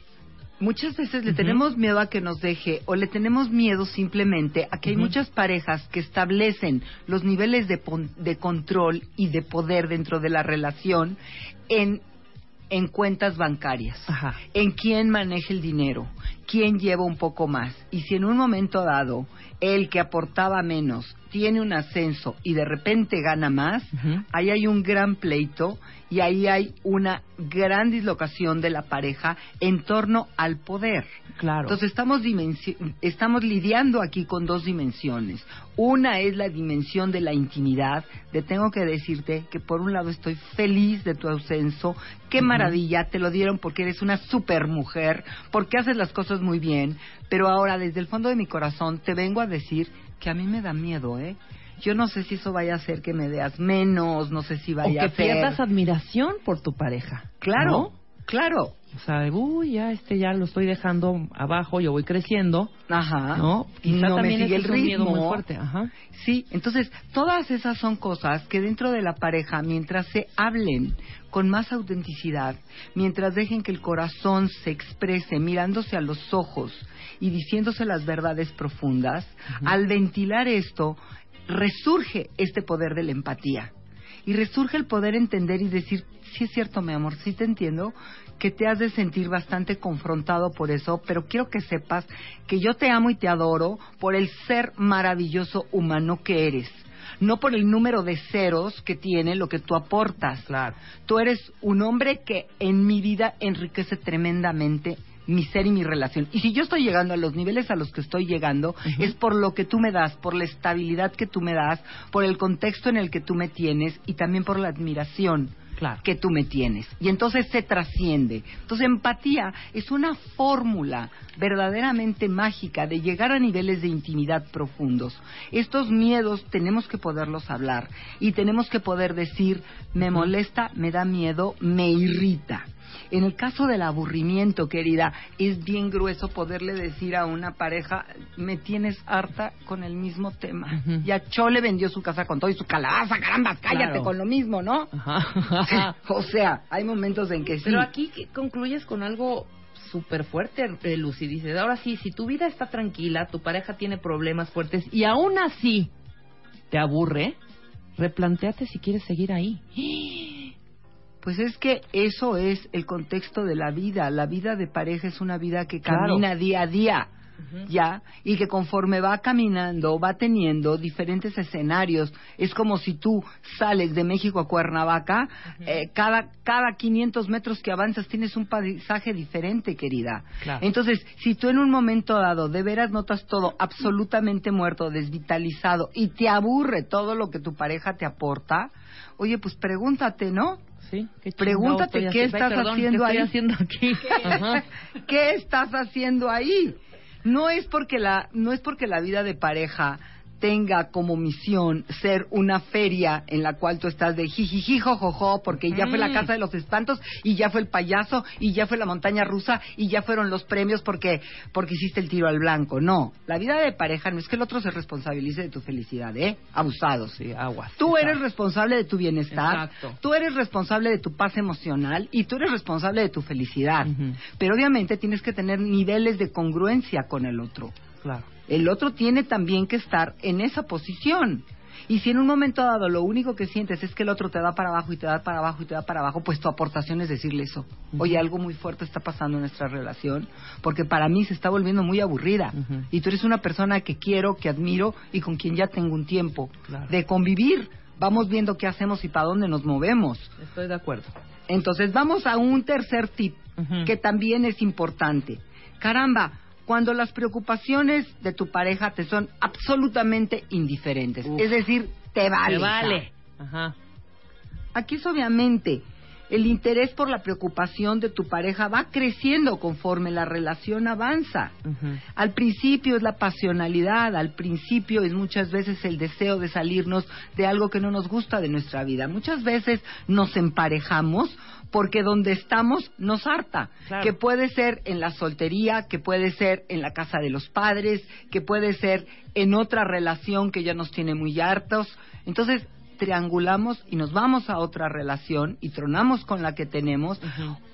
Muchas veces le tenemos miedo a que nos deje o le tenemos miedo simplemente a que hay muchas parejas que establecen los niveles de, de control y de poder dentro de la relación en, en cuentas bancarias,
Ajá.
en quién maneja el dinero, quién lleva un poco más. Y si en un momento dado el que aportaba menos tiene un ascenso y de repente gana más,
Ujú.
ahí hay un gran pleito y ahí hay una gran dislocación de la pareja en torno al poder.
Claro.
Entonces estamos, estamos lidiando aquí con dos dimensiones. Una es la dimensión de la intimidad, de tengo que decirte que por un lado estoy feliz de tu ascenso, qué maravilla, te lo dieron porque eres una super mujer, porque haces las cosas muy bien, pero ahora desde el fondo de mi corazón te vengo a decir que a mí me da miedo, ¿eh? Yo no sé si eso vaya a hacer que me veas menos, no sé si vaya
que
a ser...
pierdas admiración por tu pareja.
Claro,
¿no?
claro.
O sea, uy, ya este ya lo estoy dejando abajo, yo voy creciendo,
Ajá.
¿no? Quizá
no me
también
sigue el
un miedo muy
ritmo.
fuerte, ajá.
Sí, entonces todas esas son cosas que dentro de la pareja, mientras se hablen con más autenticidad, mientras dejen que el corazón se exprese mirándose a los ojos y diciéndose las verdades profundas, al ventilar esto, resurge este poder de la empatía. Y resurge el poder entender y decir, sí es cierto, mi amor, sí te entiendo, que te has de sentir bastante confrontado por eso, pero quiero que sepas que yo te amo y te adoro por el ser maravilloso humano que eres, no por el número de ceros que tiene lo que tú aportas.
Claro.
Tú eres un hombre que en mi vida enriquece tremendamente mi ser y mi relación. Y si yo estoy llegando a los niveles a los que estoy llegando, es por lo que tú me das, por la estabilidad que tú me das, por el contexto en el que tú me tienes y también por la admiración
Claro.
que tú me tienes. Y entonces se trasciende. Entonces empatía es una fórmula verdaderamente mágica de llegar a niveles de intimidad profundos. Estos miedos tenemos que poderlos hablar y tenemos que poder decir, me molesta, me da miedo, me irrita. En el caso del aburrimiento, querida, es bien grueso poderle decir a una pareja, me tienes harta con el mismo tema.
Ujú.
Ya Chole vendió su casa con todo y su calabaza, caramba, cállate
Claro.
con lo mismo, ¿no?
Ajá.
o sea, hay momentos en que sí.
Pero aquí concluyes con algo súper fuerte, eh, Lucy. Dices, ahora sí, si tu vida está tranquila, tu pareja tiene problemas fuertes y aún así te aburre, replanteate si quieres seguir ahí.
Pues es que eso es el contexto de la vida. La vida de pareja es una vida que
Claro.
camina día a día. ya y que conforme va caminando va teniendo diferentes escenarios es como si tú sales de México a Cuernavaca eh, cada cada 500 metros que avanzas tienes un paisaje diferente querida
Claro.
entonces si tú en un momento dado de veras notas todo absolutamente muerto desvitalizado y te aburre todo lo que tu pareja te aporta oye pues pregúntate no
Sí, qué
Pregúntate qué
haciendo.
estás
Ay, perdón,
haciendo
¿qué
ahí.
estoy haciendo aquí? Ajá.
¿Qué estás haciendo ahí? No es porque la no es porque la vida de pareja tenga como misión ser una feria en la cual tú estás de jijiji jojojo porque ya fue la
Mm.
casa de los espantos y ya fue el payaso y ya fue la montaña rusa y ya fueron los premios porque porque hiciste el tiro al blanco. No, la vida de pareja no es que el otro se responsabilice de tu felicidad, ¿eh? Abusados.
Sí, aguas.
Tú eres responsable de tu bienestar,
Exacto.
tú eres responsable de tu paz emocional y tú eres responsable de tu felicidad. Pero obviamente tienes que tener niveles de congruencia con el otro.
Claro.
El otro tiene también que estar en esa posición. Y si en un momento dado lo único que sientes es que el otro te da para abajo y te da para abajo y te da para abajo, pues tu aportación es decirle eso. Oye, algo muy fuerte está pasando en nuestra relación, porque para mí se está volviendo muy aburrida. Y tú eres una persona que quiero, que admiro y con quien ya tengo un tiempo
Claro.
de convivir. Vamos viendo qué hacemos y para dónde nos movemos.
Estoy de acuerdo.
Entonces vamos a un tercer tip que también es importante. Caramba, cuando las preocupaciones de tu pareja te son absolutamente indiferentes,
Uf.
es decir, te vale.
Te vale. Ajá.
Aquí es obviamente el interés por la preocupación de tu pareja va creciendo conforme la relación avanza. Al principio es la pasionalidad, al principio es muchas veces el deseo de salirnos de algo que no nos gusta de nuestra vida. Muchas veces nos emparejamos porque donde estamos nos harta,
Claro.
que puede ser en la soltería, que puede ser en la casa de los padres, que puede ser en otra relación que ya nos tiene muy hartos. Entonces, triangulamos y nos vamos a otra relación y tronamos con la que tenemos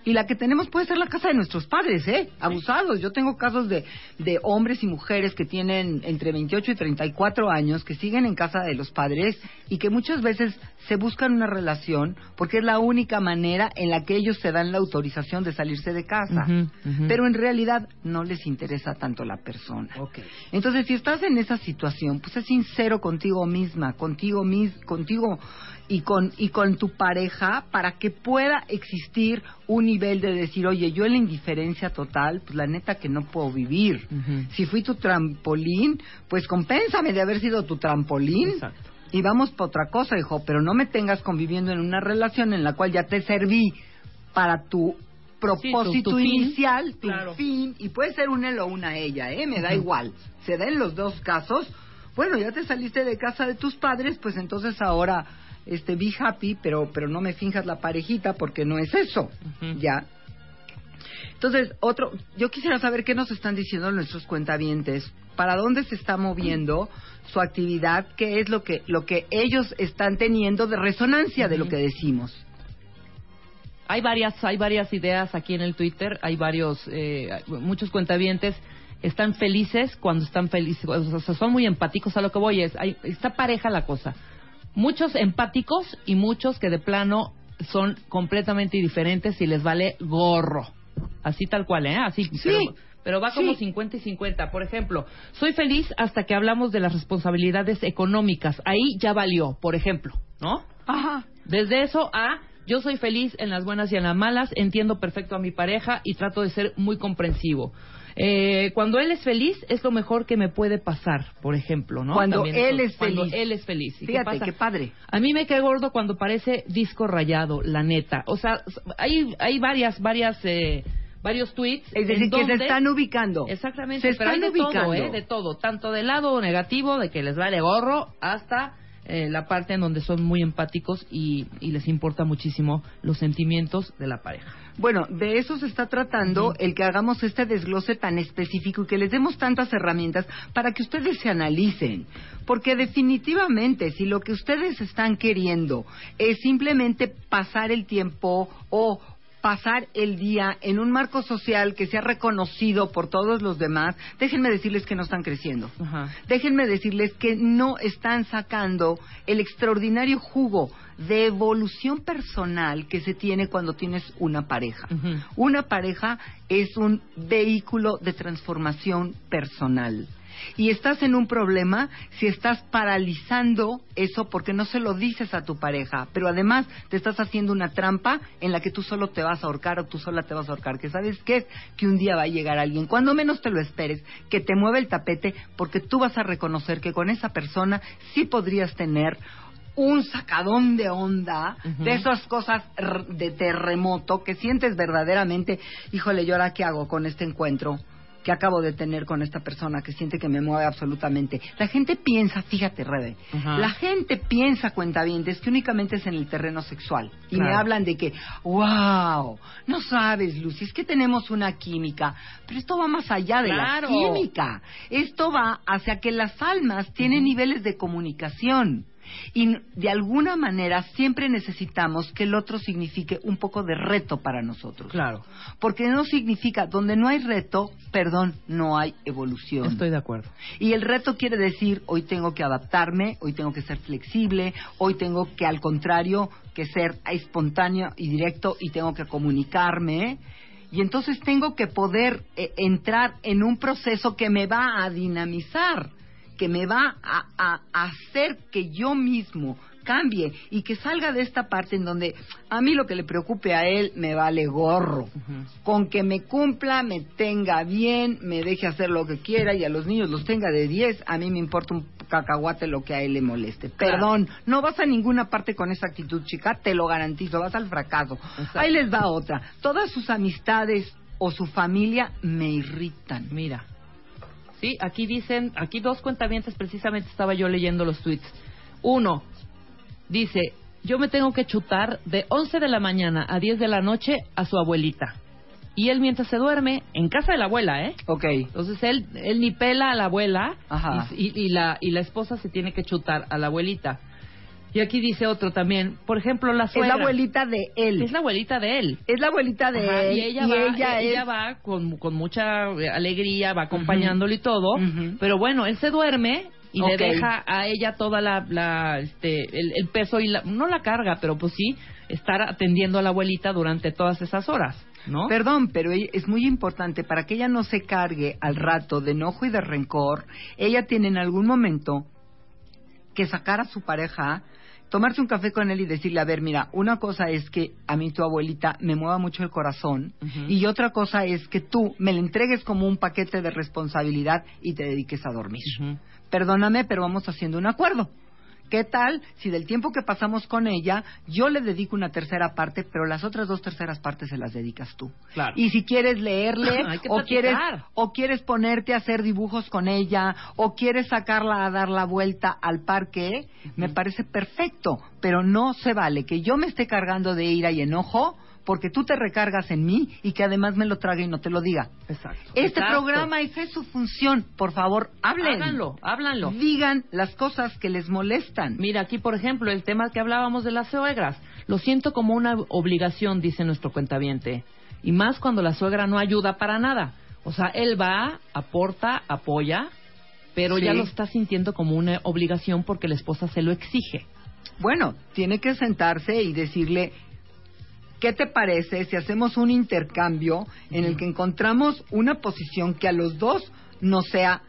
y la que tenemos puede ser la casa de nuestros padres, ¿eh? Abusados. Yo tengo casos de, de hombres y mujeres que tienen entre 28 y 34 años, que siguen en casa de los padres y que muchas veces se buscan una relación porque es la única manera en la que ellos se dan la autorización de salirse de casa. Pero en realidad no les interesa tanto la persona. Entonces, si estás en esa situación, pues es sincero contigo misma, contigo mis, contigo y con y con tu pareja para que pueda existir un nivel de decir, oye, yo en la indiferencia total, pues la neta que no puedo vivir. Si fui tu trampolín, pues compénsame de haber sido tu trampolín.
Exacto.
Y vamos para otra cosa, hijo, pero no me tengas conviviendo en una relación en la cual ya te serví para tu propósito
tu fin.
inicial, tu
Claro.
fin, y puede ser un él o una ella, ¿eh? Me da igual. Se da en los dos casos. Bueno, ya te saliste de casa de tus padres, pues entonces ahora, este, be happy, pero, pero no me finjas la parejita porque no es eso. ¿ya? Entonces, otro, yo quisiera saber qué nos están diciendo nuestros cuentavientes, para dónde se está moviendo su actividad, qué es lo que, lo que ellos están teniendo de resonancia de lo que decimos.
Hay varias, hay varias ideas aquí en el Twitter, hay varios, eh, muchos cuentavientes están felices cuando están felices, o sea, son muy empáticos a lo que voy es, hay, está pareja la cosa. Muchos empáticos y muchos que de plano son completamente diferentes y les vale gorro. Así tal cual, ¿eh? Así. Pero, pero va como
Sí.
50 y 50. Por ejemplo, soy feliz hasta que hablamos de las responsabilidades económicas. Ahí ya valió, por ejemplo, ¿no?
Ajá.
Desde eso a yo soy feliz en las buenas y en las malas, entiendo perfecto a mi pareja y trato de ser muy comprensivo. Eh, cuando él es feliz es lo mejor que me puede pasar, por ejemplo, ¿no?
Cuando
También
él
eso,
es
cuando
feliz.
él es feliz. ¿Y qué
Fíjate,
pasa?
qué padre.
A mí me cae gordo cuando parece disco rayado, la neta. O sea, hay, hay varias, varias, eh, varios tweets.
Es decir,
en
que se
donde-
están ubicando.
Exactamente,
Se
pero hay
están
de
ubicando.
todo, ¿eh? De todo, tanto del lado negativo, de que les vale gorro, hasta eh, la parte en donde son muy empáticos y, y les importa muchísimo los sentimientos de la pareja.
Bueno, de eso se está tratando el que hagamos este desglose tan específico y que les demos tantas herramientas para que ustedes se analicen. Porque definitivamente, si lo que ustedes están queriendo es simplemente pasar el tiempo o pasar el día en un marco social que sea reconocido por todos los demás, déjenme decirles que no están creciendo. Déjenme decirles que no están sacando el extraordinario jugo de evolución personal que se tiene cuando tienes una pareja. Una pareja es un vehículo de transformación personal. Y estás en un problema si estás paralizando eso porque no se lo dices a tu pareja, pero además te estás haciendo una trampa en la que tú solo te vas a ahorcar o tú sola te vas a ahorcar. Que sabes qué es que un día va a llegar alguien, cuando menos te lo esperes, que te mueve el tapete porque tú vas a reconocer que con esa persona sí podrías tener un sacadón de onda, de esas cosas de terremoto que sientes verdaderamente, híjole, ¿yo ahora qué hago con este encuentro? Que acabo de tener con esta persona que siente que me mueve absolutamente. La gente piensa, fíjate, Rebe, la gente piensa, cuentavientes, que únicamente es en el terreno sexual. Y me hablan de que, wow, no sabes, Lucy, es que tenemos una química. Pero esto va más allá de
Claro.
la química. Esto va hacia que las almas tienen niveles de comunicación. Y de alguna manera siempre necesitamos que el otro signifique un poco de reto para nosotros.
Claro,
Porque no significa, donde no hay reto, perdón, no hay evolución.
estoy de acuerdo.
Y el reto quiere decir, hoy tengo que adaptarme, hoy tengo que ser flexible, hoy tengo que, al contrario, que ser espontáneo y directo y tengo que comunicarme. Y entonces tengo que poder eh, entrar en un proceso que me va a dinamizar, que me va a, a- a hacer que yo mismo cambie y que salga de esta parte en donde a mí lo que le preocupe a él me vale gorro. Con que me cumpla, me tenga bien, me deje hacer lo que quiera y a los niños los tenga de 10, a mí me importa un cacahuate lo que a él le moleste.
Claro.
Perdón, no vas a ninguna parte con esa actitud, chica, te lo garantizo, vas al fracaso.
Exacto.
Ahí les va otra. Todas sus amistades o su familia me irritan.
Mira. Sí, aquí dicen, aquí dos cuentavientes, precisamente estaba yo leyendo los tweets. Uno, dice, yo me tengo que chutar de 11 de la mañana a 10 de la noche a su abuelita. Y él mientras se duerme, en casa de la abuela, ¿eh?
Ok.
Entonces él, él ni pela a la abuela
Ajá.
y, y- y la, y la esposa se tiene que chutar a la abuelita. Y aquí dice otro también, por ejemplo, la
Es
suegra.
la abuelita de él.
Es la abuelita de él.
Es la abuelita de
Ajá,
él.
y ella va,
ella
ella
es-
va con, con mucha eh, alegría, va acompañándolo y todo, pero bueno, él se duerme y le deja a ella toda la, la, este, el, el peso y la, no la carga, pero pues sí, estar atendiendo a la abuelita durante todas esas horas, ¿no?
Perdón, pero ella- es muy importante para que ella no se cargue al rato de enojo y de rencor. Ella tiene en algún momento que sacar a su pareja, tomarse un café con él y decirle, a ver, mira, una cosa es que a mí tu abuelita me mueva mucho el corazón y otra cosa es que tú me la entregues como un paquete de responsabilidad y te dediques a dormir. Perdóname, pero vamos haciendo un acuerdo. ¿Qué tal si del tiempo que pasamos con ella yo le dedico una tercera parte, pero las otras dos terceras partes se las dedicas tú?
Claro.
Y si quieres leerle o quieres o quieres ponerte a hacer dibujos con ella o quieres sacarla a dar la vuelta al parque, me parece perfecto, pero no se vale que yo me esté cargando de ira y enojo porque tú te recargas en mí y que además me lo trague y no te lo diga.
Exacto.
Este
Exacto.
programa esa es su función. Por favor, hablen.
Háganlo, háblanlo.
Digan las cosas que les molestan.
Mira, aquí por ejemplo, el tema que hablábamos de las suegras. Lo siento como una obligación, dice nuestro cuentaviente. Y más cuando la suegra no ayuda para nada. O sea, él va, aporta, apoya, pero
Sí.
ya lo está sintiendo como una obligación porque la esposa se lo exige.
Bueno, tiene que sentarse y decirle, ¿qué te parece si hacemos un intercambio en el que encontramos una posición que a los dos nos sea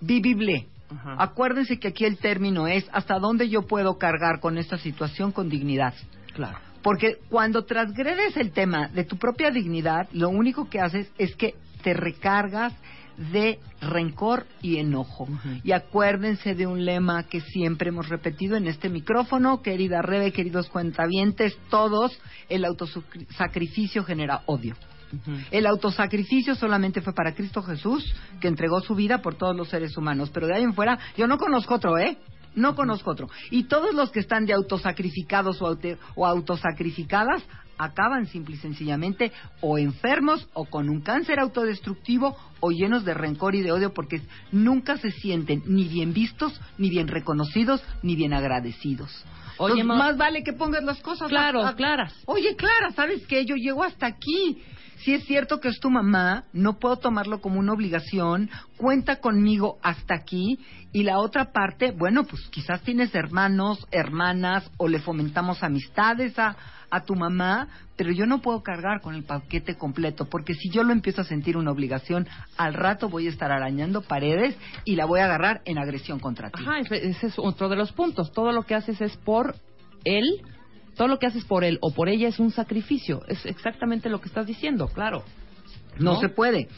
vivible?
Ajá.
Acuérdense que aquí el término es hasta dónde yo puedo cargar con esta situación con dignidad.
Claro.
Porque cuando transgredes el tema de tu propia dignidad, lo único que haces es que te recargas de rencor y enojo. Y acuérdense de un lema que siempre hemos repetido en este micrófono, querida Rebe, queridos cuentavientes, todos, el autosacrificio genera odio. El autosacrificio solamente fue para Cristo Jesús, que entregó su vida por todos los seres humanos. Pero de ahí en fuera, yo no conozco otro, ¿eh? No conozco otro. Y todos los que están de autosacrificados o, o autosacrificadas acaban simple y sencillamente o enfermos o con un cáncer autodestructivo o llenos de rencor y de odio porque nunca se sienten ni bien vistos, ni bien reconocidos, ni bien agradecidos.
Oye,
Entonces, más vale que pongas las cosas
Claro,
a- a-
claras.
Oye, Clara, ¿sabes qué? Yo llego hasta aquí. Si es cierto que es tu mamá, no puedo tomarlo como una obligación. Cuenta conmigo hasta aquí. Y la otra parte, bueno, pues quizás tienes hermanos, hermanas, o le fomentamos amistades a, a tu mamá, pero yo no puedo cargar con el paquete completo, porque si yo lo empiezo a sentir una obligación, al rato voy a estar arañando paredes y la voy a agarrar en agresión contra ti.
Ajá, ese, es otro de los puntos. Todo lo que haces es por él, todo lo que haces por él o por ella es un sacrificio. Es exactamente lo que estás diciendo, claro.
No,
¿No?
se puede.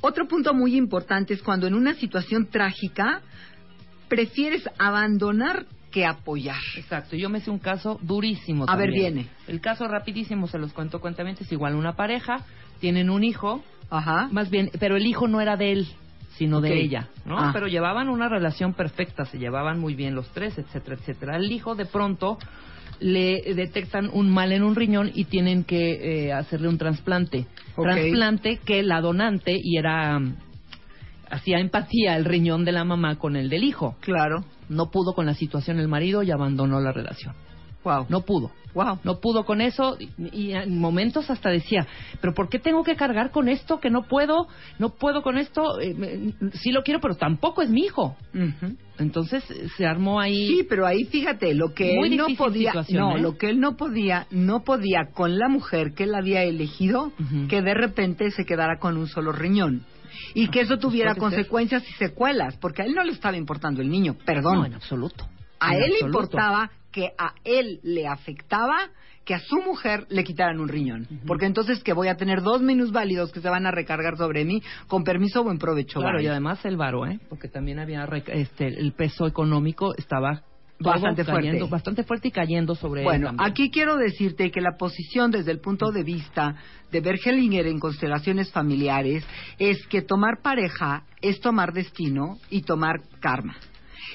Otro punto muy importante es cuando en una situación trágica prefieres abandonar que apoyar.
Exacto, yo me sé un caso durísimo.
A ver, viene.
El caso rapidísimo, se los cuento cuentamente, es igual una pareja, tienen un hijo
Ajá.
Más bien, pero el hijo no era de él, sino de ella, ¿no?
Ah.
Pero llevaban una relación perfecta, se llevaban muy bien los tres, etcétera, etcétera. El hijo de pronto le detectan un mal en un riñón y tienen que eh, hacerle un trasplante.
Ok.
Trasplante que la donante y era hacía empatía el riñón de la mamá con el del hijo.
Claro.
No pudo con la situación el marido y abandonó la relación.
Wow.
No pudo.
Wow.
No pudo con eso y, en momentos hasta decía, pero ¿por qué tengo que cargar con esto que no puedo? No puedo con esto. Eh, sí lo quiero, pero tampoco es mi hijo.
Ujú.
Entonces eh, se armó ahí.
Sí, pero ahí fíjate, lo que
Muy
él no podía, no,
¿eh?
lo que él no podía, no podía con la mujer que él había elegido, que de repente se quedara con un solo riñón. Y que eso tuviera
puede ser.
consecuencias y secuelas, porque a él no le estaba importando el niño, perdón.
No, en absoluto.
a
En
él le
absoluto.
importaba que a él le afectaba que a su mujer le quitaran un riñón. Porque entonces que voy a tener dos minusválidos que se van a recargar sobre mí, con permiso o buen provecho.
Claro, y además el varo, ¿eh? Porque también había este el peso económico estaba
Bastante fuerte.
cayendo, bastante fuerte y cayendo sobre él
Bueno, aquí quiero decirte que la posición desde el punto de vista de Bergelinger en constelaciones familiares es que tomar pareja es tomar destino y tomar karma.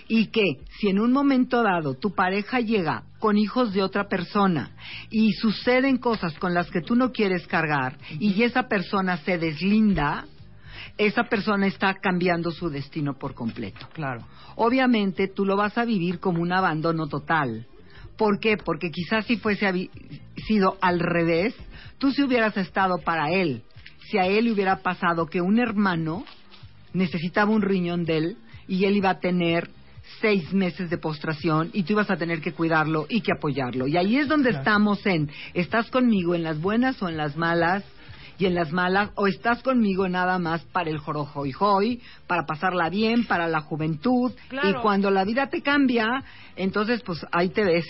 Y que si en un momento dado tu pareja llega con hijos de otra persona y suceden cosas con las que tú no quieres cargar y esa persona se deslinda, esa persona está cambiando su destino por completo.
Claro.
Obviamente tú lo vas a vivir como un abandono total. ¿Por qué? Porque quizás si fuese sido al revés, tú si hubieras estado para él, si a él le hubiera pasado que un hermano necesitaba un riñón de él y él iba a tener seis meses de postración y tú ibas a tener que cuidarlo y que apoyarlo. Y ahí es donde estamos en, ¿estás conmigo en las buenas o en las malas? Y en las malas, o estás conmigo nada más para el jorojo y hoy, para pasarla bien, para la juventud.
Claro.
Y cuando la vida te cambia, entonces pues ahí te ves.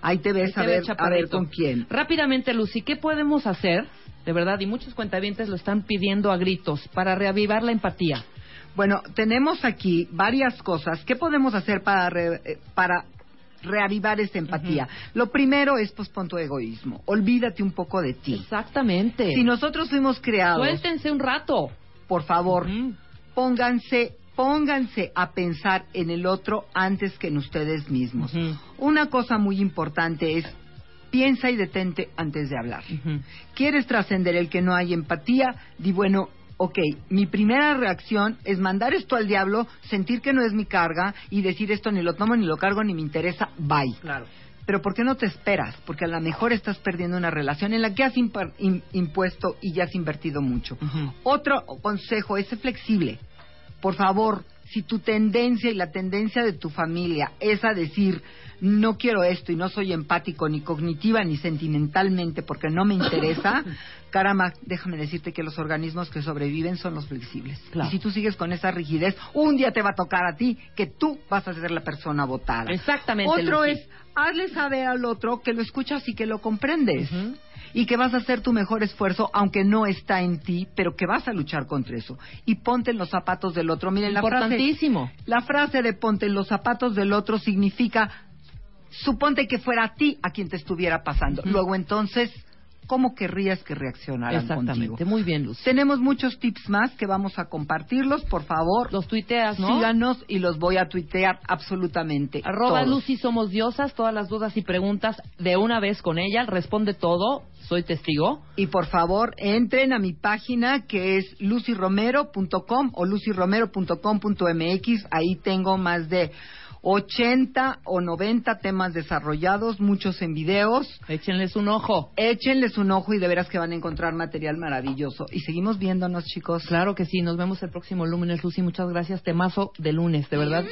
Ahí te ves
Ahí
a
te
ver, a ver con quién.
Rápidamente, Lucy, ¿qué podemos hacer? De verdad, y muchos cuentavientes lo están pidiendo a gritos para reavivar la empatía.
Bueno, tenemos aquí varias cosas. ¿Qué podemos hacer para, re- eh, para reavivar esta empatía? Lo primero es pues pon tu egoísmo. Olvídate un poco de ti.
Exactamente.
Si nosotros fuimos creados,
Suéltense un rato.
por favor, pónganse pónganse a pensar en el otro antes que en ustedes mismos. Una cosa muy importante es piensa y detente antes de hablar. ¿Quieres trascender el que no hay empatía? Di bueno, ok, mi primera reacción es mandar esto al diablo, sentir que no es mi carga y decir esto ni lo tomo, ni lo cargo, ni me interesa, bye.
Claro.
Pero ¿por qué no te esperas? Porque a lo mejor estás perdiendo una relación en la que has impuesto y ya has invertido mucho. Otro consejo es ser flexible. Por favor, si tu tendencia y la tendencia de tu familia es a decir no quiero esto y no soy empático ni cognitiva ni sentimentalmente porque no me interesa, caramba, déjame decirte que los organismos que sobreviven son los flexibles.
Claro.
Y si tú sigues con esa rigidez, un día te va a tocar a ti que tú vas a ser la persona votada.
Exactamente.
Otro
Lucy.
es, hazle saber al otro que lo escuchas y que lo comprendes. Y que vas a hacer tu mejor esfuerzo, aunque no está en ti, pero que vas a luchar contra eso. Y ponte en los zapatos del otro. Miren, la frase,
Importantísimo.
la frase de ponte en los zapatos del otro significa, suponte que fuera a ti a quien te estuviera pasando. Luego entonces, ¿cómo querrías que reaccionaran
Exactamente.
contigo?
Muy bien, Lucy.
Tenemos muchos tips más que vamos a compartirlos, por favor.
Los tuiteas, ¿no?
Síganos y los voy a tuitear absolutamente.
Arroba
todos.
Lucy Somos Diosas, todas las dudas y preguntas de una vez con ella, responde todo, soy testigo.
Y por favor, entren a mi página que es lucyromero.com o lucyromero.com.mx. Ahí tengo más de 80 o 90 temas desarrollados, muchos en videos.
Échenles un ojo.
Échenles un ojo y de veras que van a encontrar material maravilloso. Y seguimos viéndonos, chicos.
Claro que sí, nos vemos el próximo lunes, Lucy. Muchas gracias. Temazo de lunes, de verdad.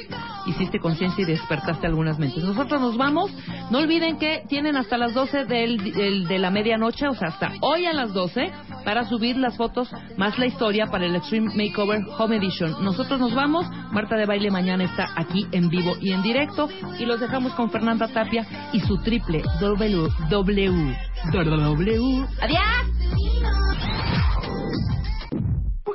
Hiciste conciencia y despertaste algunas mentes. Nosotros nos vamos. No olviden que tienen hasta las 12 del, de la medianoche, o sea, hasta hoy a las 12, para subir las fotos más la historia para el Extreme Makeover Home Edition. Nosotros nos vamos. Marta de Baile mañana está aquí en vivo y en directo. Y los dejamos con Fernanda Tapia y su triple W. W. W.
¡Adiós!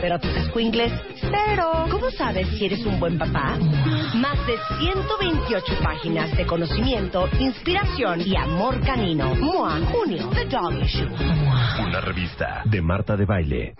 pero tus squinkles, cero. ¿Cómo sabes si eres un buen papá? Más de 128 páginas de conocimiento, inspiración y amor canino. MOA, junio, The Dog Issue.
Una revista de Marta de Baile.